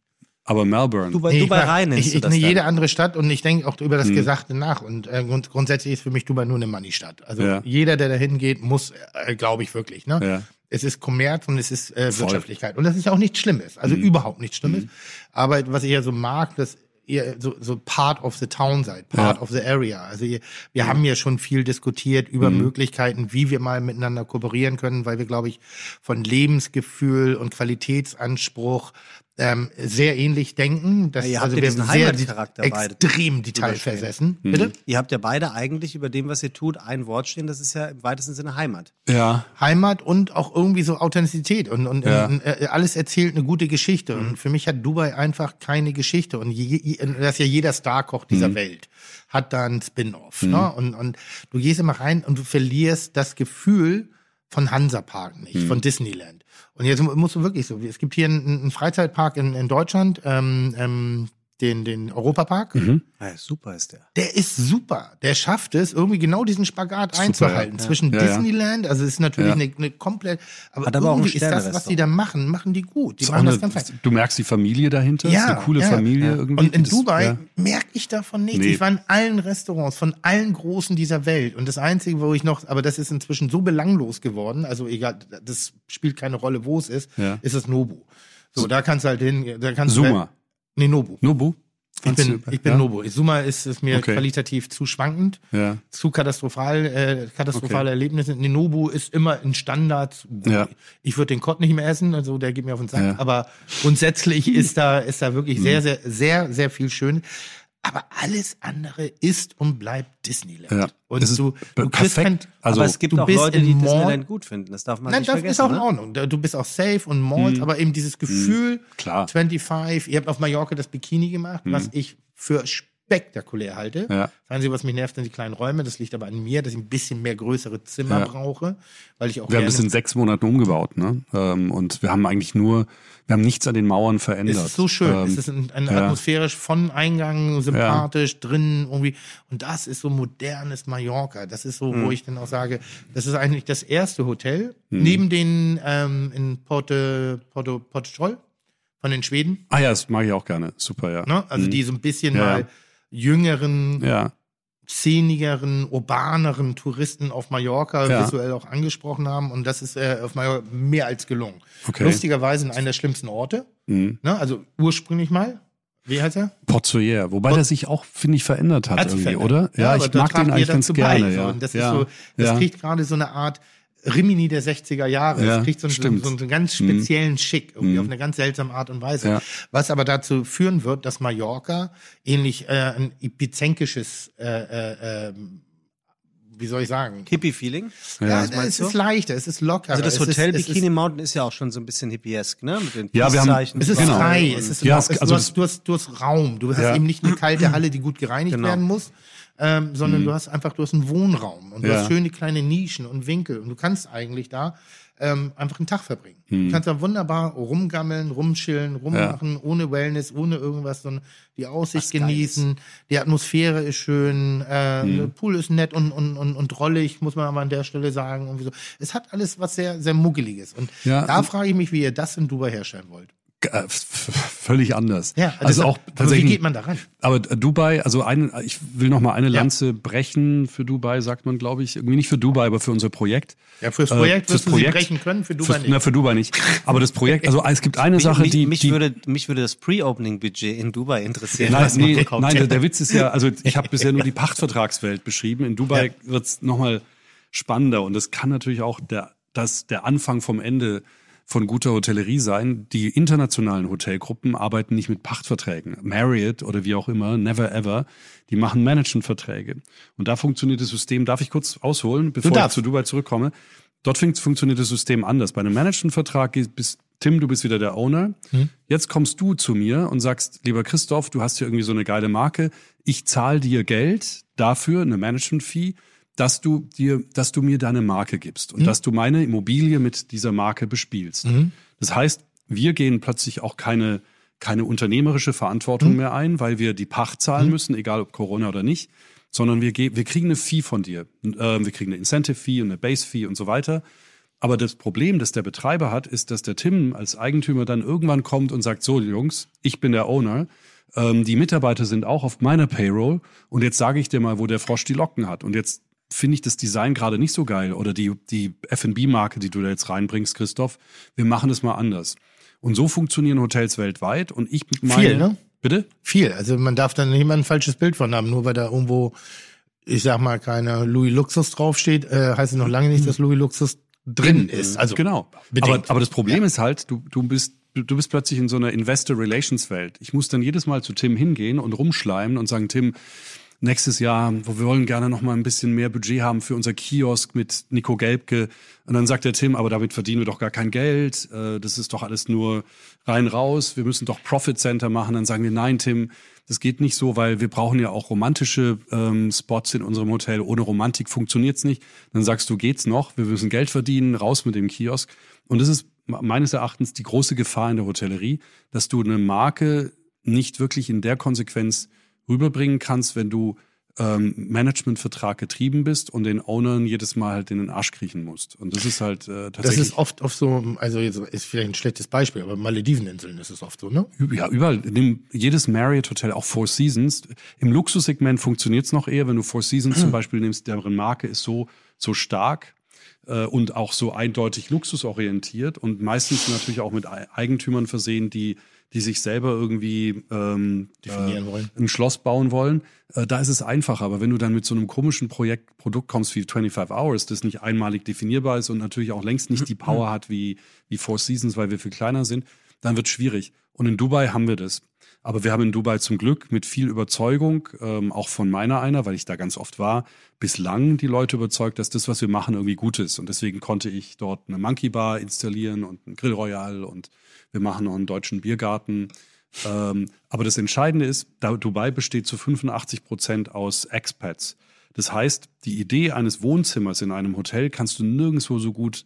Aber Melbourne. Dubai, Nee, Dubai ich, rein ich, ich, du das nee, dann. jede andere Stadt und ich denke auch über das Hm. Gesagte nach. Und äh, grund, grundsätzlich ist für mich Dubai nur eine Money-Stadt. Also Ja. jeder, der da hingeht, muss, äh, glaube ich wirklich. Ne? Ja. Es ist Kommerz und es ist äh. Hm. Wirtschaftlichkeit. Und das ist ja auch nichts Schlimmes. Also überhaupt nichts Schlimmes. Aber was ich ja so mag, dass ihr so, so part of the town seid, part Ja. of the area. Also ihr, wir haben ja schon viel diskutiert über Mhm. Möglichkeiten, wie wir mal miteinander kooperieren können, weil wir, glaube ich, von Lebensgefühl und Qualitätsanspruch ähm, sehr ähnlich denken. Das, Ja, ihr habt also ja wir diesen sehr Heimatcharakter beide extrem detailversessen. Mhm. Bitte? Ihr habt ja beide eigentlich über dem, was ihr tut, ein Wort stehen. Das ist ja im weitesten Sinne Heimat. Ja, Heimat und auch irgendwie so Authentizität und, und Ja. äh, alles erzählt eine gute Geschichte. Mhm. Und für mich hat Dubai einfach keine Geschichte. Und je, je, das ist ja jeder Starkoch dieser Mhm. Welt hat da einen Spin-off. Ne? Und, und du gehst immer rein und du verlierst das Gefühl von Hansapark nicht, Mhm. von Disneyland. Und jetzt musst du wirklich so, es gibt hier einen, einen Freizeitpark in, in Deutschland, ähm, ähm, den, den Europapark. Ja, super ist der. Der ist super. Der schafft es, irgendwie genau diesen Spagat Super, einzuhalten ja. zwischen Ja, ja. Disneyland, also es ist natürlich Ja. eine, eine komplett, aber, Hat aber irgendwie ist das, was die da machen, machen die gut. Die machen eine, das ganz fein. du merkst die Familie dahinter, ist eine coole ja. Familie Ja. irgendwie. Und in Das- Dubai ja. merke ich davon nichts. Nee. Ich war in allen Restaurants von allen Großen dieser Welt. Und das Einzige, wo ich noch, aber das ist inzwischen so belanglos geworden, also egal, das spielt keine Rolle, wo es ist, Ja. ist es Nobu. So, da kannst du halt hin, da kannst Suma. du. Nee, Nobu. Nobu? Ich bin, Fandst ich bin ja? Nobu. Suma ist, ist mir Okay. qualitativ zu schwankend Ja. zu katastrophal, äh, katastrophale Okay. Erlebnisse. Ninobu ist immer ein Standard. Ja. Ich würde den Kott nicht mehr essen, also der geht mir auf den Sack. Aber grundsätzlich ist da, ist da wirklich Mhm. sehr, sehr, sehr, sehr viel schön. Aber alles andere ist und bleibt Disneyland. Ja. Und Es du, du kriegst kein, perfekt. Also, aber es gibt du auch bist Leute, die Disneyland gut finden. Das darf man Nein, nicht das vergessen. ist auch in ne? Ordnung. Du bist auch safe und Malls, aber eben dieses Gefühl, Klar. 25, ihr habt auf Mallorca das Bikini gemacht, was ich für spektakulär halte. Ja. Das Einzige, was mich nervt, sind die kleinen Räume. Das liegt aber an mir, dass ich ein bisschen mehr größere Zimmer Ja. brauche, weil ich auch Wir haben das in sechs Monaten umgebaut, ne? Ähm, und wir haben eigentlich nur, wir haben nichts an den Mauern verändert. Es ist so schön. Ähm, es ist ein, ein ja. atmosphärisch von Eingang, sympathisch, drin irgendwie. Und das ist so modernes Mallorca. Das ist so, Hm. wo ich dann auch sage, das ist eigentlich das erste Hotel, neben den ähm, in Porte, Porto, Portugal von den Schweden. ah ja, das mag ich auch gerne. Super, ja. Ne? Also die so ein bisschen Ja, ja. mal jüngeren, Ja, szenigeren, urbaneren Touristen auf Mallorca Ja. visuell auch angesprochen haben. Und das ist äh, auf Mallorca mehr als gelungen. Okay. Lustigerweise in einer der schlimmsten Orte. mhm. Ne? Also ursprünglich mal. Wie heißt er? Port Soyer, wobei der sich auch, finde ich, verändert hat, Hat irgendwie, verändert. oder? Ja, aber ich mag den eigentlich ganz gerne, bei, ja. Und das ja. so, das ja. kriegt gerade so eine Art Rimini der 60er Jahre. Ja, Es kriegt so, einen- stimmt. so, so einen ganz speziellen Schick, irgendwie Mhm. auf eine ganz seltsame Art und Weise. Ja. Was aber dazu führen wird, dass Mallorca ähnlich äh, ein epizenkisches, äh, äh, ähm, wie soll ich sagen? Hippie-Feeling. Ja, Was es ist leichter, es ist lockerer. Also das Hotel ist, Bikini ist, Mountain ist ja auch schon so ein bisschen hippiesk, ne? Mit den Ja, wir haben- Es ist Genau. frei, es ist, Ja, es, es- du, also hast, du, hast, du hast Raum. Du hast Ja. eben nicht eine kalte Halle, die gut gereinigt Genau. werden muss, ähm, sondern du hast einfach, du hast einen Wohnraum und du Mhm. Ja. hast schöne kleine Nischen und Winkel und du kannst eigentlich da ähm, einfach einen Tag verbringen. Mhm. Du kannst da wunderbar rumgammeln, rumchillen, rummachen, ohne Wellness, ohne irgendwas, sondern die Aussicht genießen. Die Atmosphäre ist schön, äh, Mhm. der Pool ist nett und, und, und, und drollig, muss man aber an der Stelle sagen. Irgendwie so. Es hat alles was sehr, sehr muggeliges. Und Ja. da frage ich mich, wie ihr das in Dubai herstellen wollt. Äh, völlig anders. Ja, also auch aber tatsächlich. Wie geht man da ran? Aber äh, Dubai, also ein, ich will noch mal eine Ja. Lanze brechen für Dubai, sagt man, glaube ich. Irgendwie nicht für Dubai, aber für unser Projekt. Ja, fürs Äh, Projekt fürs wirst du Projekt. sie brechen können, für Dubai Für, nicht. na, für Dubai nicht. Aber das Projekt, also es gibt eine Mich, Sache, mich, die, mich, die würde, mich würde das Pre-Opening-Budget in Dubai interessieren. Nein, nee, nein der, der Witz ist ja, also ich habe bisher nur die Pachtvertragswelt beschrieben. In Dubai Ja. wird's noch nochmal spannender und das kann natürlich auch der, das, der Anfang vom Ende von guter Hotellerie sein. Die internationalen Hotelgruppen arbeiten nicht mit Pachtverträgen. Marriott oder wie auch immer, never ever, die machen Managementverträge. Und da funktioniert das System, darf ich kurz ausholen, bevor ich zu Dubai zurückkomme? Dort fun- funktioniert das System anders. Bei einem Managementvertrag geht- bist Tim, du bist wieder der Owner. Jetzt kommst du zu mir und sagst, lieber Christoph, du hast hier irgendwie so eine geile Marke. Ich zahle dir Geld dafür, eine Management-Fee, dass du dir, dass du mir deine Marke gibst und dass du meine Immobilie mit dieser Marke bespielst. Das heißt, wir gehen plötzlich auch keine, keine unternehmerische Verantwortung mehr ein, weil wir die Pacht zahlen müssen, egal ob Corona oder nicht, sondern wir, wir kriegen eine Fee von dir. Ähm, wir kriegen eine Incentive-Fee und eine Base-Fee und so weiter. Aber das Problem, das der Betreiber hat, ist, dass der Tim als Eigentümer dann irgendwann kommt und sagt, so Jungs, ich bin der Owner, ähm, die Mitarbeiter sind auch auf meiner Payroll und jetzt sage ich dir mal, wo der Frosch die Locken hat. Und jetzt finde ich das Design gerade nicht so geil oder die, die F&B-Marke, die du da jetzt reinbringst, Christoph, wir machen das mal anders. Und so funktionieren Hotels weltweit und ich meine... Viel, ne? Bitte? Viel. Also man darf dann nicht mal ein falsches Bild von haben, nur weil da irgendwo, ich sag mal, keine Louis Luxus draufsteht, äh, heißt es noch lange nicht, dass Louis Luxus drin ist. Also genau. Aber, bedingt. aber das Problem ist halt, du, du bist du, du bist plötzlich in so einer Investor Relations Welt. Ich muss dann jedes Mal zu Tim hingehen und rumschleimen und sagen, Tim, nächstes Jahr, wo wir wollen gerne noch mal ein bisschen mehr Budget haben für unser Kiosk mit Nico Gelbke. Und dann sagt der Tim, aber damit verdienen wir doch gar kein Geld. Äh, Das ist doch alles nur rein raus. Wir müssen doch Profit Center machen. Dann sagen wir, nein, Tim, das geht nicht so, weil wir brauchen ja auch romantische ähm, Spots in unserem Hotel. Ohne Romantik funktioniert's nicht. Dann sagst du, geht's noch? Wir müssen Geld verdienen, raus mit dem Kiosk. Und das ist meines Erachtens die große Gefahr in der Hotellerie, dass du eine Marke nicht wirklich in der Konsequenz rüberbringen kannst, wenn du ähm, Managementvertrag getrieben bist und den Ownern jedes Mal halt in den Arsch kriechen musst. Und das ist halt äh, das tatsächlich ist oft oft so, also jetzt ist vielleicht ein schlechtes Beispiel, aber Malediveninseln ist es oft so, ne? Ja, überall. Nimm jedes Marriott-Hotel, auch Four Seasons. Im Luxussegment funktioniert's noch eher, wenn du Four Seasons zum Beispiel nimmst, deren Marke ist so, so stark äh, und auch so eindeutig luxusorientiert und meistens natürlich auch mit Ei- Eigentümern versehen, die, die sich selber irgendwie ähm, Definieren äh, wollen. ein Schloss bauen wollen. Äh, da ist es einfacher. Aber wenn du dann mit so einem komischen Projekt, Produkt kommst wie 25 Hours, das nicht einmalig definierbar ist und natürlich auch längst nicht die Power hat wie, wie Four Seasons, weil wir viel kleiner sind, dann wird schwierig. Und in Dubai haben wir das. Aber wir haben in Dubai zum Glück mit viel Überzeugung, ähm, auch von meiner einer, weil ich da ganz oft war, bislang die Leute überzeugt, dass das, was wir machen, irgendwie gut ist. Und deswegen konnte ich dort eine Monkey Bar installieren und ein Grill Royal und wir machen noch einen deutschen Biergarten, Ähm, aber das Entscheidende ist, Dubai besteht zu 85 Prozent aus Expats. Das heißt, die Idee eines Wohnzimmers in einem Hotel kannst du nirgendwo so gut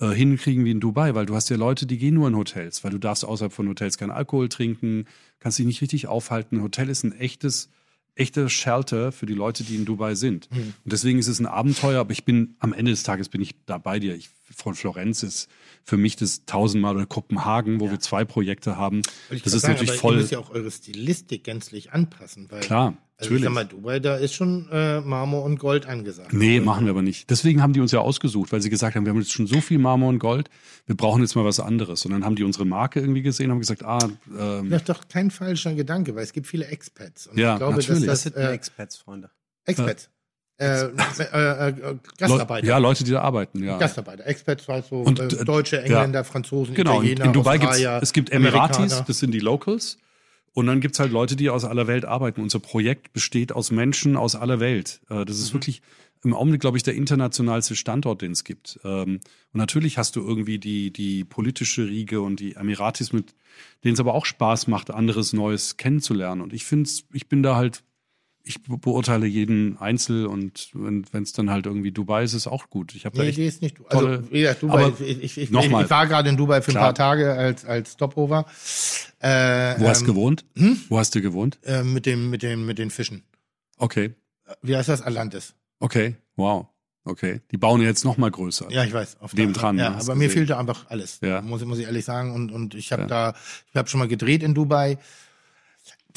äh, hinkriegen wie in Dubai, weil du hast ja Leute, die gehen nur in Hotels, weil du darfst außerhalb von Hotels keinen Alkohol trinken, kannst dich nicht richtig aufhalten. Ein Hotel ist ein echtes, echter Shelter für die Leute, die in Dubai sind. Und deswegen ist es ein Abenteuer, aber ich bin am Ende des Tages bin ich da bei dir. Ich, von Florenz ist für mich das tausendmal oder Kopenhagen, wo wir zwei Projekte haben. Das ist sagen, natürlich aber voll Ihr müsst ja auch eure Stilistik gänzlich anpassen. Weil, klar. Also Natürlich. ich sag mal, Dubai, da ist schon äh, Marmor und Gold angesagt. Nee, machen wir aber nicht. Deswegen haben die uns ja ausgesucht, weil sie gesagt haben, wir haben jetzt schon so viel Marmor und Gold, wir brauchen jetzt mal was anderes. Und dann haben die unsere Marke irgendwie gesehen und haben gesagt, ah, ähm, Das ist doch kein falscher Gedanke, weil es gibt viele Expats. Und Ja, ich glaube, natürlich. Das dass sind das, äh, Expats, Freunde. Expats. Äh, äh, äh, äh, Gastarbeiter. ja, Leute, die da arbeiten, ja. Gastarbeiter. Expats heißt so Und, äh, äh, Deutsche, ja. Engländer, Franzosen, Genau, in, Italiener, in Dubai gibt es gibt Emiratis, Amerikaner. das sind die Locals. Und dann gibt's halt Leute, die aus aller Welt arbeiten. Unser Projekt besteht aus Menschen aus aller Welt. Äh, Das ist wirklich im Augenblick, glaube ich, der internationalste Standort, den es gibt. Ähm, Und natürlich hast du irgendwie die, die politische Riege und die Emiratis, mit denen es aber auch Spaß macht, anderes Neues kennenzulernen. Und ich finde ich bin da halt, ich be- beurteile jeden Einzel und wenn es dann halt irgendwie Dubai ist, ist es auch gut. Ich habe Nee, die ist nicht. Also, tolle- wie gesagt, Dubai, ich, ich, ich, ich war gerade in Dubai für ein Klar. paar Tage als, als Stopover. Äh, Wo hast du ähm, gewohnt? Wo hast du gewohnt? äh, mit, dem, mit, dem, mit den Fischen. Okay, Wie heißt das? Atlantis. okay, wow, okay. Die bauen jetzt noch mal größer. Ja, ich weiß. Auf Nebendran, Ja, ne, hast aber mir gesehen. fehlte einfach alles. Ja. Muss, muss ich ehrlich sagen. Und, und ich habe Ja. da, ich habe schon mal gedreht in Dubai.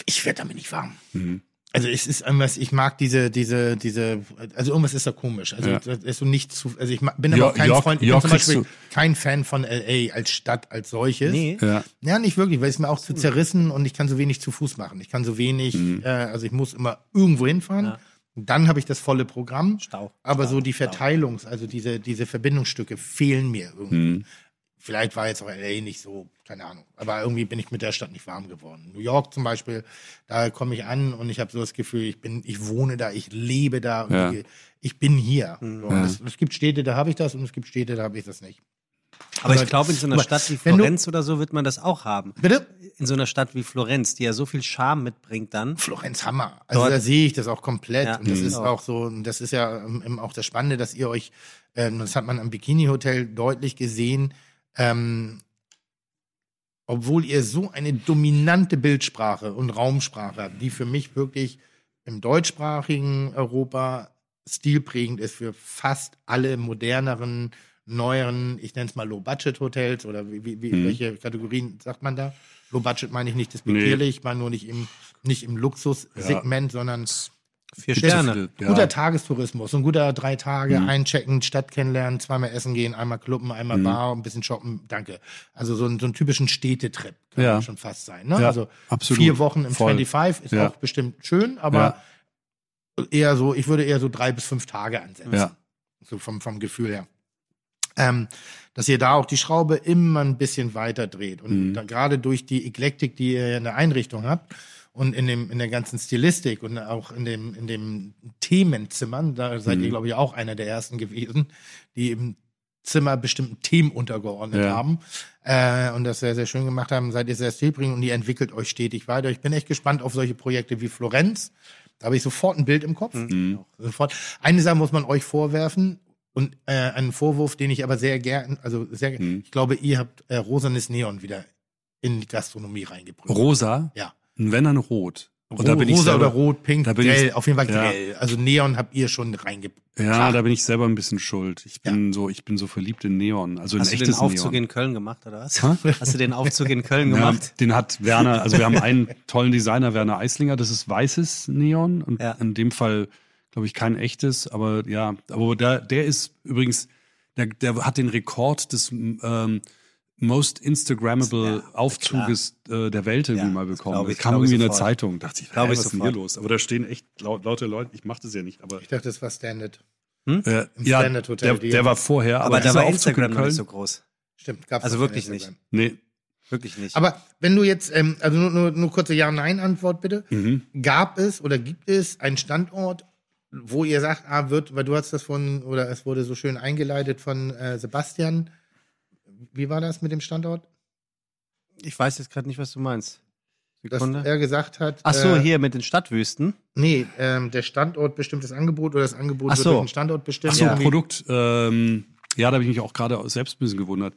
Ich werde damit nicht warm. Mhm. Also es ist irgendwas, ich mag diese, diese, diese, also irgendwas ist da komisch. Also Ja. das ist so nicht zu, also ich bin aber auch kein York- Freund, ich bin zum Beispiel kein Fan von LA als Stadt, als solches. Nee. Ja. Ja, nicht wirklich, weil es mir auch zu zerrissen und ich kann so wenig zu Fuß machen. Ich kann so wenig, Mhm. äh, also ich muss immer irgendwo hinfahren. Ja. Dann habe ich das volle Programm. Stau. Aber Stau, so die. Verteilungs-, also diese, diese Verbindungsstücke fehlen mir irgendwie. Mhm. Vielleicht war jetzt auch LA nicht so, keine Ahnung. Aber irgendwie bin ich mit der Stadt nicht warm geworden. New York zum Beispiel, da komme ich an und ich habe so das Gefühl, ich bin, ich wohne da, ich lebe da, und Ja. ich, ich bin hier. Mhm. So, und es, es gibt Städte, da habe ich das und es gibt Städte, da habe ich das nicht. Aber ich Aber- glaube, in so einer Stadt wie wenn du- Florenz oder so wird man das auch haben. Bitte? In so einer Stadt wie Florenz, die ja so viel Charme mitbringt dann. Florenz Hammer. Also Dort- da sehe ich das auch komplett. Ja, und das mhm. ist auch so, und das ist ja ähm, eben auch das Spannende, dass ihr euch, ähm, das hat man am Bikini-Hotel deutlich gesehen, ähm, obwohl ihr so eine dominante Bildsprache und Raumsprache habt, die für mich wirklich im deutschsprachigen Europa stilprägend ist für fast alle moderneren, neueren, ich nenne es mal Low-Budget-Hotels oder wie, wie, Mhm. welche Kategorien sagt man da? Low-Budget meine ich nicht Nee. despektierlich, ich meine nur nicht im, nicht im Luxussegment, sondern Vier Sterne. Ja. guter Tagestourismus, so ein guter drei Tage, Mhm. einchecken, Stadt kennenlernen, zweimal essen gehen, einmal kluppen, einmal Mhm. Bar, ein bisschen shoppen, danke. Also so, ein, so einen typischen Städtetrip kann Ja. man schon fast sein. Ne? Ja, also absolut. vier Wochen im Voll. 25 ist Ja. auch bestimmt schön, aber eher so, ich würde eher so drei bis fünf Tage ansetzen. Ja. So vom, vom Gefühl her. Ähm, dass ihr da auch die Schraube immer ein bisschen weiter dreht. Und Mhm. da, gerade durch die Eklektik, die ihr in der Einrichtung habt und in, dem, in der ganzen Stilistik und auch in dem, in dem Themenzimmern, da seid Mhm. ihr, glaube ich, auch einer der ersten gewesen, die im Zimmer bestimmten Themen untergeordnet Ja. haben äh, und das sehr, sehr schön gemacht haben, seid ihr sehr stilbringend und ihr entwickelt euch stetig weiter. Ich bin echt gespannt auf solche Projekte wie Florenz. Da habe ich sofort ein Bild im Kopf. Mhm. Sofort. Eine Sache muss man euch vorwerfen und äh, einen Vorwurf, den ich aber sehr gern, also sehr, Mhm. ich glaube, ihr habt äh, rosanes Neon wieder in die Gastronomie reingebracht. Rosa, Ja. Und wenn dann rot. Und da bin ich Rosa selber, oder rot, pink, da bin grell, ich- auf jeden Fall ja. grell. Also Neon habt ihr schon reingebracht. Ja, da bin ich selber ein bisschen schuld. Ich bin so, ich bin so verliebt in Neon, also in Hast du den echtes Aufzug Neon. in Köln gemacht, oder was? Hä? Hast du den Aufzug in Köln Ja, gemacht? den hat Werner, also wir haben einen tollen Designer, Werner Eislinger, das ist weißes Neon und Ja. in dem Fall, glaube ich, kein echtes, aber ja, aber der, der ist übrigens, der, der hat den Rekord des ähm, Most Instagrammable Ja, Aufzuges äh, der Welt irgendwie Ja, mal bekommen. Das ich, kam irgendwie in der. Zeitung, dachte ich, Glaub hä, ich was ist denn hier los? Aber da stehen echt laut, laute Leute, ich mache das ja nicht, aber Ich dachte, das war Standard. äh, Im ja, Standard Hotel, der, der war vorher, Aber, aber, da war Instagram in noch nicht Köln, so groß. Stimmt, gab's Also wirklich Instagram. nee, Wirklich nicht. Aber wenn du jetzt, ähm, also nur, nur, nur kurze Ja-Nein-Antwort bitte. mhm. Gab es oder gibt es einen Standort, wo ihr sagt, ah, wird, weil du hast das von, oder es wurde so schön eingeleitet von äh, Sebastian. Wie war das mit dem Standort? ich weiß jetzt gerade nicht, was du meinst. dass Sekunde. er gesagt hat. Ach so, äh, hier mit den Stadtwüsten. Nee, ähm, der Standort bestimmt das Angebot oder das Angebot Ach wird so. durch den Standort bestimmt. Ach so, Irgendwie- Produkt. Ähm, ja, da habe ich mich auch gerade selbst ein bisschen gewundert.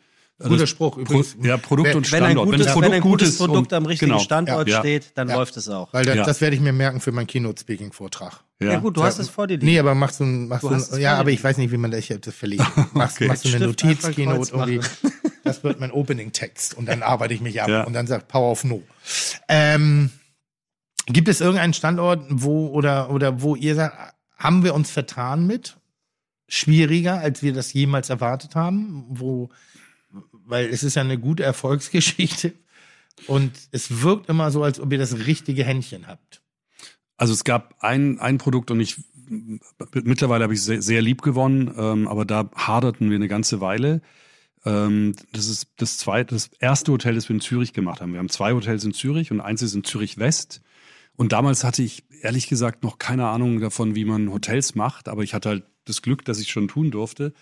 Guter Das Spruch, Pro, übrigens. ja, Produkt Wenn- und Wenn ein Standort. gutes, das wenn ein gut gutes Produkt und- am richtigen genau. Standort Ja. steht, dann Ja. läuft es auch. Weil das, Ja. das werde ich mir merken für meinen Keynote-Speaking-Vortrag. Ja, gut, du hast es vor dir liegen. Nee, aber machst du, ein- machst Du du, ein- ja, aber ich weiß nicht, wie man das, verlegt. Machst, Okay. machst du eine Stift Notiz, einfach Keynote Kreuz irgendwie. Das wird mein Opening-Text und dann arbeite ich mich ab Ja. und dann sagt Power of No. Ähm, gibt es irgendeinen Standort, wo oder oder wo ihr sagt, haben wir uns vertan mit? Schwieriger, als wir das jemals erwartet haben, wo, weil es ist ja eine gute Erfolgsgeschichte und es wirkt immer so, als ob ihr das richtige Händchen habt. Also es gab ein, ein Produkt und ich mittlerweile habe ich sehr, sehr lieb gewonnen, ähm, aber da haderten wir eine ganze Weile. Ähm, das ist das zweite, das erste Hotel, das wir in Zürich gemacht haben. Wir haben zwei Hotels in Zürich und eins ist in Zürich West. Und damals hatte ich ehrlich gesagt noch keine Ahnung davon, wie man Hotels macht, aber ich hatte halt das Glück, dass ich schon tun durfte.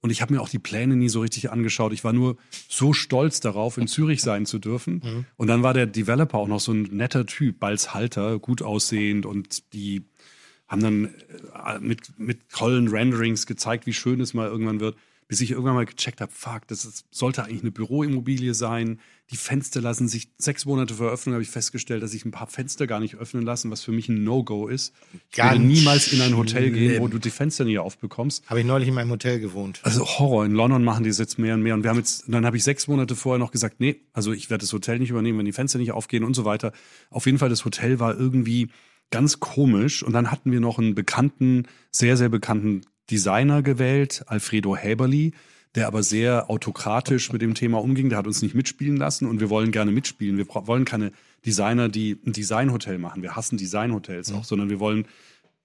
Und ich habe mir auch die Pläne nie so richtig angeschaut. Ich war nur so stolz darauf, in Zürich sein zu dürfen. Und dann war der Developer auch noch so ein netter Typ, Balz Halter, gut aussehend und die haben dann äh, mit, mit tollen Renderings gezeigt, wie schön es mal irgendwann wird, bis ich irgendwann mal gecheckt habe, fuck, das ist, sollte eigentlich eine Büroimmobilie sein. Die Fenster lassen sich sechs Monate vor Eröffnung habe ich festgestellt, dass ich ein paar Fenster gar nicht öffnen lassen, was für mich ein No-Go ist. Ich würde Ganz niemals in ein Hotel gehen, wo du die Fenster nie aufbekommst. Habe ich neulich in meinem Hotel gewohnt. Also Horror. In London machen die es jetzt mehr und mehr. Und wir haben jetzt, dann habe ich sechs Monate vorher noch gesagt, nee, also ich werde das Hotel nicht übernehmen, wenn die Fenster nicht aufgehen und so weiter. Auf jeden Fall, das Hotel war irgendwie ganz komisch. Und dann hatten wir noch einen bekannten, sehr, sehr bekannten Designer gewählt, Alfredo Häberli, der aber sehr autokratisch mit dem Thema umging. Der hat uns nicht mitspielen lassen und wir wollen gerne mitspielen. Wir wollen keine Designer, die ein Designhotel machen. Wir hassen Designhotels auch, sondern wir wollen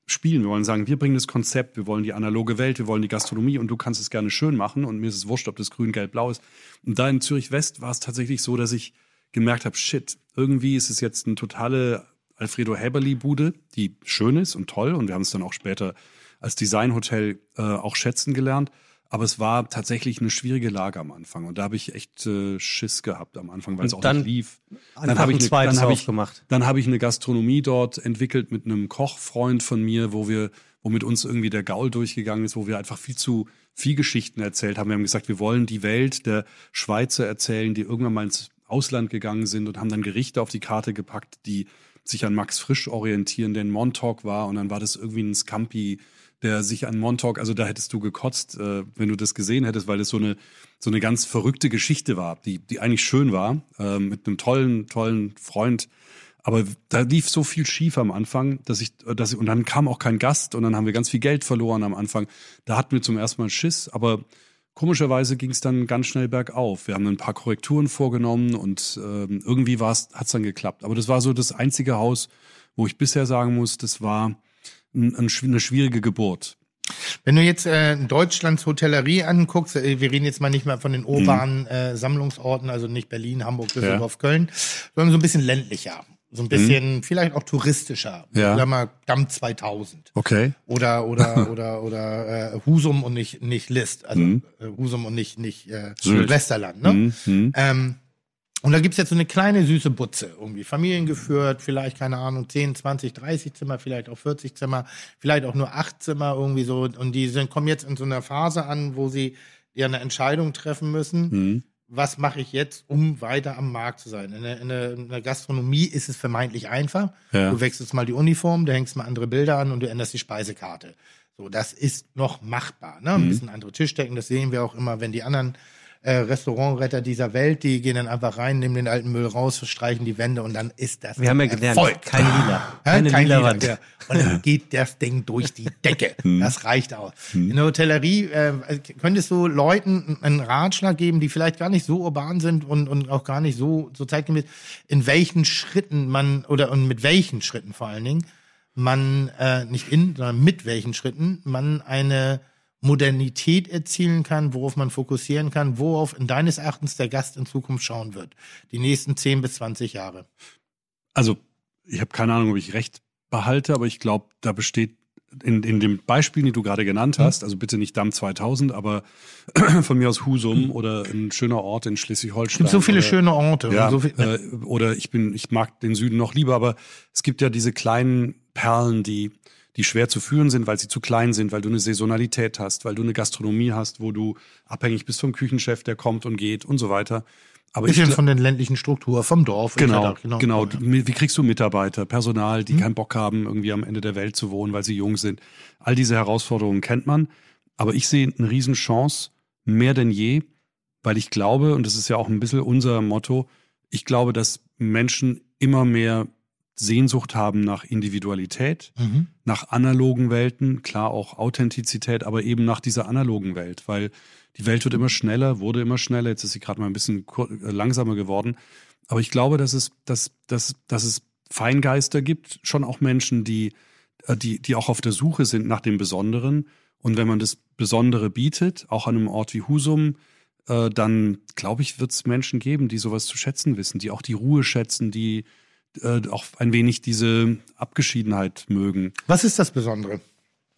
spielen. Wir wollen sagen, wir bringen das Konzept, wir wollen die analoge Welt, wir wollen die Gastronomie und du kannst es gerne schön machen und mir ist es wurscht, ob das grün, gelb, blau ist. Und da in Zürich West war es tatsächlich so, dass ich gemerkt habe, shit, irgendwie ist es jetzt eine totale Alfredo Häberli-Bude, die schön ist und toll und wir haben es dann auch später als Designhotel äh, auch schätzen gelernt. Aber es war tatsächlich eine schwierige Lage am Anfang und da habe ich echt äh, Schiss gehabt am Anfang, weil es auch dann nicht lief. Anfang habe ich eine- dann habe ich- aufgemacht. dann habe ich eine Gastronomie dort entwickelt mit einem Kochfreund von mir, wo wir, wo mit uns irgendwie der Gaul durchgegangen ist, wo wir einfach viel zu viel Geschichten erzählt haben. Wir haben gesagt, wir wollen die Welt der Schweizer erzählen, die irgendwann mal ins Ausland gegangen sind und haben dann Gerichte auf die Karte gepackt, die sich an Max Frisch orientieren, der in Montauk war und dann war das irgendwie ein Scampi, der sich an Montauk, also da hättest du gekotzt, äh, wenn du das gesehen hättest, weil es so eine so eine ganz verrückte Geschichte war, die die eigentlich schön war, äh, mit einem tollen tollen Freund. Aber da lief so viel schief am Anfang, dass ich, dass ich, und dann kam auch kein Gast und dann haben wir ganz viel Geld verloren am Anfang. Da hatten wir zum ersten Mal Schiss, aber komischerweise ging es dann ganz schnell bergauf. Wir haben ein paar Korrekturen vorgenommen und ähm, irgendwie hat es dann geklappt. Aber das war so das einzige Haus, wo ich bisher sagen muss, das war eine schwierige Geburt. Wenn du jetzt äh, Deutschlands Hotellerie anguckst, äh, wir reden jetzt mal nicht mehr von den urbanen äh, Sammlungsorten, also nicht Berlin, Hamburg, Düsseldorf, Köln, sondern so ein bisschen ländlicher, so ein bisschen vielleicht auch touristischer. Ja. Sag mal Damm 2000 Okay. oder oder oder oder äh, Husum und nicht nicht List, also Mhm. äh, Husum und nicht nicht äh. Westerland, ne? Mhm. Mhm. Ähm, und da gibt's jetzt so eine kleine süße Butze, irgendwie familiengeführt, vielleicht, keine Ahnung, 10, 20, 30 Zimmer, vielleicht auch 40 Zimmer, vielleicht auch nur 8 Zimmer irgendwie so. Und die sind, kommen jetzt in so einer Phase an, wo sie ja eine Entscheidung treffen müssen. Mhm. Was mache ich jetzt, um weiter am Markt zu sein? In der, in der, in der Gastronomie ist es vermeintlich einfach. Ja. Du wechselst mal die Uniform, du hängst mal andere Bilder an und du änderst die Speisekarte. So, das ist noch machbar. Ne? Ein Mhm. bisschen andere Tischdecken, das sehen wir auch immer, wenn die anderen äh, Restaurantretter dieser Welt, die gehen dann einfach rein, nehmen den alten Müll raus, streichen die Wände und dann ist das Wir haben ja gelernt, Erfolg. keine Lila. Ja, Keine kein lila Wand. ja. Und dann geht das Ding durch die Decke. Hm. Das reicht aus. In der Hotellerie äh, könntest du Leuten einen Ratschlag geben, die vielleicht gar nicht so urban sind und, und auch gar nicht so, so zeitgemäß, in welchen Schritten man, oder und mit welchen Schritten vor allen Dingen, man, äh, nicht in, sondern mit welchen Schritten man eine Modernität erzielen kann, worauf man fokussieren kann, worauf in deines Erachtens der Gast in Zukunft schauen wird. Die nächsten 10 bis 20 Jahre. Also, ich habe keine Ahnung, ob ich recht behalte, aber ich glaube, da besteht in, in dem Beispiel, die du gerade genannt Mhm. hast, also bitte nicht Damm 2000, aber von mir aus Husum oder ein schöner Ort in Es Schleswig-Holstein. gibt so viele oder, schöne Orte. Ja, so viel, äh, oder ich bin, ich mag den Süden noch lieber, aber es gibt ja diese kleinen Perlen, die, die schwer zu führen sind, weil sie zu klein sind, weil du eine Saisonalität hast, weil du eine Gastronomie hast, wo du abhängig bist vom Küchenchef, der kommt und geht und so weiter. Aber ich, bisschen gl- von den ländlichen Strukturen, vom Dorf. Genau, etc. genau. Ja. Du- Wie kriegst du Mitarbeiter, Personal, die keinen Bock haben, irgendwie am Ende der Welt zu wohnen, weil sie jung sind? All diese Herausforderungen kennt man. Aber ich sehe eine Riesenchance, mehr denn je, weil ich glaube, und das ist ja auch ein bisschen unser Motto, ich glaube, dass Menschen immer mehr Sehnsucht haben nach Individualität, Mhm. nach analogen Welten, klar auch Authentizität, aber eben nach dieser analogen Welt, weil die Welt wird immer schneller, wurde immer schneller, jetzt ist sie gerade mal ein bisschen äh, langsamer geworden. Aber ich glaube, dass es, dass, dass, dass es Feingeister gibt, schon auch Menschen, die, äh, die, die auch auf der Suche sind nach dem Besonderen. Und wenn man das Besondere bietet, auch an einem Ort wie Husum, äh, dann glaube ich, wird es Menschen geben, die sowas zu schätzen wissen, die auch die Ruhe schätzen, die äh, auch ein wenig diese Abgeschiedenheit mögen. Was ist das Besondere?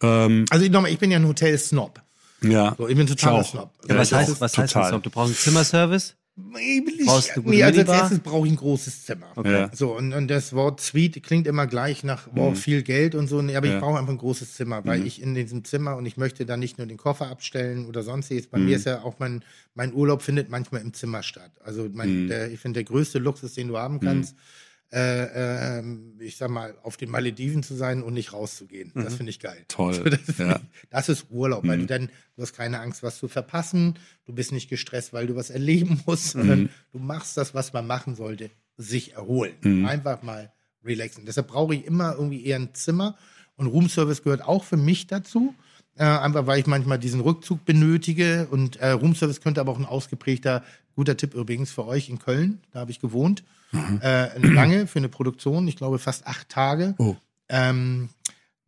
Ähm, Also ich, nochmal, ich bin ja ein Hotel-Snob. ja. So, ich bin totaler auch. Snob. Ja, was ich heißt, was heißt Total. das? Du brauchst einen Zimmerservice? Ich, Brauchst du nee, also als erstes brauche ich ein großes Zimmer. Ja. So, und, und das Wort Suite klingt immer gleich nach wow, viel Geld und so, nee, aber Mhm. Ja. ich brauche einfach ein großes Zimmer, weil ich in diesem Zimmer und ich möchte da nicht nur den Koffer abstellen oder sonstiges. Bei Mhm. mir ist ja auch mein, mein Urlaub findet manchmal im Zimmer statt. Also Mhm. mein, der, ich finde, der größte Luxus, den du haben kannst, äh, ähm, ich sag mal, auf den Malediven zu sein und nicht rauszugehen. Das finde ich geil. Mhm. Toll, So, das, ja. Mhm. ich, das ist Urlaub, weil du dann, du hast keine Angst, was zu verpassen. Du bist nicht gestresst, weil du was erleben musst, sondern Mhm. du machst das, was man machen sollte, sich erholen. Einfach mal relaxen. Deshalb brauche ich immer irgendwie eher ein Zimmer. Und Roomservice gehört auch für mich dazu. Äh, einfach weil ich manchmal diesen Rückzug benötige. Und äh, Roomservice könnte aber auch ein ausgeprägter, guter Tipp übrigens für euch in Köln. Da habe ich gewohnt. Äh, lange für eine Produktion, ich glaube fast acht Tage. Oh. Ähm,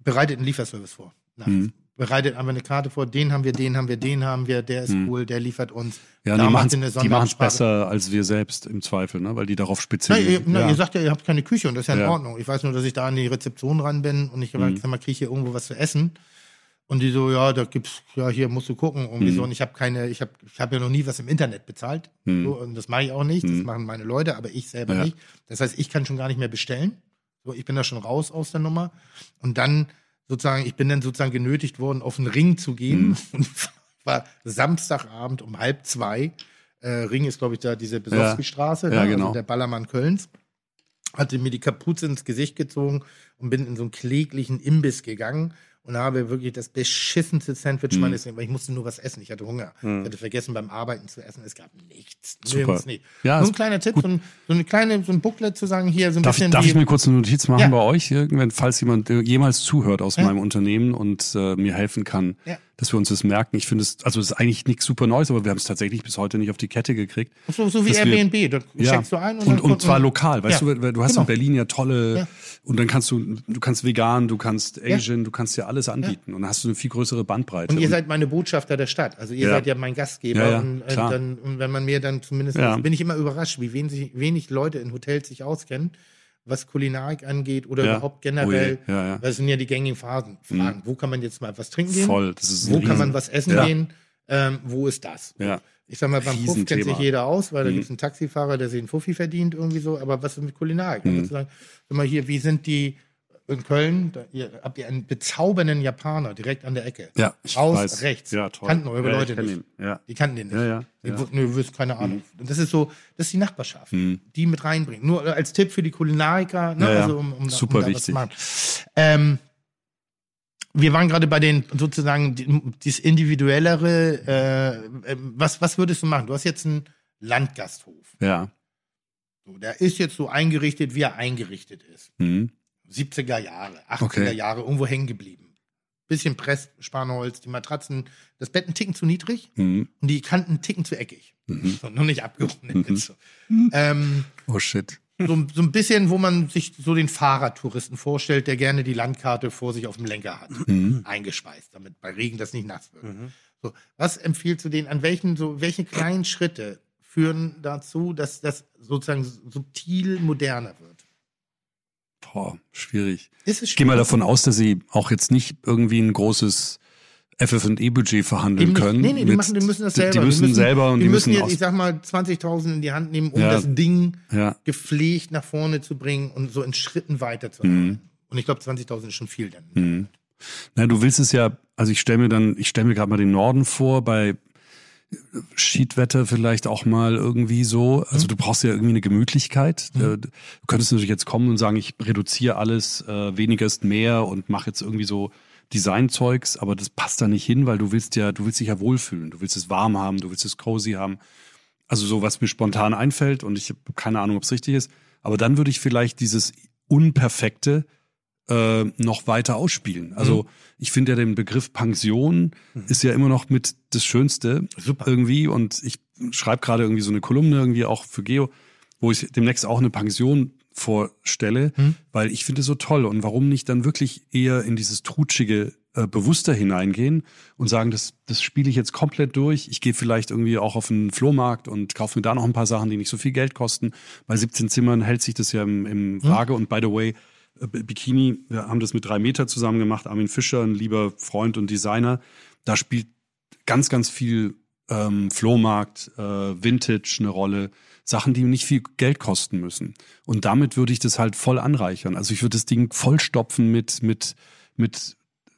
bereitet einen Lieferservice vor. Mhm. Bereitet einfach eine Karte vor, den haben wir, den haben wir, den haben wir, der ist cool, der liefert uns. Mhm. Ja, Da die machen es besser als wir selbst im Zweifel, ne? weil die darauf spezialisiert ihr, sind. Ja. ihr sagt ja, ihr habt keine Küche und das ist ja in Ja. Mhm. Ordnung. Ich weiß nur, dass ich da an die Rezeption ran bin und ich gesagt, sag mal, kriege hier irgendwo was zu essen? Und die so, ja, da gibt's, ja, hier musst du gucken. Und Mhm. so. Und ich habe keine, ich habe ich hab ja noch nie was im Internet bezahlt. So, und das mache ich auch nicht. Das machen meine Leute, aber ich selber Mhm. Ja. nicht. Das heißt, ich kann schon gar nicht mehr bestellen. So, ich bin da schon raus aus der Nummer. Und dann sozusagen, ich bin dann sozusagen genötigt worden, auf den Ring zu gehen. Mhm. Und war Samstagabend um halb zwei. Äh, Ring ist, glaube ich, da diese Besowski-Straße, Ja, ne? genau. also der Ballermann Kölns hatte mir die Kapuze ins Gesicht gezogen und bin in so einen kläglichen Imbiss gegangen und habe wirklich das beschissenste Sandwich Mhm. meines Lebens, weil ich musste nur was essen. Ich hatte Hunger. Ich hatte vergessen beim Arbeiten zu essen. Es gab nichts. Super. Nicht. Ja, nur ein kleiner Tipp, so ein, so eine kleine, so ein Booklet zu sagen, hier so ein Darf, bisschen darf wie, ich mir kurz eine Notiz machen Ja. bei euch, irgendwann, falls jemand äh, jemals zuhört aus Ja. meinem Unternehmen und äh, mir helfen kann, Ja. Dass wir uns das merken? Ich finde es, also es ist eigentlich nichts super Neues, aber wir haben es tatsächlich bis heute nicht auf die Kette gekriegt. so, so wie dass wir- Airbnb. Da Ja. checkst du ein und, und, und, zwar lokal, weißt Ja. du, weil du hast Genau. in Berlin ja tolle Ja. und dann kannst du, du kannst vegan, du kannst Asian, du kannst ja alles anbieten und dann hast du eine viel größere Bandbreite. Und ihr seid meine Botschafter der Stadt. Also ihr Ja. seid ja mein Gastgeber. Ja, ja, und, äh, dann, und wenn man mir dann zumindest, Ja. bin ich immer überrascht, wie wenig, wenig Leute in Hotels sich auskennen, was Kulinarik angeht oder Ja. überhaupt generell. Oh ja, ja. Das sind ja die gängigen Phasen. Fragen, wo kann man jetzt mal was trinken gehen? Voll, das ist Wo kann man was essen gehen? Ähm, wo ist das? Ja. Ich sag mal, beim Puff kennt sich jeder aus, weil da Mhm. gibt es einen Taxifahrer, der sich einen Fuffi verdient, irgendwie so. Aber was ist mit Kulinarik? Mhm. Also sagen, sag mal hier, wie sind die in Köln? Da, ihr, habt ihr einen bezaubernden Japaner direkt an der Ecke? Ja, ich Raus, weiß. rechts. Ja, toll. Kannten eure ja, Leute nicht. Ja. Die kannten den nicht. Ja, ja, Die ja. Mhm. wussten, wisst keine Ahnung. Und das ist so, das ist die Nachbarschaft, die mit reinbringen. Nur als Tipp für die Kulinariker, ne? Ja, also um, um, Super um was wichtig. zu machen. Ähm, wir waren gerade bei den sozusagen die- dieses individuellere. Äh, äh, was was würdest du machen? Du hast jetzt einen Landgasthof. ja. So, der ist jetzt so eingerichtet, wie er eingerichtet ist. Mhm. 70er Jahre, 80er Okay. Jahre, irgendwo hängen geblieben. Bisschen Press, Spanholz, die Matratzen, das Bett ein Ticken zu niedrig Mhm. und die Kanten ein Ticken zu eckig. So, noch nicht abgerundet. Mhm. So. Ähm, Oh shit. so, so ein bisschen, wo man sich so den Fahrradtouristen vorstellt, der gerne die Landkarte vor sich auf dem Lenker hat. Mhm. Eingeschweißt, damit bei Regen das nicht nass wird. So, was empfiehlst du denen, an welchen, so, welche kleinen Schritte führen dazu, dass das sozusagen subtil moderner wird? Boah, schwierig. Ist es Ich gehe mal schwierig? davon aus, dass sie auch jetzt nicht irgendwie ein großes FF&E-Budget verhandeln nicht. können. Nee, nee, die, mit- machen, die müssen das die- selber. Die müssen, selber und die, die müssen, müssen, jetzt, ich sag mal, 20.000 in die Hand nehmen, um Ja. das Ding ja, gepflegt nach vorne zu bringen und so in Schritten weiterzuarbeiten. Mhm. Und ich glaube, 20.000 ist schon viel dann. Na, du willst es ja, also ich stelle mir dann, ich stelle mir gerade mal den Norden vor, bei Schiedwetter vielleicht auch mal irgendwie so. Also du brauchst ja irgendwie eine Gemütlichkeit. Äh, Du könntest natürlich jetzt kommen und sagen, ich reduziere alles, äh, weniger ist mehr und mache jetzt irgendwie so Designzeugs, aber das passt da nicht hin, weil du willst ja, du willst dich ja wohlfühlen, du willst es warm haben, du willst es cozy haben. Also so, was mir spontan einfällt und ich habe keine Ahnung, ob es richtig ist. Aber dann würde ich vielleicht dieses Unperfekte äh, noch weiter ausspielen. Also ich finde ja den Begriff Pension ist ja immer noch mit das Schönste Super. irgendwie und ich schreibe gerade irgendwie so eine Kolumne irgendwie auch für Geo, wo ich demnächst auch eine Pension vorstelle, weil ich finde es so toll und warum nicht dann wirklich eher in dieses trutschige äh, bewusster hineingehen und sagen, das, das spiele ich jetzt komplett durch. Ich gehe vielleicht irgendwie auch auf einen Flohmarkt und kaufe mir da noch ein paar Sachen, die nicht so viel Geld kosten. Bei 17 Zimmern hält sich das ja im, im Waage und by the way, Bikini, wir haben das mit drei Meter zusammen gemacht. Armin Fischer, ein lieber Freund und Designer, da spielt ganz, ganz viel ähm, Flohmarkt, äh, Vintage eine Rolle. Sachen, die nicht viel Geld kosten müssen. Und damit würde ich das halt voll anreichern. Also ich würde das Ding vollstopfen mit, mit, mit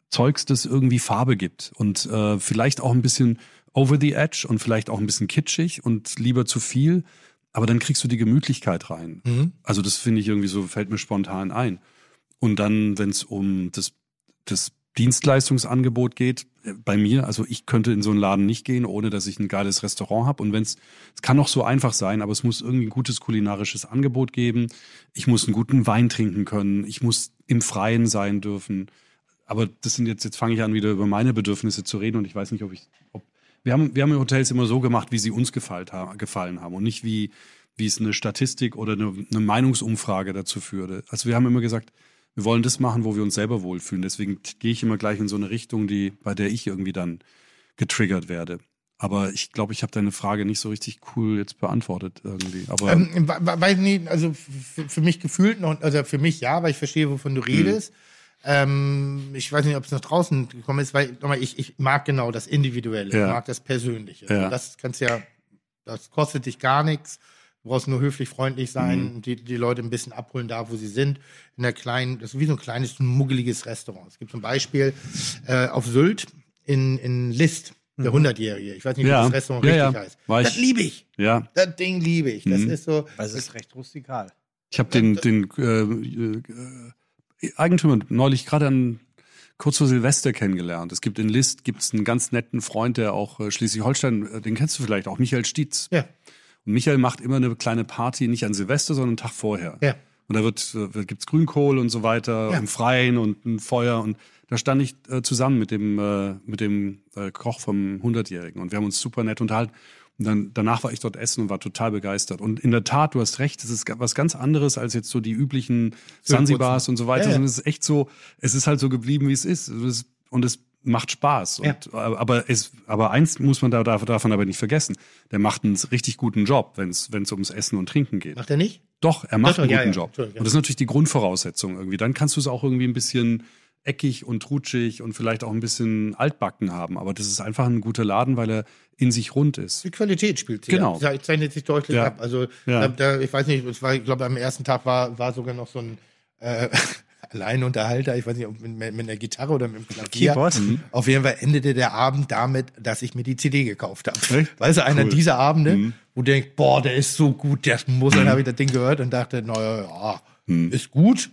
Zeugs, das irgendwie Farbe gibt. Und äh, vielleicht auch ein bisschen over the edge und vielleicht auch ein bisschen kitschig und lieber zu viel. Aber dann kriegst du die Gemütlichkeit rein. Mhm. Also das finde ich irgendwie so, fällt mir spontan ein. Und dann, wenn es um das, das Dienstleistungsangebot geht, äh, bei mir, also ich könnte in so einen Laden nicht gehen, ohne dass ich ein geiles Restaurant habe. Und wenn es, es kann auch so einfach sein, aber es muss irgendwie ein gutes kulinarisches Angebot geben. Ich muss einen guten Wein trinken können. Ich muss im Freien sein dürfen. Aber das sind jetzt, jetzt fange ich an, wieder über meine Bedürfnisse zu reden und ich weiß nicht, ob ich, ob, wir haben, wir haben Hotels immer so gemacht, wie sie uns gefallen, ha- gefallen haben und nicht wie, wie es eine Statistik oder eine, eine Meinungsumfrage dazu führte. Also wir haben immer gesagt, wir wollen das machen, wo wir uns selber wohlfühlen. Deswegen gehe ich immer gleich in so eine Richtung, die, bei der ich irgendwie dann getriggert werde. Aber ich glaube, ich habe deine Frage nicht so richtig cool jetzt beantwortet irgendwie. Aber Ähm, weiß nicht, also für, für mich gefühlt noch, also für mich ja, weil ich verstehe, wovon du redest. Ähm, ich weiß nicht, ob es nach draußen gekommen ist, weil nochmal, ich, ich mag genau das Individuelle, Ja. ich mag das Persönliche. Ja. Das kannst ja, das kostet dich gar nichts. Du brauchst nur höflich, freundlich sein, Mhm. die, die Leute ein bisschen abholen da, wo sie sind. In der kleinen, das ist wie so ein kleines, muggeliges Restaurant. Es gibt zum Beispiel äh, auf Sylt in, in List, der 100-Jährige. Ich weiß nicht, wie Mhm. Ja. das Restaurant Ja, richtig ja. heißt. War das liebe ich. ja, Das Ding liebe ich. Das Mhm. ist so. Es ist recht rustikal. Ich habe den, den äh, äh, Eigentümer neulich gerade an kurz vor Silvester kennengelernt. Es gibt in List gibt's einen ganz netten Freund, der auch äh, Schleswig-Holstein, äh, den kennst du vielleicht auch, Michael Stietz. Ja. Und Michael macht immer eine kleine Party, nicht an Silvester, sondern einen Tag vorher. Ja. Und da wird, äh, gibt's Grünkohl und so weiter Ja. im Freien und ein Feuer. Und da stand ich äh, zusammen mit dem, äh, mit dem äh, Koch vom 100-Jährigen. Und wir haben uns super nett unterhalten. Und dann, danach war ich dort essen und war total begeistert. Und in der Tat, du hast recht, es ist was ganz anderes als jetzt so die üblichen Sanzibars und so weiter, Ja, ja. sondern es ist echt so, es ist halt so geblieben, wie es ist. Ist- Und es macht Spaß. Ja. Und, aber, es, aber eins muss man da, davon aber nicht vergessen. Der macht einen richtig guten Job, wenn es ums Essen und Trinken geht. Macht er nicht? Doch, er macht Doch, einen guten ja. Job. Ja. Und das ist natürlich die Grundvoraussetzung irgendwie. Dann kannst du es auch irgendwie ein bisschen eckig und trutschig und vielleicht auch ein bisschen altbacken haben. Aber das ist einfach ein guter Laden, weil er in sich rund ist. Die Qualität spielt sich Genau. ab. Das zeichnet sich deutlich Ja. ab. Also Ja. da, da, ich weiß nicht, es war, ich glaube, am ersten Tag war, war sogar noch so ein äh, Alleinunterhalter, ich weiß nicht, ob mit, mit einer Gitarre oder mit dem Klavier. Keyboard? Mhm. Auf jeden Fall endete der Abend damit, dass ich mir die CD gekauft habe. Echt? Weißt du, einer Cool. dieser Abende, Mhm. wo du denkst, boah, der ist so gut, der muss, dann habe ich das Ding gehört und dachte, naja, ja, Mhm. ist gut,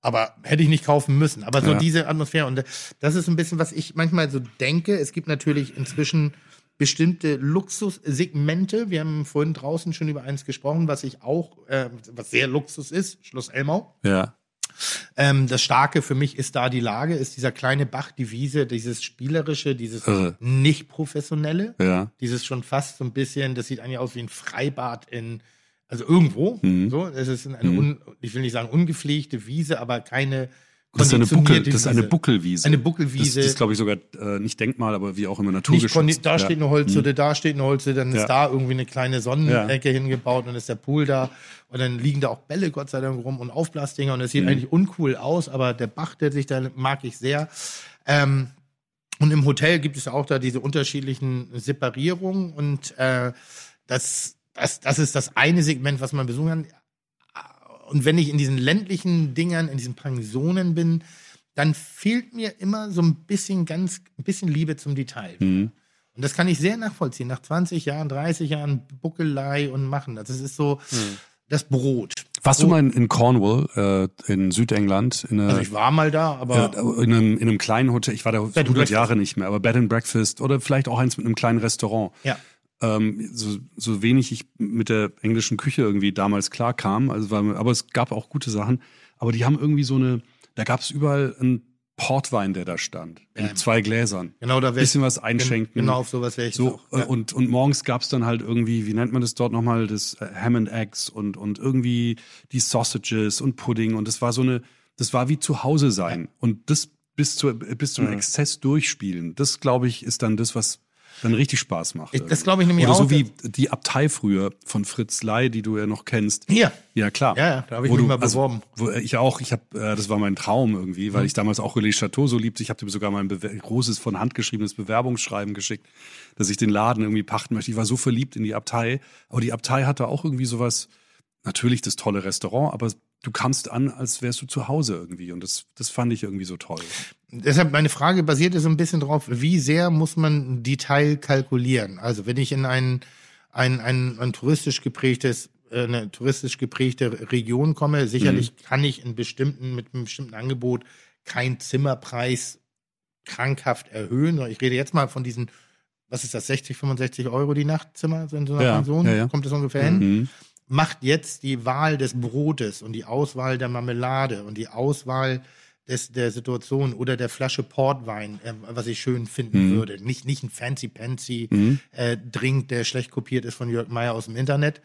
aber hätte ich nicht kaufen müssen. Aber so Ja. diese Atmosphäre und das ist ein bisschen, was ich manchmal so denke. Es gibt natürlich inzwischen bestimmte Luxussegmente. Wir haben vorhin draußen schon über eins gesprochen, was ich auch, äh, was sehr Luxus ist, Schloss Elmau. Ja. Ähm, das Starke für mich ist da die Lage, ist dieser kleine Bach, die Wiese, dieses Spielerische, dieses Irre. nicht professionelle, Ja. dieses schon fast so ein bisschen, das sieht eigentlich aus wie ein Freibad in, also irgendwo. Mhm. So, es ist eine, un, ich will nicht sagen ungepflegte Wiese, aber keine Das ist eine, Buckel, das ist eine Wiese. Buckelwiese. Eine Buckelwiese. Das, das ist, glaube ich, sogar äh, nicht Denkmal, aber wie auch immer naturgeschützt. da steht ja. eine Holzhütte, da steht eine Holzhütte, dann Ja. ist da irgendwie eine kleine Sonnenecke hingebaut und ist der Pool da und dann liegen da auch Bälle Gott sei Dank rum und Aufblasdinger und es Mhm. sieht eigentlich uncool aus, aber der Bach, der sich da mag ich sehr. Ähm, und im Hotel gibt es auch da diese unterschiedlichen Separierungen und äh, das, das, das ist das eine Segment, was man besuchen kann. Und wenn ich in diesen ländlichen Dingern, in diesen Pensionen bin, dann fehlt mir immer so ein bisschen ganz, ein bisschen Liebe zum Detail. Mhm. Und das kann ich sehr nachvollziehen. Nach 20 Jahren, 30 Jahren Buckelei und machen. Das ist so das Brot. Warst du mal in, in Cornwall, äh, in Südengland, in, einer, Also ich war mal da, aber ja, in, einem, in einem kleinen Hotel, ich war da and 100 Breakfast. Jahre nicht mehr, aber Bed and Breakfast oder vielleicht auch eins mit einem kleinen Restaurant. ja. Ähm, so, so wenig ich mit der englischen Küche irgendwie damals klar kam, also war, aber es gab auch gute Sachen. Aber die haben irgendwie so eine, da gab es überall einen Portwein, der da stand, Ja. mit zwei Gläsern. Genau, da wär Bisschen was einschenken. Genau auf sowas wäre ich So, auch. Ja. und, und morgens gab's dann halt irgendwie, wie nennt man das dort nochmal, das äh, Ham and Eggs und, und irgendwie die Sausages und Pudding und das war so eine, das war wie zu Hause sein. Und das bis, zu, bis zum Exzess durchspielen, das glaube ich, ist dann das, was dann richtig Spaß macht. Ich- das glaube ich nämlich Oder auch. so wie die Abtei früher von Fritz Lai, die du ja noch kennst. Hier. Ja, klar. Ja, ja, da habe ich Wo mich du- mal beworben. wo, äh, ich auch, ich habe, äh, das war mein Traum irgendwie, Mhm. weil ich damals auch Relais Chateau so liebte. Ich habe dir sogar mal ein Bewer großes von Hand geschriebenes Bewerbungsschreiben geschickt, dass ich den Laden irgendwie pachten möchte. Ich war so verliebt in die Abtei, aber die Abtei hatte auch irgendwie sowas, natürlich das tolle Restaurant, aber du kamst an, als wärst du zu Hause irgendwie und das, das fand ich irgendwie so toll. Deshalb meine Frage basierte so ein bisschen drauf, wie sehr muss man Detail kalkulieren? Also wenn ich in ein, ein, ein, ein touristisch geprägtes, äh, eine touristisch geprägte Region komme, sicherlich kann ich in bestimmten, mit einem bestimmten Angebot keinen Zimmerpreis krankhaft erhöhen. Ich rede jetzt mal von diesen, was ist das, 60, 65 Euro die Nachtzimmer in so einer Ja, Pension? ja, ja. Kommt das ungefähr hin? Mhm. macht jetzt die Wahl des Brotes und die Auswahl der Marmelade und die Auswahl des, der Situation oder der Flasche Portwein, äh, was ich schön finden Mhm. würde. Nicht, nicht ein fancy-pancy Mhm. äh, Drink, der schlecht kopiert ist von Jörg Meyer aus dem Internet.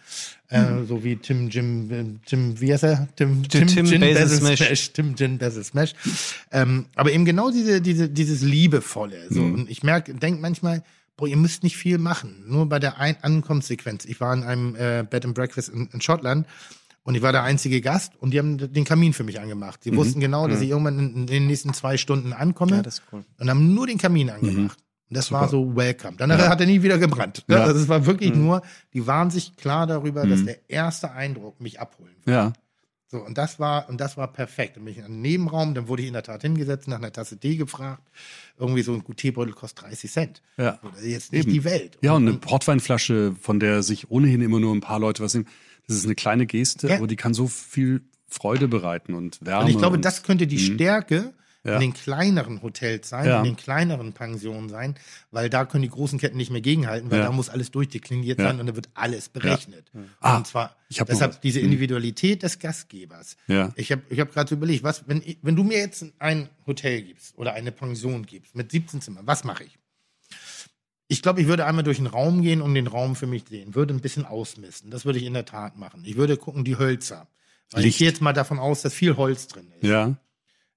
Äh, so wie Tim Jim, äh, Tim, wie heißt er? Tim, Tim Gin Basil Basil Smash. Tim Gin Basil Smash. Ähm, aber eben genau diese, diese, dieses Liebevolle. So. Mhm. Und ich merke, denke manchmal, boah, ihr müsst nicht viel machen. Nur bei der Ein Ankommenssequenz. Ich war in einem äh, Bed and Breakfast in, in Schottland und ich war der einzige Gast und die haben den Kamin für mich angemacht. Sie Mhm. wussten genau, dass ich irgendwann in, in den nächsten zwei Stunden ankomme Ja, das ist cool. und haben nur den Kamin angemacht. Und das war so welcome. Danach hat er nie wieder gebrannt. Ja. Also es war wirklich nur, die waren sich klar darüber, dass der erste Eindruck mich abholen würde. Ja. So, und das war, und das war perfekt. Dann bin ich in einen Nebenraum, dann wurde ich in der Tat hingesetzt, nach einer Tasse Tee gefragt. Irgendwie so ein gut Teebeutel kostet 30 Cent. Ja. Ist jetzt nicht Eben. die Welt. Ja, und eine Portweinflasche, von der sich ohnehin immer nur ein paar Leute was nehmen, das ist eine kleine Geste, Ja. aber die kann so viel Freude bereiten und Wärme. Und ich glaube, und- das könnte die Stärke Ja. in den kleineren Hotels sein, Ja. in den kleineren Pensionen sein, weil da können die großen Ketten nicht mehr gegenhalten, weil Ja. da muss alles durchdekliniert sein und da wird alles berechnet. Ah, und zwar deshalb diese Hm. Individualität des Gastgebers. Ja. Ich habe ich hab gerade so überlegt, was, wenn, wenn du mir jetzt ein Hotel gibst oder eine Pension gibst mit 17 Zimmern, was mache ich? Ich glaube, ich würde einmal durch den Raum gehen und den Raum für mich sehen, würde ein bisschen ausmisten. Das würde ich in der Tat machen. Ich würde gucken, die Hölzer. Weil Licht. ich gehe jetzt mal davon aus, dass viel Holz drin ist. Ja.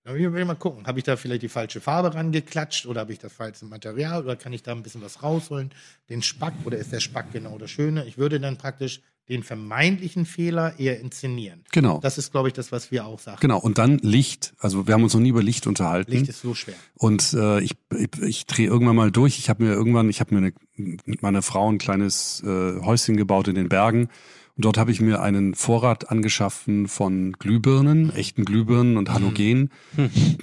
Da will ich will ich mal gucken, habe ich da vielleicht die falsche Farbe rangeklatscht oder habe ich das falsche Material oder kann ich da ein bisschen was rausholen? Den Spack oder ist der Spack genau das Schöne? Ich würde dann praktisch den vermeintlichen Fehler eher inszenieren. Genau. Das ist, glaube ich, das, was wir auch sagen. Genau, und dann Licht. Also wir haben uns noch nie über Licht unterhalten. Licht ist so schwer. Und äh, ich, ich, ich drehe irgendwann mal durch. Ich habe mir irgendwann, ich habe mir eine, mit meiner Frau ein kleines äh, Häuschen gebaut in den Bergen. Und dort habe ich mir einen Vorrat angeschaffen von Glühbirnen, echten Glühbirnen und Halogen,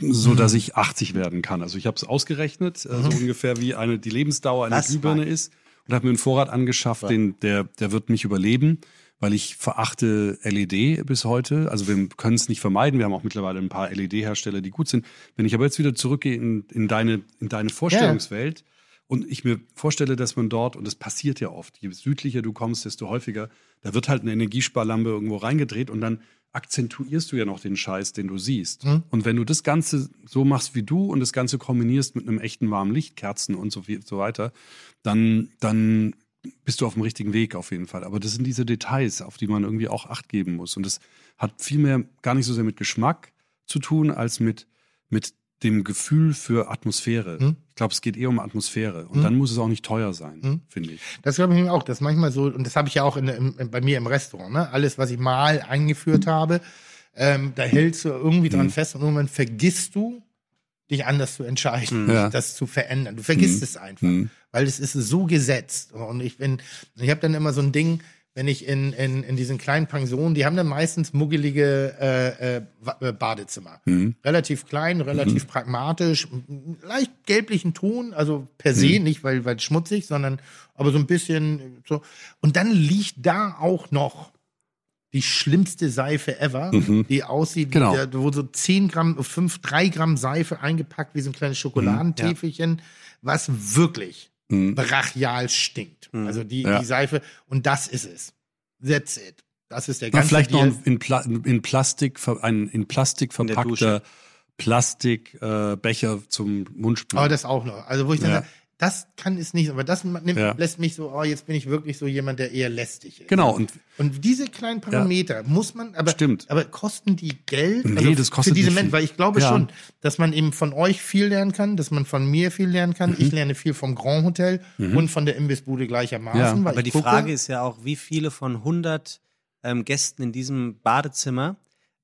so dass ich 80 werden kann. Also ich habe es ausgerechnet, äh, so ungefähr wie eine die Lebensdauer einer Das Glühbirne ist. Und habe mir einen Vorrat angeschafft, den der der wird mich überleben, weil ich verachte LED bis heute. Also wir können es nicht vermeiden. Wir haben auch mittlerweile ein paar LED-Hersteller, die gut sind. Wenn ich aber jetzt wieder zurückgehe in, in deine in deine Vorstellungswelt und ich mir vorstelle, dass man dort und das passiert ja oft, je südlicher du kommst, desto häufiger, da wird halt eine Energiesparlampe irgendwo reingedreht und dann akzentuierst du ja noch den Scheiß, den du siehst. Und wenn du das Ganze so machst wie du und das Ganze kombinierst mit einem echten warmen Licht, Kerzen und so, viel, so weiter, dann, dann bist du auf dem richtigen Weg auf jeden Fall. Aber das sind diese Details, auf die man irgendwie auch Acht geben muss. Und das hat viel mehr gar nicht so sehr mit Geschmack zu tun, als mit mit dem Gefühl für Atmosphäre. Hm? Ich glaube, es geht eher um Atmosphäre. Und Hm? dann muss es auch nicht teuer sein, Hm? finde ich. Das glaube ich auch. Das ist manchmal so, und das habe ich ja auch in, in, bei mir im Restaurant, ne? Alles, was ich mal eingeführt habe, ähm, da hältst du irgendwie dran Mhm. fest und irgendwann vergisst du, dich anders zu entscheiden, Ja. das zu verändern. Du vergisst Mhm. es einfach, weil es ist so gesetzt. Und ich bin, ich habe dann immer so ein Ding, wenn ich in, in, in diesen kleinen Pensionen, die haben dann meistens muggelige äh, äh, äh, Badezimmer. Mhm. Relativ klein, relativ pragmatisch, m- leicht gelblichen Ton, also per se, Mhm. nicht weil, weil schmutzig, sondern aber so ein bisschen so. Und dann liegt da auch noch die schlimmste Seife ever, Mhm. die aussieht, Genau. wie der, wo so 10 Gramm, 5, 3 Gramm Seife eingepackt, wie so ein kleines Schokoladentäfelchen, was wirklich Mhm. brachial stinkt. Also die, Ja. die Seife, und das ist es. That's it. Das ist der Na, ganze vielleicht noch Deal. ein in, Pla in Plastik, ein in Plastik verpackter Plastikbecher äh, Becher zum Mundspülen. Aber das auch noch. Also wo ich dann Ja. sage, das kann es nicht, aber das nimmt, Ja. lässt mich so, oh, jetzt bin ich wirklich so jemand, der eher lästig ist. genau, und Und diese kleinen Parameter muss man, aber, Stimmt. aber kosten die Geld? Nee, also das kostet für diese nicht Menschen, viel. weil ich glaube Ja. schon, dass man eben von euch viel lernen kann, dass man von mir viel lernen kann. Mhm. Ich lerne viel vom Grand Hotel und von der Imbissbude gleichermaßen. Ja. weil Aber die gucke, Frage ist ja auch, wie viele von 100 ähm, Gästen in diesem Badezimmer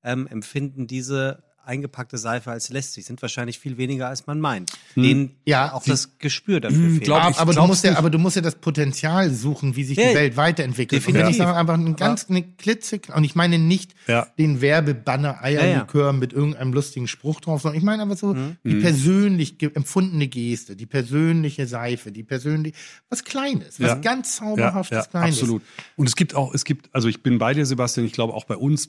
ähm, empfinden diese eingepackte Seife als lästig? Sind wahrscheinlich viel weniger, als man meint. Denen Ja, auch die- das Gespür dafür Hm, fehlt. glaub- aber, ich aber, du musst ja, aber du musst ja das Potenzial suchen, wie sich Ja, die Welt weiterentwickelt. Und wenn definitiv. ich sage einfach ein ganz eine klitze, und ich meine nicht Ja. den Werbebanner Eierlikör mit irgendeinem lustigen Spruch drauf, sondern ich meine einfach so Mhm. die persönlich ge- empfundene Geste, die persönliche Seife, die persönlich, was Kleines, was Ja. ganz zauberhaftes Kleines. absolut. Und es gibt auch, es gibt, also ich bin bei dir, Sebastian, ich glaube auch bei uns,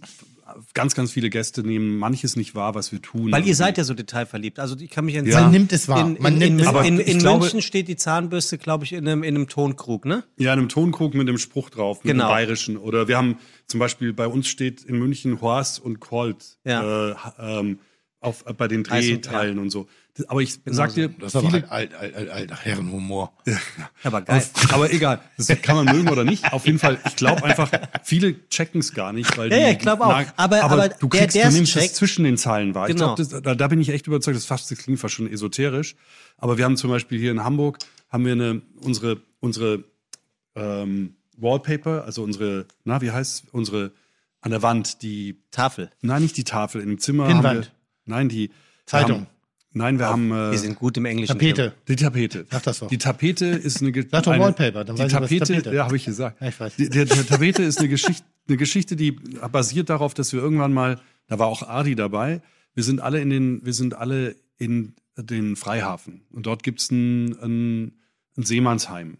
ganz, ganz viele Gäste nehmen manches nicht wahr, was wir tun. Weil ihr seid ja so detailverliebt. Also ich kann mich Ja. entsinnen. Man nimmt es wahr. In, in, Man nimmt in, es in, wahr. in, Ich in glaube- München steht die Zahnbürste, glaube ich, in einem, in einem Tonkrug, ne? Ja, in einem Tonkrug mit einem Spruch drauf, mit Genau. einem bayerischen. Oder wir haben zum Beispiel bei uns steht in München Horst und Colt Ja. äh, ähm, auf, bei den Also, Drehteilen und so. Aber ich sag so. dir, Das ist aber viele, alt, alt, alt, alt, alter Herrenhumor. Aber geil. Aber egal, das kann man mögen oder nicht. Auf jeden Fall, ich glaube einfach, viele checken es gar nicht, weil die, ja, ich glaub auch. Aber- aber du, der, kriegst, du der's nimmst es zwischen den Zeilen wahr. Genau. Ich glaube, da, da bin ich echt überzeugt, das, fast, das klingt fast schon esoterisch. Aber wir haben zum Beispiel hier in Hamburg haben wir eine unsere unsere ähm, Wallpaper, also unsere, na wie heißt unsere an der Wand die, Tafel. nein nicht die Tafel im Zimmer. Pinnwand. Nein die Zeitung. Nein, wir haben äh, Wir sind gut im Englischen. Tapete. die Tapete. Sag das doch. Die Tapete ist eine, Sag doch eine Wallpaper, dann die weiß ich, was Tapete, Tapete. ja, habe ich gesagt. Ja, ich weiß. Die, der, der Tapete ist eine Geschichte, eine Geschichte, die basiert darauf, dass wir irgendwann mal, da war auch Adi dabei. Wir sind alle in den, wir sind alle in den Freihafen und dort gibt's ein, ein, ein Seemannsheim.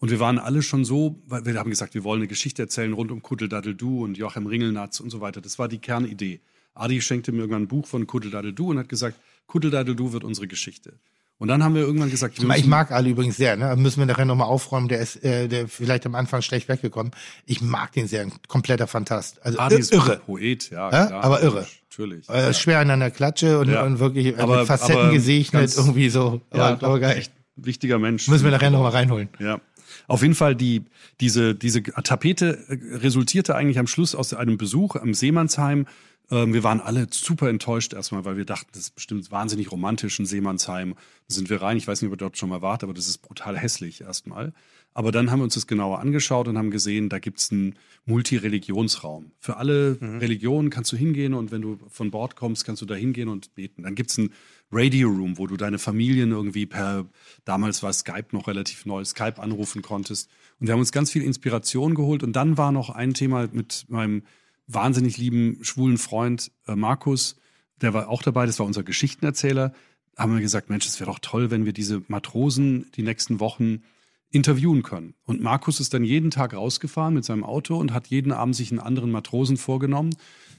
Und wir waren alle schon so, weil wir haben gesagt, wir wollen eine Geschichte erzählen rund um Kuddeldaddeldu und Joachim Ringelnatz und so weiter. Das war die Kernidee. Adi schenkte mir irgendwann ein Buch von Kuddeldaddeldu und hat gesagt, Kuddeldaddeldu wird unsere Geschichte. Und dann haben wir irgendwann gesagt, wir Ich mag Ali übrigens sehr, ne? Müssen wir nachher nochmal aufräumen, der ist äh, der vielleicht am Anfang schlecht weggekommen. Ich mag den sehr, ein kompletter Fantast. Also Adi ist irre. Poet, ja, Ja? klar. Aber irre. Natürlich. Äh, Schwer an einer Klatsche und, Ja. und wirklich äh, Aber- mit Facetten aber gesegnet, irgendwie so. ja, aber, aber geil. echt wichtiger Mensch. Müssen wir nachher nochmal reinholen. Ja. Auf jeden Fall, die, diese, diese Tapete äh, resultierte eigentlich am Schluss aus einem Besuch am Seemannsheim. Ähm, wir waren alle super enttäuscht erstmal, weil wir dachten, das ist bestimmt wahnsinnig romantisch, ein Seemannsheim. Da sind wir rein. Ich weiß nicht, ob ihr dort schon mal wart, aber das ist brutal hässlich erstmal. Aber dann haben wir uns das genauer angeschaut und haben gesehen, da gibt's einen Multireligionsraum. Für alle Religionen kannst du hingehen und wenn du von Bord kommst, kannst du da hingehen und beten. Dann gibt's einen Radio Room, wo du deine Familien irgendwie per, damals war Skype noch relativ neu, Skype anrufen konntest. Und wir haben uns ganz viel Inspiration geholt. Und dann war noch ein Thema mit meinem wahnsinnig lieben schwulen Freund äh, Markus, der war auch dabei, das war unser Geschichtenerzähler. Haben wir gesagt, Mensch, es wäre doch toll, wenn wir diese Matrosen die nächsten Wochen interviewen können. Und Markus ist dann jeden Tag rausgefahren mit seinem Auto und hat jeden Abend sich einen anderen Matrosen vorgenommen,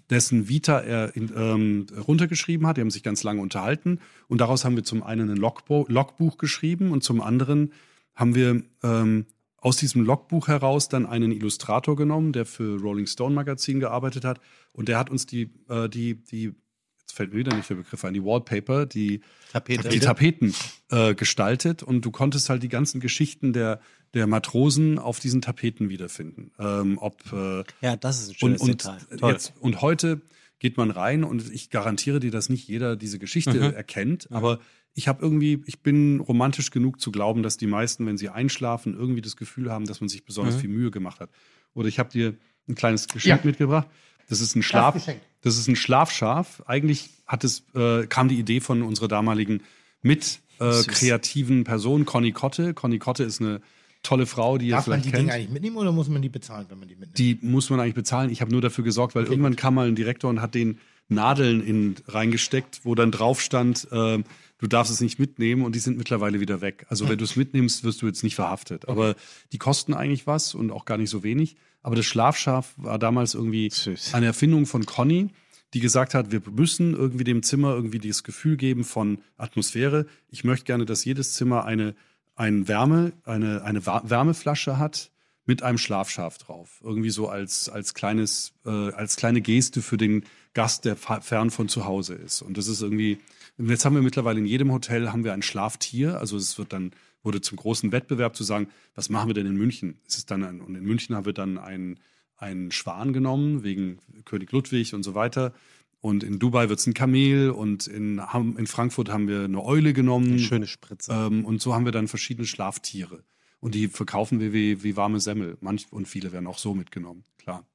dessen Vita er in, ähm, runtergeschrieben hat. Die haben sich ganz lange unterhalten. Und daraus haben wir zum einen ein Logbuch geschrieben und zum anderen haben wir ähm, aus diesem Logbuch heraus dann einen Illustrator genommen, der für Rolling Stone Magazin gearbeitet hat. Und der hat uns die, äh, die, die, jetzt fällt mir wieder nicht der Begriff ein, die Wallpaper, die Tapete. die Tapeten äh, gestaltet und du konntest halt die ganzen Geschichten der, der Matrosen auf diesen Tapeten wiederfinden. Ähm, ob äh, Ja, das ist ein und, schönes und, Detail. Toll. jetzt, und heute geht man rein und ich garantiere dir, dass nicht jeder diese Geschichte Mhm. erkennt, aber ich habe irgendwie, ich bin romantisch genug zu glauben, dass die meisten, wenn sie einschlafen, irgendwie das Gefühl haben, dass man sich besonders Mhm. viel Mühe gemacht hat. Oder ich habe dir ein kleines Geschenk Ja. mitgebracht. Das ist ein Schlaf, das ist ein Schlafschaf. Eigentlich hat es, äh, kam die Idee von unserer damaligen mit äh, kreativen Person, Conny Kotte. Conny Kotte ist eine tolle Frau, die ihr Darf man vielleicht die kennt. Dinge eigentlich mitnehmen oder muss man die bezahlen, wenn man die mitnimmt? Die muss man eigentlich bezahlen. Ich habe nur dafür gesorgt, weil irgendwann kam mal ein Direktor und hat den Nadeln in, reingesteckt, wo dann drauf stand, äh, du darfst es nicht mitnehmen und die sind mittlerweile wieder weg. Also wenn du es mitnimmst, wirst du jetzt nicht verhaftet. Aber die kosten eigentlich was und auch gar nicht so wenig. Aber das Schlafschaf war damals irgendwie Süß. eine Erfindung von Conny, die gesagt hat, wir müssen irgendwie dem Zimmer irgendwie dieses Gefühl geben von Atmosphäre. Ich möchte gerne, dass jedes Zimmer eine, ein Wärme, eine, eine Wärmeflasche hat mit einem Schlafschaf drauf. Irgendwie so als, als kleines, äh, als kleine Geste für den Gast, der fern von zu Hause ist. Und das ist irgendwie, jetzt haben wir mittlerweile in jedem Hotel haben wir ein Schlaftier. Also es wird dann, wurde zum großen Wettbewerb zu sagen, was machen wir denn in München? Es ist dann ein, und in München haben wir dann ein, einen Schwan genommen, wegen König Ludwig und so weiter. Und in Dubai wird es ein Kamel und in, in Frankfurt haben wir eine Eule genommen. Eine schöne Spritze. Ähm, und so haben wir dann verschiedene Schlaftiere. Und die verkaufen wir wie, wie warme Semmel. Manch, und viele werden auch so mitgenommen, klar.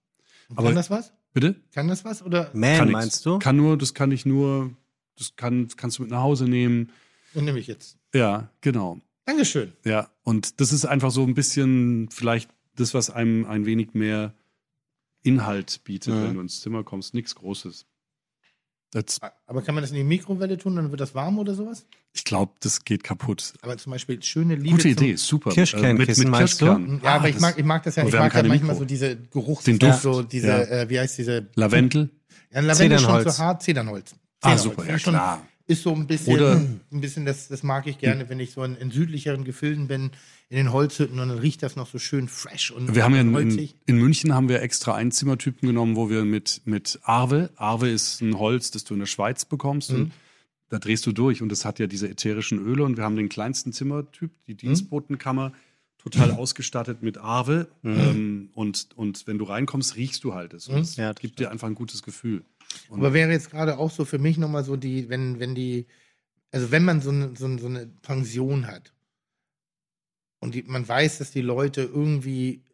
aber- Kann das was? Bitte? Kann das was? Oder Man, meinst du? Kann nur, das kann ich nur, das kann, kannst du mit nach Hause nehmen. Den nehme ich jetzt. Ja, genau. Dankeschön. Ja, und das ist einfach so ein bisschen vielleicht das, was einem ein wenig mehr Inhalt bietet, Mhm. wenn du ins Zimmer kommst. Nichts Großes. Das, Aber kann man das in die Mikrowelle tun, dann wird das warm oder sowas? ich glaube, das geht kaputt. Aber zum Beispiel schöne Liebe. Gute zum- Idee, super. Kirschkernkissen, meinst du? Kirschkern. Ja, Ah, aber ich mag, ich mag das ja. Ich mag ja manchmal Mikro. so diese Geruchs, Den Duft. so diese, Ja. äh, wie heißt diese? Lavendel. Ja, Lavendel ist schon Zedernholz. zu hart, Zedernholz. Ah, super, ja schon- klar. Ist so ein bisschen, Oder- ein bisschen das, das mag ich gerne, wenn ich so in, in südlicheren Gefilden bin, in den Holzhütten und dann riecht das noch so schön fresh und Wir haben ja in, in, München haben wir extra Einzimmertypen genommen, wo wir mit, mit Arve, Arve ist ein Holz, das du in der Schweiz bekommst Mhm. und da drehst du durch und das hat ja diese ätherischen Öle und wir haben den kleinsten Zimmertyp, die Dienstbotenkammer, total ausgestattet mit Arve ähm, und, und wenn du reinkommst, riechst du halt es und es Ja, das gibt dir einfach ein gutes Gefühl. Und Aber wäre jetzt gerade auch so für mich nochmal so die, wenn, wenn die, also wenn man so eine, so, so eine Pension hat und die, man weiß, dass die Leute irgendwie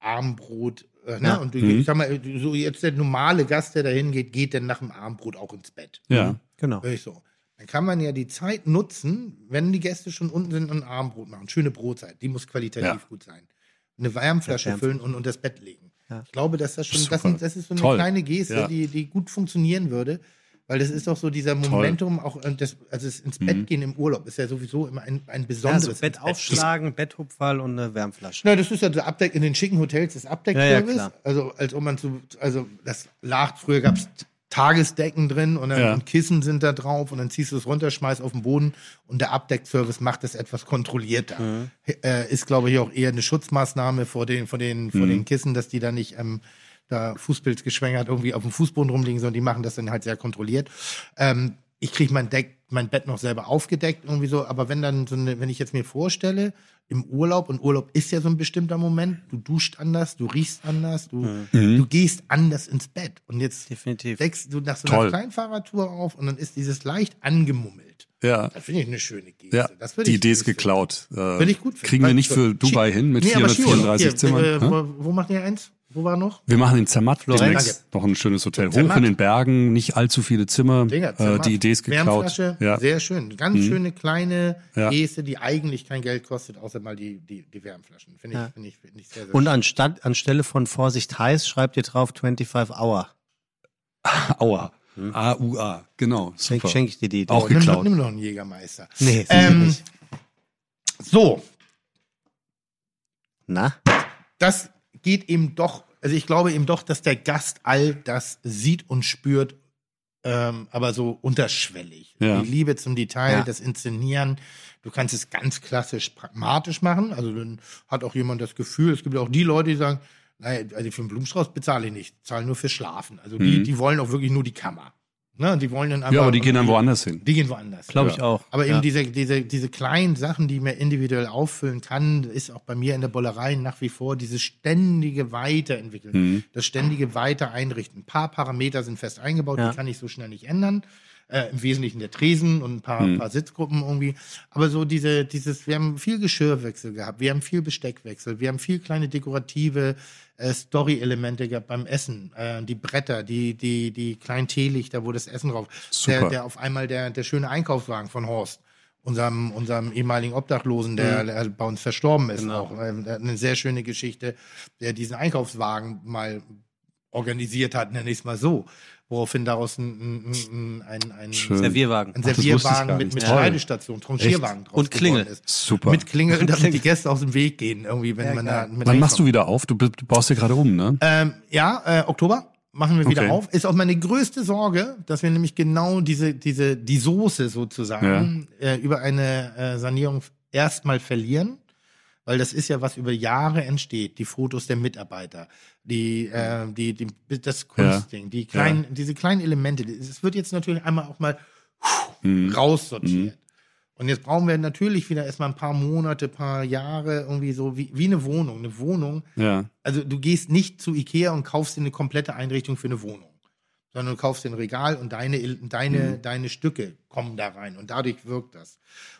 Armbrot, äh, ne? Ja. Und die, Mhm. ich sag mal, so jetzt der normale Gast, der da hingeht, geht dann nach dem Armbrot auch ins Bett. ja, Genau. Hör ich so. Dann kann man ja die Zeit nutzen, wenn die Gäste schon unten sind und ein Armbrot machen. Schöne Brotzeit, die muss qualitativ Ja. gut sein. Eine Wärmflasche füllen und unter das Bett legen. Ja. Ich glaube, dass das schon, das, das ist so eine Toll. kleine Geste, Ja. die, die gut funktionieren würde. Weil das ist doch so dieser Momentum, auch äh, das, also das ins Bett gehen im Urlaub ist ja sowieso immer ein, ein besonderes. Also Bett aufschlagen, Betthupferl und eine Wärmflasche. Na, das ist ja der Abdeck in den schicken Hotels das Ja, Abdeckservice. ja, klar. also als ob man zu, also das lag, früher gab es Tagesdecken drin und, dann, Ja. und Kissen sind da drauf und dann ziehst du es runter, schmeißt auf den Boden und der Abdeckservice macht das etwas kontrollierter. Mhm. Äh, ist, glaube ich, auch eher eine Schutzmaßnahme vor den, vor den, vor Mhm. den Kissen, dass die da nicht ähm, da Fußpilz geschwängert irgendwie auf dem Fußboden rumliegen, sondern die machen das dann halt sehr kontrolliert. Ähm, ich kriege mein Deck, mein Bett noch selber aufgedeckt, irgendwie so, aber wenn dann so eine, wenn ich jetzt mir vorstelle, im Urlaub, und Urlaub ist ja so ein bestimmter Moment, du duscht anders, du riechst anders, du, du gehst anders ins Bett. Und jetzt Definitiv. deckst du nach so Toll. einer Kleinfahrradtour auf und dann ist dieses leicht angemummelt. ja. Das finde ich eine schöne Geste. Ja, die Idee ist geklaut. Äh, ich gut finden. Kriegen wir nicht für Dubai hin mit Nee, aber 434 Skiurlaub. Zimmern. Äh, wo, wo macht ihr eins? Wo war noch? Wir machen in Zermatt Florenz. noch ein schönes Hotel. Hoch Zermatt. in den Bergen, nicht allzu viele Zimmer. Dinger, äh, die Idee ist geklaut. Wärmflasche, Ja. sehr schön. Ganz schöne kleine Ja. Geste, die eigentlich kein Geld kostet, außer mal die, die, die Wärmflaschen. Finde ich, Ja. finde ich, finde ich sehr, sehr Und schön. anstatt, anstelle von Vorsicht heiß schreibt ihr drauf 25 Hour. Aua. A-U-A. Genau. Super. schenk ich dir die. Idee. Auch nimm, geklaut. nimm noch einen Jägermeister. Nee, Ähm. So, Na? das geht eben doch, also ich glaube eben doch, dass der Gast all das sieht und spürt, ähm, aber so unterschwellig. Ja. Die Liebe zum Detail, Ja. das Inszenieren. Du kannst es ganz klassisch pragmatisch machen. Also dann hat auch jemand das Gefühl, es gibt auch die Leute, die sagen, naja, also für einen Blumenstrauß bezahle ich nicht, zahle nur für Schlafen. Also die, Mhm. die wollen auch wirklich nur die Kammer. Ne? Die wollen dann Ja, aber die gehen dann woanders hin. Die gehen woanders. Glaube ich Ja. auch. Aber eben ja. diese, diese, diese kleinen Sachen, die man individuell auffüllen kann, ist auch bei mir in der Bollerei nach wie vor dieses ständige Weiterentwickeln, Mhm. das ständige Weitereinrichten. Ein paar Parameter sind fest eingebaut, Ja. die kann ich so schnell nicht ändern. Äh, Im Wesentlichen der Tresen und ein paar, Mhm. paar Sitzgruppen irgendwie. Aber so diese, dieses, wir haben viel Geschirrwechsel gehabt, wir haben viel Besteckwechsel, wir haben viel kleine dekorative äh, Story-Elemente gehabt beim Essen. Äh, die Bretter, die, die, die kleinen Teelichter, wo das Essen drauf. Der, Super. der auf einmal der, der schöne Einkaufswagen von Horst, unserem, unserem ehemaligen Obdachlosen, der, der bei uns verstorben ist Genau. auch. Ähm, der eine sehr schöne Geschichte, der diesen Einkaufswagen mal organisiert hat, nenne ich es mal so. Woraufhin daraus ein, ein, ein, ein. Servierwagen. ein Servierwagen mit, mit. Schneidestation, Tranchierwagen draus Und Klingel. ist. Super. Mit Klingel, damit die Gäste aus dem Weg gehen, irgendwie, wenn Ja, man da mit Wann machst du wieder auf? Du, du baust ja gerade um, ne? Ähm, ja, äh, Oktober machen wir wieder Okay. auf. Ist auch meine größte Sorge, dass wir nämlich genau diese, diese, die Soße sozusagen äh, über eine äh, Sanierung erstmal verlieren. Weil das ist ja, was über Jahre entsteht. Die Fotos der Mitarbeiter, die, äh, die, die, das Kunstding, die kleinen, diese kleinen Elemente. Es wird jetzt natürlich einmal auch mal Mhm. raussortiert. Und jetzt brauchen wir natürlich wieder erstmal ein paar Monate, paar Jahre, irgendwie so wie, wie eine Wohnung. Eine Wohnung Ja. also du gehst nicht zu Ikea und kaufst dir eine komplette Einrichtung für eine Wohnung, sondern du kaufst dir ein Regal und deine, deine, deine Stücke kommen da rein und dadurch wirkt das.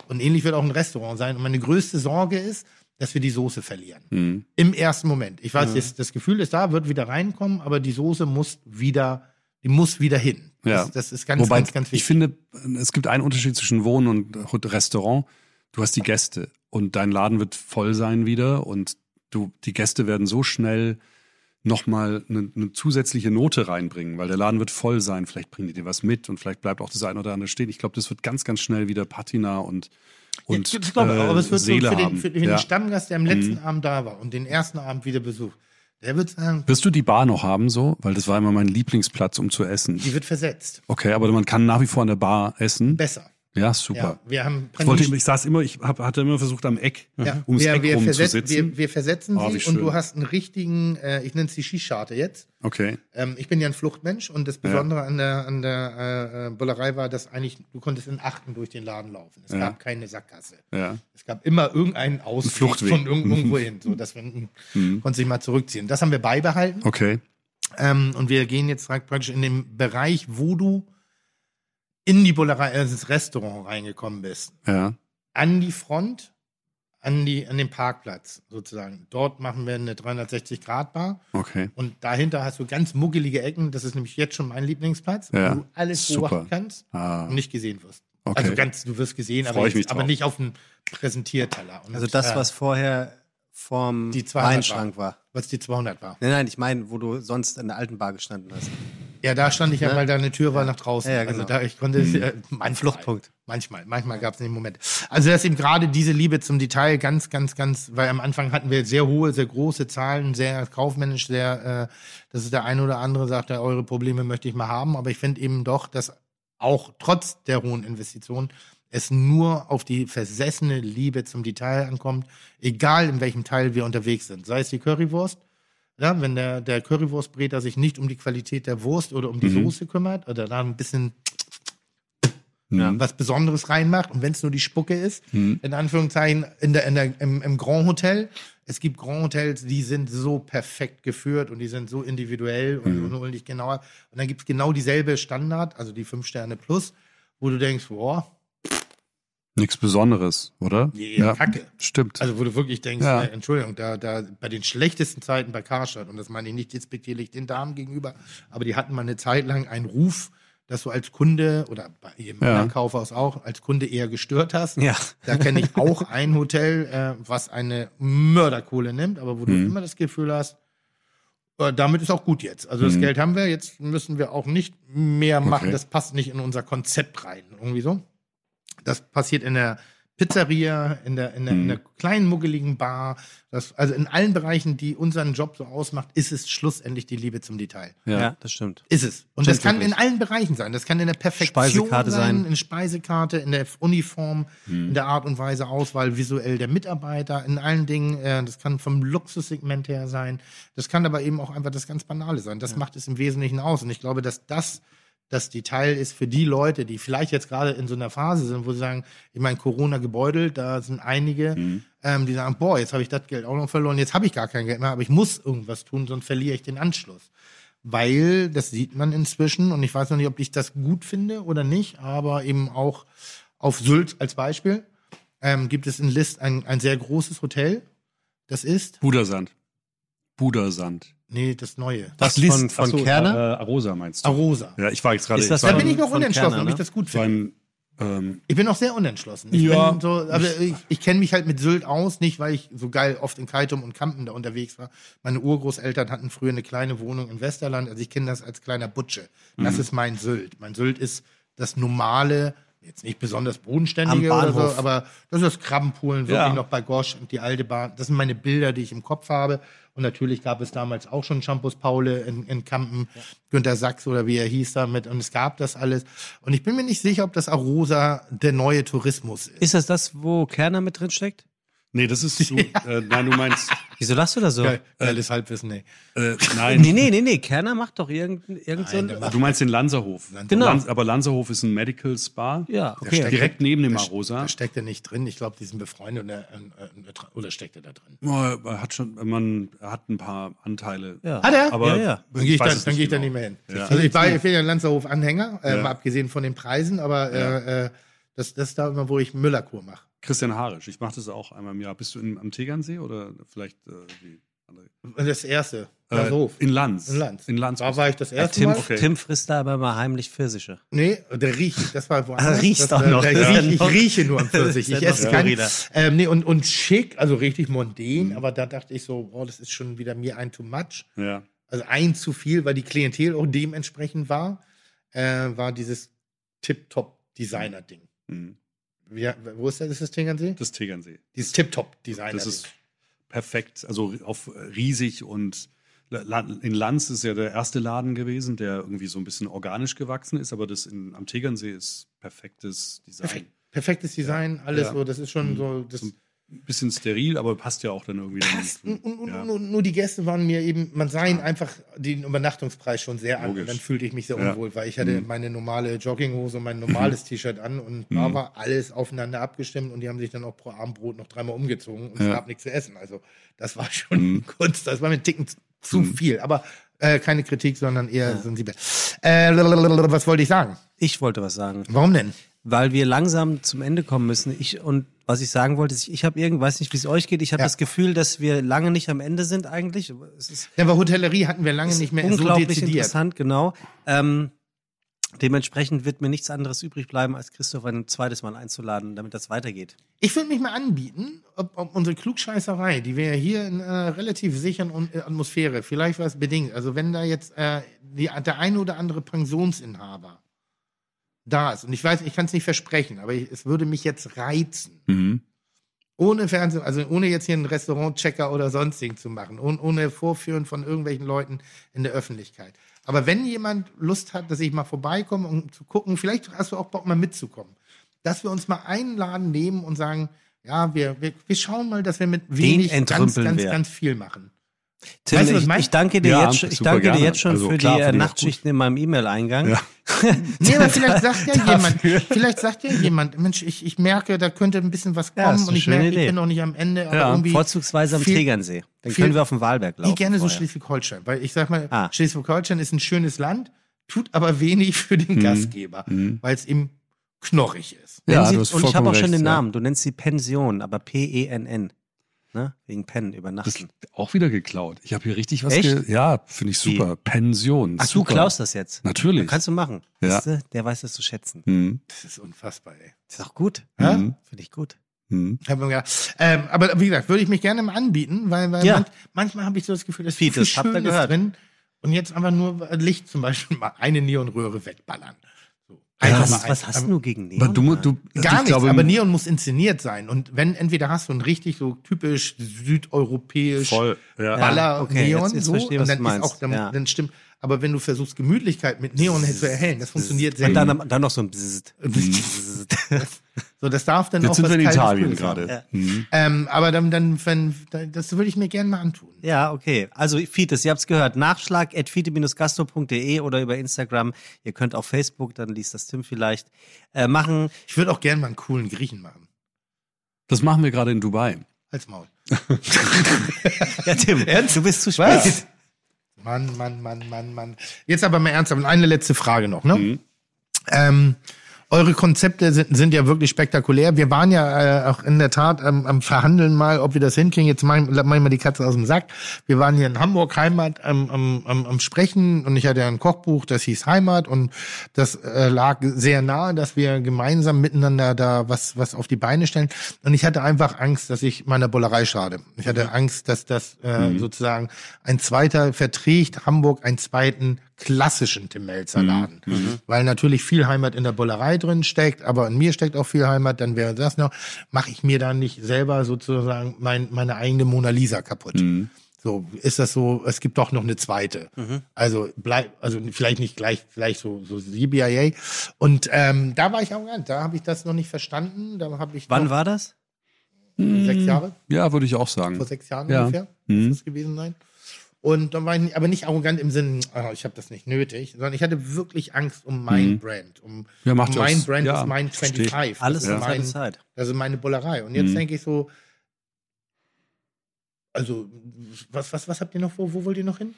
Und ähnlich wird auch ein Restaurant sein. Und meine größte Sorge ist, dass wir die Soße verlieren. Mhm. Im ersten Moment. Ich weiß, das, das Gefühl ist da, wird wieder reinkommen, aber die Soße muss wieder, die muss wieder hin. Ja. Das, das ist ganz, Wobei ganz, ganz wichtig. ich finde, es gibt einen Unterschied zwischen Wohnen und Restaurant. Du hast die Gäste und dein Laden wird voll sein wieder und du, die Gäste werden so schnell nochmal eine, eine zusätzliche Note reinbringen, weil der Laden wird voll sein. Vielleicht bringen die dir was mit und vielleicht bleibt auch das eine oder andere stehen. Ich glaube, das wird ganz, ganz schnell wieder Patina und, und ja, glaube, äh, aber es wird so Seele für, den, haben. für, für ja. den Stammgast, der am letzten Abend da war und den ersten Abend wieder besucht, der wird sagen, Wirst du die Bar noch haben so? Weil das war immer mein Lieblingsplatz, um zu essen. die wird versetzt. Okay, aber man kann nach wie vor an der Bar essen. Besser. Ja, super. Ja, wir haben Ich, wollte, ich saß immer, ich hab, hatte immer versucht, am Eck, Ja, ums wir, Eck wir, rum zu versetz, sitzen. wir, wir versetzen Oh, sie und du hast einen richtigen, äh, ich nenne es die Skischarte jetzt. okay. Ähm, ich bin ja ein Fluchtmensch und das Besondere an der, an der äh, äh, Bullerei war, dass eigentlich du konntest in Achten durch den Laden laufen. Es Ja. gab keine Sackgasse. Ja. Es gab immer irgendeinen Fluchtweg. von irgend- irgendwo hin, so dass man Mhm. konnte sich mal zurückziehen. Das haben wir beibehalten Okay. ähm, und wir gehen jetzt praktisch in den Bereich, wo du in die Bullerei, also ins Restaurant reingekommen bist. Ja. an die Front, an, die, an den Parkplatz sozusagen. Dort machen wir eine 360-Grad-Bar Okay. und dahinter hast du ganz muggelige Ecken. Das ist nämlich jetzt schon mein Lieblingsplatz, Ja, wo du alles super. beobachten kannst Ah. und nicht gesehen wirst. Okay. Also ganz, du wirst gesehen, Freu aber, jetzt, aber nicht auf dem Präsentierteller. Und, Also das, äh, was vorher 200 Weinschrank war. was die 200 war. Nein, nein, ich meine, wo du sonst in der alten Bar gestanden hast. Ja, da stand ich ja, Ne? weil da eine Tür war nach draußen. Ja, ja, Also genau. da, ich konnte es, äh, manchmal, Fluchtpunkt. Manchmal, manchmal gab es den Moment. Also das ist eben gerade diese Liebe zum Detail ganz, ganz, ganz, weil am Anfang hatten wir sehr hohe, sehr große Zahlen, sehr kaufmännisch, sehr, äh, das ist der eine oder andere sagt, ja, eure Probleme möchte ich mal haben, aber ich finde eben doch, dass auch trotz der hohen Investitionen es nur auf die versessene Liebe zum Detail ankommt, egal in welchem Teil wir unterwegs sind. Sei es die Currywurst, ja, wenn der, der Currywurstbreter sich nicht um die Qualität der Wurst oder um die Soße kümmert oder da ein bisschen Mhm. was Besonderes reinmacht und wenn es nur die Spucke ist, Mhm. in Anführungszeichen in der, in der, im, im Grand Hotel. Es gibt Grand Hotels, die sind so perfekt geführt und die sind so individuell und, und holen dich genauer. Und dann gibt es genau dieselbe Standard, also die 5 Sterne plus, wo du denkst, boah, Nichts Besonderes, oder? ja, Kacke. Stimmt. Also wo du wirklich denkst, Ja. äh, Entschuldigung, da, da bei den schlechtesten Zeiten bei Karstadt, und das meine ich nicht despektierlich den Damen gegenüber, aber die hatten mal eine Zeit lang einen Ruf, dass du als Kunde oder bei jedem Ja. anderen Kaufhaus auch als Kunde eher gestört hast. Ja. Da kenne ich auch ein Hotel, äh, was eine Mörderkohle nimmt, aber wo du Mhm. immer das Gefühl hast, äh, damit ist auch gut jetzt. Also das Mhm. Geld haben wir, jetzt müssen wir auch nicht mehr machen. Okay. Das passt nicht in unser Konzept rein. Irgendwie so. Das passiert in der Pizzeria, in der, in der, in Mhm. der kleinen muggeligen Bar. Das, also in allen Bereichen, die unseren Job so ausmacht, ist es schlussendlich die Liebe zum Detail. Ja, ja. das stimmt. Ist es. Und Stimmt das kann wirklich. in allen Bereichen sein. Das kann in der Perfektion Speisekarte sein, sein. in Speisekarte, in der Uniform, Hm. in der Art und Weise Auswahl visuell der Mitarbeiter, in allen Dingen. Äh, das kann vom Luxussegment her sein. Das kann aber eben auch einfach das ganz Banale sein. Das macht es im Wesentlichen aus. Und ich glaube, dass das dass die Teil ist für die Leute, die vielleicht jetzt gerade in so einer Phase sind, wo sie sagen, ich meine, Corona gebeutelt, da sind einige, Mhm. ähm, die sagen, boah, jetzt habe ich das Geld auch noch verloren, jetzt habe ich gar kein Geld mehr, aber ich muss irgendwas tun, sonst verliere ich den Anschluss. Weil, das sieht man inzwischen, und ich weiß noch nicht, ob ich das gut finde oder nicht, aber eben auch auf Sylt als Beispiel ähm, gibt es in List ein, ein sehr großes Hotel. Das ist, Budersand. Budersand. Nee, das Neue. Das Ach, List. von, von Ach so, Kerner? Äh, Arosa meinst du? Arosa. Ja, ich war jetzt gerade. Das Da bin ich noch unentschlossen, Kerner, ob ich ne? das gut finde. beim, ähm, Ich bin noch sehr unentschlossen. Ich Ja. so, aber ich, ich kenne mich halt mit Sylt aus, nicht weil ich so geil oft in Kaitum und Kampen da unterwegs war. Meine Urgroßeltern hatten früher eine kleine Wohnung in Westerland, also ich kenne das als kleiner Butsche. Das Mhm. ist mein Sylt. Mein Sylt ist das normale, jetzt nicht besonders bodenständige oder so, aber das ist das Krabbenpoolen, wirklich Ja. noch bei Gosch und die alte Bahn. Das sind meine Bilder, die ich im Kopf habe. Und natürlich gab es damals auch schon Shampoos Paule in, in Kampen, Günter Sachs oder wie er hieß damit. Und es gab das alles. Und ich bin mir nicht sicher, ob das Arosa der neue Tourismus ist. Ist das das, wo Kerner mit drin steckt? nee, das ist so, äh, nein, du meinst, Wieso lachst du da so? Geil, geiles Halbwissen, ey. äh, nein, Nee, nee, nee, nee. Kerner macht doch irgendein, irgend so Nein, du meinst den Lanzerhof. Genau. Lanz, aber Lanzerhof ist ein Medical Spa. Ja, Der okay. steckt- Direkt neben dem der- Arosa. Da steckt er nicht drin. Ich glaube, die sind befreundet und er, äh, äh, oder steckt er da drin? Oh, Er hat schon, man er hat ein paar Anteile. Ja. Hat er? Aber Ja, ja. Dann gehe ich, weiß da, es dann geh ich da genau. nicht mehr hin. Ja. Also ich, war, ich bin ja ein Lanzerhof-Anhänger, äh, Ja. mal abgesehen von den Preisen, aber äh, äh, das, das ist da immer, wo ich Müllerkur mache. Christian Harisch, ich mache das auch einmal im Jahr. Bist du in, am Tegernsee oder vielleicht äh, die andere? Das erste, Äh, in Lanz. in Lanz. In Lanz. Da war ich das Ja, erste Tim, Mal. Okay. Tim frisst da aber mal heimlich Pfirsiche. Nee, der riecht. Das war woanders. Ah, riechst das, auch äh, noch. Der ja ich rieche nur am Pfirsich. Ich esse noch kein. skurriler. Ähm, nee, und, und schick, also richtig mondän, Mhm. aber da dachte ich so, boah, das ist schon wieder mir ein too much. Ja. Also ein zu viel, weil die Klientel auch dementsprechend war, äh, war dieses Tip-Top-Designer-Ding. Mhm. Wie, wo ist das? Das Tegernsee? Das Tegernsee. Dieses Tip-Top-Designer-Ding. Das ist perfekt, also auf riesig und in Lanz ist ja der erste Laden gewesen, der irgendwie so ein bisschen organisch gewachsen ist, aber das in, am Tegernsee ist perfektes Design. Perfekt. Perfektes Design, alles Ja. so, das ist schon so. Das, So ein bisschen steril, aber passt ja auch dann irgendwie. dann passt. Und, und, und, ja. nur, nur die Gäste waren mir eben, man sah ihnen einfach den Übernachtungspreis schon sehr an. Logisch. Und dann fühlte ich mich sehr Ja. unwohl, weil ich hatte Mhm. meine normale Jogginghose und mein normales T-Shirt an und da war alles aufeinander abgestimmt und die haben sich dann auch pro Abendbrot noch dreimal umgezogen und es Ja. gab nichts zu essen. Also das war schon Mhm. Kunst, das war mir ein Ticken zu- zu viel. Aber äh, keine Kritik, sondern eher sensibel. Äh, was wollte ich sagen? Ich wollte was sagen. Warum denn? Weil wir langsam zum Ende kommen müssen. Ich und was ich sagen wollte, ist, ich habe irgend, weiß nicht, wie es euch geht. Ich habe Ja. das Gefühl, dass wir lange nicht am Ende sind eigentlich. Es ist Ja, aber Hotellerie hatten wir lange nicht mehr so unglaublich dezidiert. interessant, genau. Ähm, dementsprechend wird mir nichts anderes übrig bleiben, als Christoph ein zweites Mal einzuladen, damit das weitergeht. Ich würde mich mal anbieten, ob, ob unsere Klugscheißerei, die wir ja hier in einer relativ sicheren äh, Atmosphäre, vielleicht was bedingt, also wenn da jetzt äh, die, der eine oder andere Pensionsinhaber da ist, und ich weiß, ich kann es nicht versprechen, aber ich, es würde mich jetzt reizen, Mhm. ohne Fernsehen, also ohne jetzt hier einen Restaurantchecker oder sonstigen zu machen, ohne, ohne Vorführen von irgendwelchen Leuten in der Öffentlichkeit. Aber wenn jemand Lust hat, dass ich mal vorbeikomme, um zu gucken, vielleicht hast du auch Bock, mal mitzukommen, dass wir uns mal einladen nehmen und sagen, ja, wir, wir, wir schauen mal, dass wir mit wenig ganz, ganz, wir. ganz viel machen. Tim, Weißt du, was ich ich, meine? ich danke dir Ja, jetzt, schon- ich danke dir gerne. jetzt schon Also für klar, die äh, ich auch Nachtschichten in meinem E-Mail-Eingang. Ja. Nee, aber vielleicht sagt ja jemand, vielleicht sagt ja jemand, Mensch, ich, ich merke, da könnte ein bisschen was Ja, kommen eine und ich merke, ich Idee. bin noch nicht am Ende, aber Ja, irgendwie vorzugsweise am viel- Tegernsee. Dann viel- können wir auf den Wahlberg laufen. Nee, gerne so. Schleswig-Holstein, weil ich sag mal, Ah. Schleswig-Holstein ist ein schönes Land, tut aber wenig für Mhm. den Gastgeber, weil es ihm knorrig ist. Ja, Sie, du hast und ich habe auch schon den ja. Namen. Du nennst sie Pension, aber P-E-N-N. Ne? Wegen Pen, Das übernachten. auch wieder geklaut. Ich habe hier richtig was. Echt? Ge ja, finde ich super. Pension. Ach, super. du klaust das jetzt? Natürlich. Kannst du machen. Ja. Weißt du, der weiß das zu schätzen. Mhm. Das ist unfassbar, ey. Ist auch gut. Mhm. Finde ich gut. Mhm. Ähm, aber wie gesagt, würde ich mich gerne mal anbieten, weil, weil Ja. manch, manchmal habe ich so das Gefühl, dass viel das Schönes drin und jetzt einfach nur Licht zum Beispiel mal eine Neonröhre wegballern. So. was, mal was hast du gegen Neon? Aber du, mu- du, Gar ich nichts, glaube, aber Neon muss inszeniert sein. Und wenn entweder hast du ein richtig so typisch südeuropäisch voll. Ja. Baller okay, Neon jetzt- jetzt so, verstehe, und dann du meinst. ist auch dann, Ja. dann stimmt. Aber wenn du versuchst Gemütlichkeit mit Neon zu erhellen, das funktioniert sehr Und gut. dann, dann noch so ein Bzzzt. Bzzzt. So, das darf dann Jetzt auch sind was wir in Kaltes, Italien gerade. haben. Ja. Mhm. Ähm, aber dann, dann, wenn, das würde ich mir gerne mal antun. Ja, okay. Also Fites, ihr habt's gehört. Nachschlag at fite-gastro.de oder über Instagram. Ihr könnt auf Facebook, dann liest das Tim vielleicht, äh, machen. Ich würde auch gerne mal einen coolen Griechen machen. Das machen wir gerade in Dubai. Als Maul. Ja, Tim, Ernst? du bist zu spät. Was? Mann, Mann, Mann, Mann, Mann. Jetzt aber mal ernsthaft. Und eine letzte Frage noch, ne? Mhm. Ähm, eure Konzepte sind, sind ja wirklich spektakulär. Wir waren ja äh, auch in der Tat am, am Verhandeln mal, ob wir das hinkriegen. Jetzt machen mach ich mal die Katze aus dem Sack. Wir waren hier in Hamburg Heimat am, am, am, am Sprechen und ich hatte ja ein Kochbuch, das hieß Heimat und das äh, lag sehr nahe, dass wir gemeinsam miteinander da was, was auf die Beine stellen. Und ich hatte einfach Angst, dass ich meiner Bullerei schade. Ich hatte Angst, dass das äh, sozusagen ein zweiter verträgt Hamburg einen zweiten klassischen Tim Melzer Laden. Weil natürlich viel Heimat in der Bullerei drin steckt, aber in mir steckt auch viel Heimat, dann wäre das noch, mache ich mir dann nicht selber sozusagen mein, meine eigene Mona Lisa kaputt. So, ist das so, es gibt doch noch eine zweite. Also bleib, also vielleicht nicht gleich, vielleicht so, so CBIA. Und ähm, da war ich arrogant, da habe ich das noch nicht verstanden. Da habe ich Wann war das? sechs Jahre, Ja, würde ich auch sagen. vor sechs Jahren Ja. ungefähr, Mhm. muss das gewesen sein. Und dann war ich nicht, aber nicht arrogant im Sinne, ah, ich habe das nicht nötig, sondern ich hatte wirklich Angst um mein Mhm. Brand. Um, Ja, macht um ja mein Brand ja, ist mein verstehe. 25. Alles das in ist mein, Zeit. das ist meine Bullerei. Und jetzt Mhm. denke ich so, also, was, was, was habt ihr noch vor? Wo wollt ihr noch hin?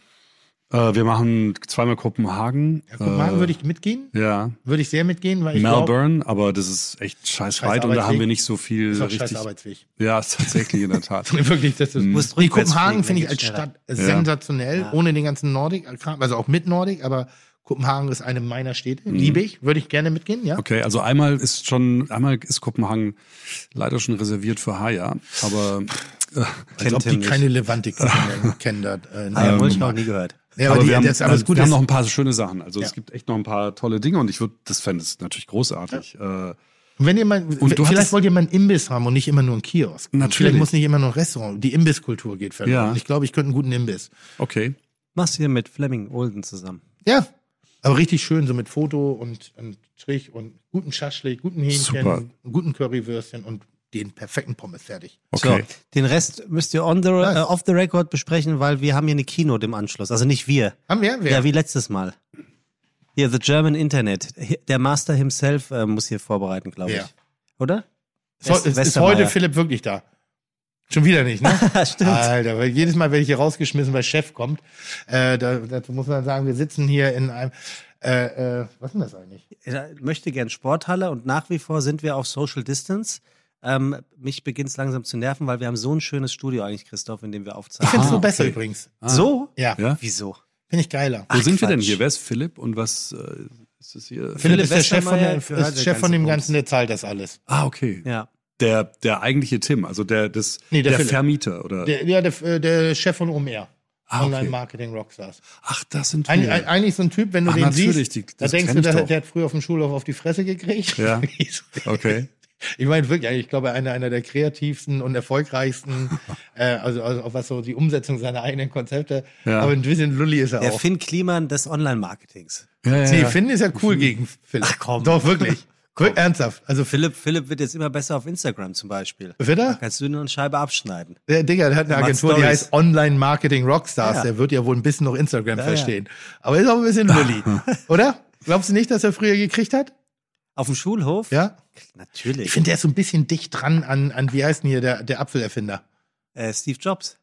Äh, wir machen zweimal Kopenhagen. Ja, Kopenhagen äh, würde ich mitgehen. Ja. Würde ich sehr mitgehen, weil ich Melbourne, aber das ist echt scheiß Scheiß weit und da haben wir nicht so viel ist auch scheiß richtig. Arbeitsweg. Ja, ist tatsächlich in der Tat. Wirklich, das ist. musst Nee, rückwärts Kopenhagen finde ich als Stadt Ja. sensationell, Ja. ohne den ganzen Nordic, also auch mit Nordic, aber Kopenhagen ist eine meiner Städte. Mhm. Liebe ich, würde ich gerne mitgehen, ja. Okay, also einmal ist schon, einmal ist Kopenhagen leider schon reserviert für Haya, aber äh, Als Kennt ob die nicht. keine Levantik kennen. da, äh, Ah, ja, ich noch nie gehört. Ja, aber die- wir, haben, das, aber äh, Gute wir haben noch ein paar schöne Sachen. Also Ja. es gibt echt noch ein paar tolle Dinge und ich würde, das fände es natürlich großartig. Äh, wenn ihr mal, du vielleicht wollt ihr mal einen Imbiss haben und nicht immer nur einen Kiosk. Natürlich. Vielleicht muss nicht immer nur ein Restaurant. Die Imbisskultur geht verloren. Ja. Ich glaube, ich könnte einen guten Imbiss. okay. Machst du hier mit Fleming Olden zusammen. Ja, aber richtig schön, so mit Foto und, und Strich und guten Schaschlik, guten Hähnchen, Super. guten Currywürstchen und den perfekten Pommes fertig. Okay. So, den Rest müsst ihr on the, äh, off the record besprechen, weil wir haben hier eine Keynote im Anschluss. Also nicht wir. Haben wir? Wer? Ja, wie letztes Mal. Hier, The German Internet. Der Master himself äh, muss hier vorbereiten, glaube ich. Ja. Oder? So, ist, heute Philipp wirklich da? Schon wieder nicht, ne? Stimmt. Alter, weil jedes Mal werde ich hier rausgeschmissen, weil Chef kommt. Äh, da, dazu muss man sagen, wir sitzen hier in einem. Äh, äh, was ist denn das eigentlich? Ich möchte gern Sporthalle und nach wie vor sind wir auf Social Distance. Ähm, mich beginnt es langsam zu nerven, weil wir haben so ein schönes Studio eigentlich, Christoph, in dem wir Ich aufzeichnen. finde es Ah, so besser okay. übrigens. So? Ja, Ja? Wieso? finde ich geiler. Wo sind wir denn Quatsch. hier? Wer ist Philipp und was äh, ist das hier? Philipp ist der Chef von, gehört ist der Chef von dem Bums. Ganzen, der zahlt das alles. Ah, okay. Ja. Der, der eigentliche Tim, also der, des, Nee, der der, Philipp. Vermieter, oder? Der, ja, der, äh, der Chef von OMR. Ah, okay. Online-Marketing Rockstars. Ach, das sind Eig wir. eig- eigentlich so ein Typ, wenn du Ach, den siehst, die- da denkst du, ich der, der hat früher auf dem Schulhof auf die Fresse gekriegt. Ja. Okay. Ich meine wirklich, ich glaube, einer, einer der kreativsten und erfolgreichsten, äh, also, also auch was so die Umsetzung seiner eigenen Konzepte. Ja. Aber ein bisschen Lulli ist er Der auch. Finn Kliman des Online-Marketings. Ja, ja, nee, ja. Finn ist ja cool gegen Philipp. Ach, komm. Doch, wirklich. Wirklich Ernsthaft. Also, Philipp, Philipp wird jetzt immer besser auf Instagram zum Beispiel. wird Da er? kannst du nur eine Scheibe abschneiden. Der Digga, der hat eine Agentur, die heißt Online Marketing Rockstars. Ja. Der wird ja wohl ein bisschen noch Instagram Ja, verstehen. Aber ist auch ein bisschen Lulli. Oder? Glaubst du nicht, dass er früher gekriegt hat? Auf dem Schulhof? Ja? Natürlich. Ich finde, der ist so ein bisschen dicht dran an, an wie heißt denn hier der, der Apfelerfinder? äh, Steve Jobs.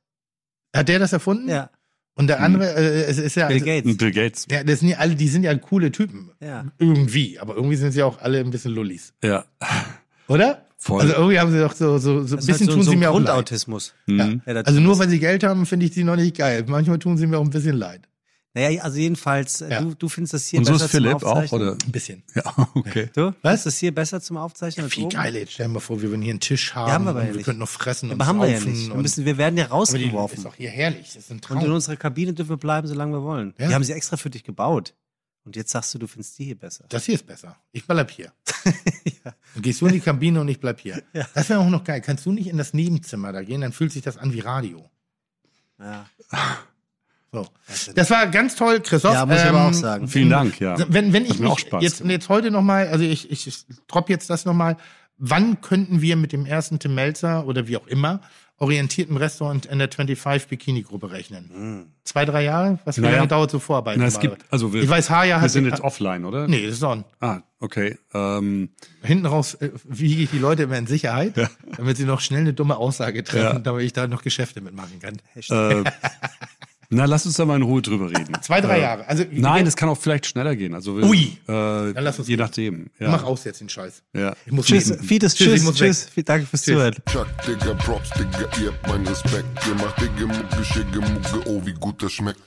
Hat der das erfunden? Ja. Und der andere, äh, es ist ja. Bill also- Gates. Bill Gates. Ja, das sind ja alle, die sind ja coole Typen. Ja. Irgendwie. Aber irgendwie sind sie auch alle ein bisschen Lullis. Ja. Oder? Voll. Also irgendwie haben sie doch so, so, so ein ist bisschen halt so, tun so sie mir auch leid. Mhm. da Also nur weil sie Geld haben, finde ich sie noch nicht geil. Manchmal tun sie mir auch ein bisschen leid. Naja, also jedenfalls, äh, Ja. du, du findest das hier Und so besser ist Philipp zum auch, Aufzeichnen? oder? Ein bisschen. Ja, okay. Du? Was? Du das hier besser zum Aufzeichnen als Viel oben? geil, jetzt stell dir mal vor, wir würden hier einen Tisch haben. Ja, haben wir aber und ja wir nicht. könnten noch fressen und Aber haben wir ja nicht. Wir, und- müssen, wir werden ja rausgeworfen. ist doch hier herrlich. Das ist ein Traum. Und in unserer Kabine dürfen wir bleiben, solange wir wollen. Ja. Die haben sie extra für dich gebaut. Und jetzt sagst du, du findest die hier besser. Das hier ist besser. Ich bleib hier. Dann gehst du in die Kabine und ich bleib hier. Das wäre auch noch geil. Kannst du nicht in das Nebenzimmer da gehen? Dann fühlt sich das an wie Radio. Ja. So. Das war ganz toll, Christoph. Ja, muss ich aber auch sagen. Vielen Dank, ja. Wenn, wenn ich mich Spaß jetzt, jetzt heute nochmal, also ich, ich, ich drop jetzt das nochmal, wann könnten wir mit dem ersten Tim Melzer oder wie auch immer orientierten Restaurant in der 25 Bikini-Gruppe rechnen? Zwei, drei Jahre? Was wie Naja. lange dauert so Vorarbeit? Na, es gibt, also wir, ich weiß, Haja wir sind jetzt offline, oder? Nee, das ist on. Ah, okay. Ähm, Hinten raus äh, wiege ich die Leute immer in Sicherheit, damit sie noch schnell eine dumme Aussage treffen, Ja. damit ich da noch Geschäfte mitmachen kann. äh, na, lass uns da mal in Ruhe drüber reden. Zwei, drei Äh, Jahre. Also Nein, es kann auch vielleicht schneller gehen. Also wir- Ui. Äh, lass uns je gehen. nachdem. Ja. mach aus jetzt den Scheiß. Ja. Ich muss Tschüss, leben. Fides, Tschüss, ich tschüss, muss tschüss. weg. Danke fürs Tschüss. Zuhören. Chuck, Digga, Props, Digga, ihr habt meinen Respekt. Ihr macht Digga, Mucke, Schicke, Mucke, oh, wie gut das schmeckt.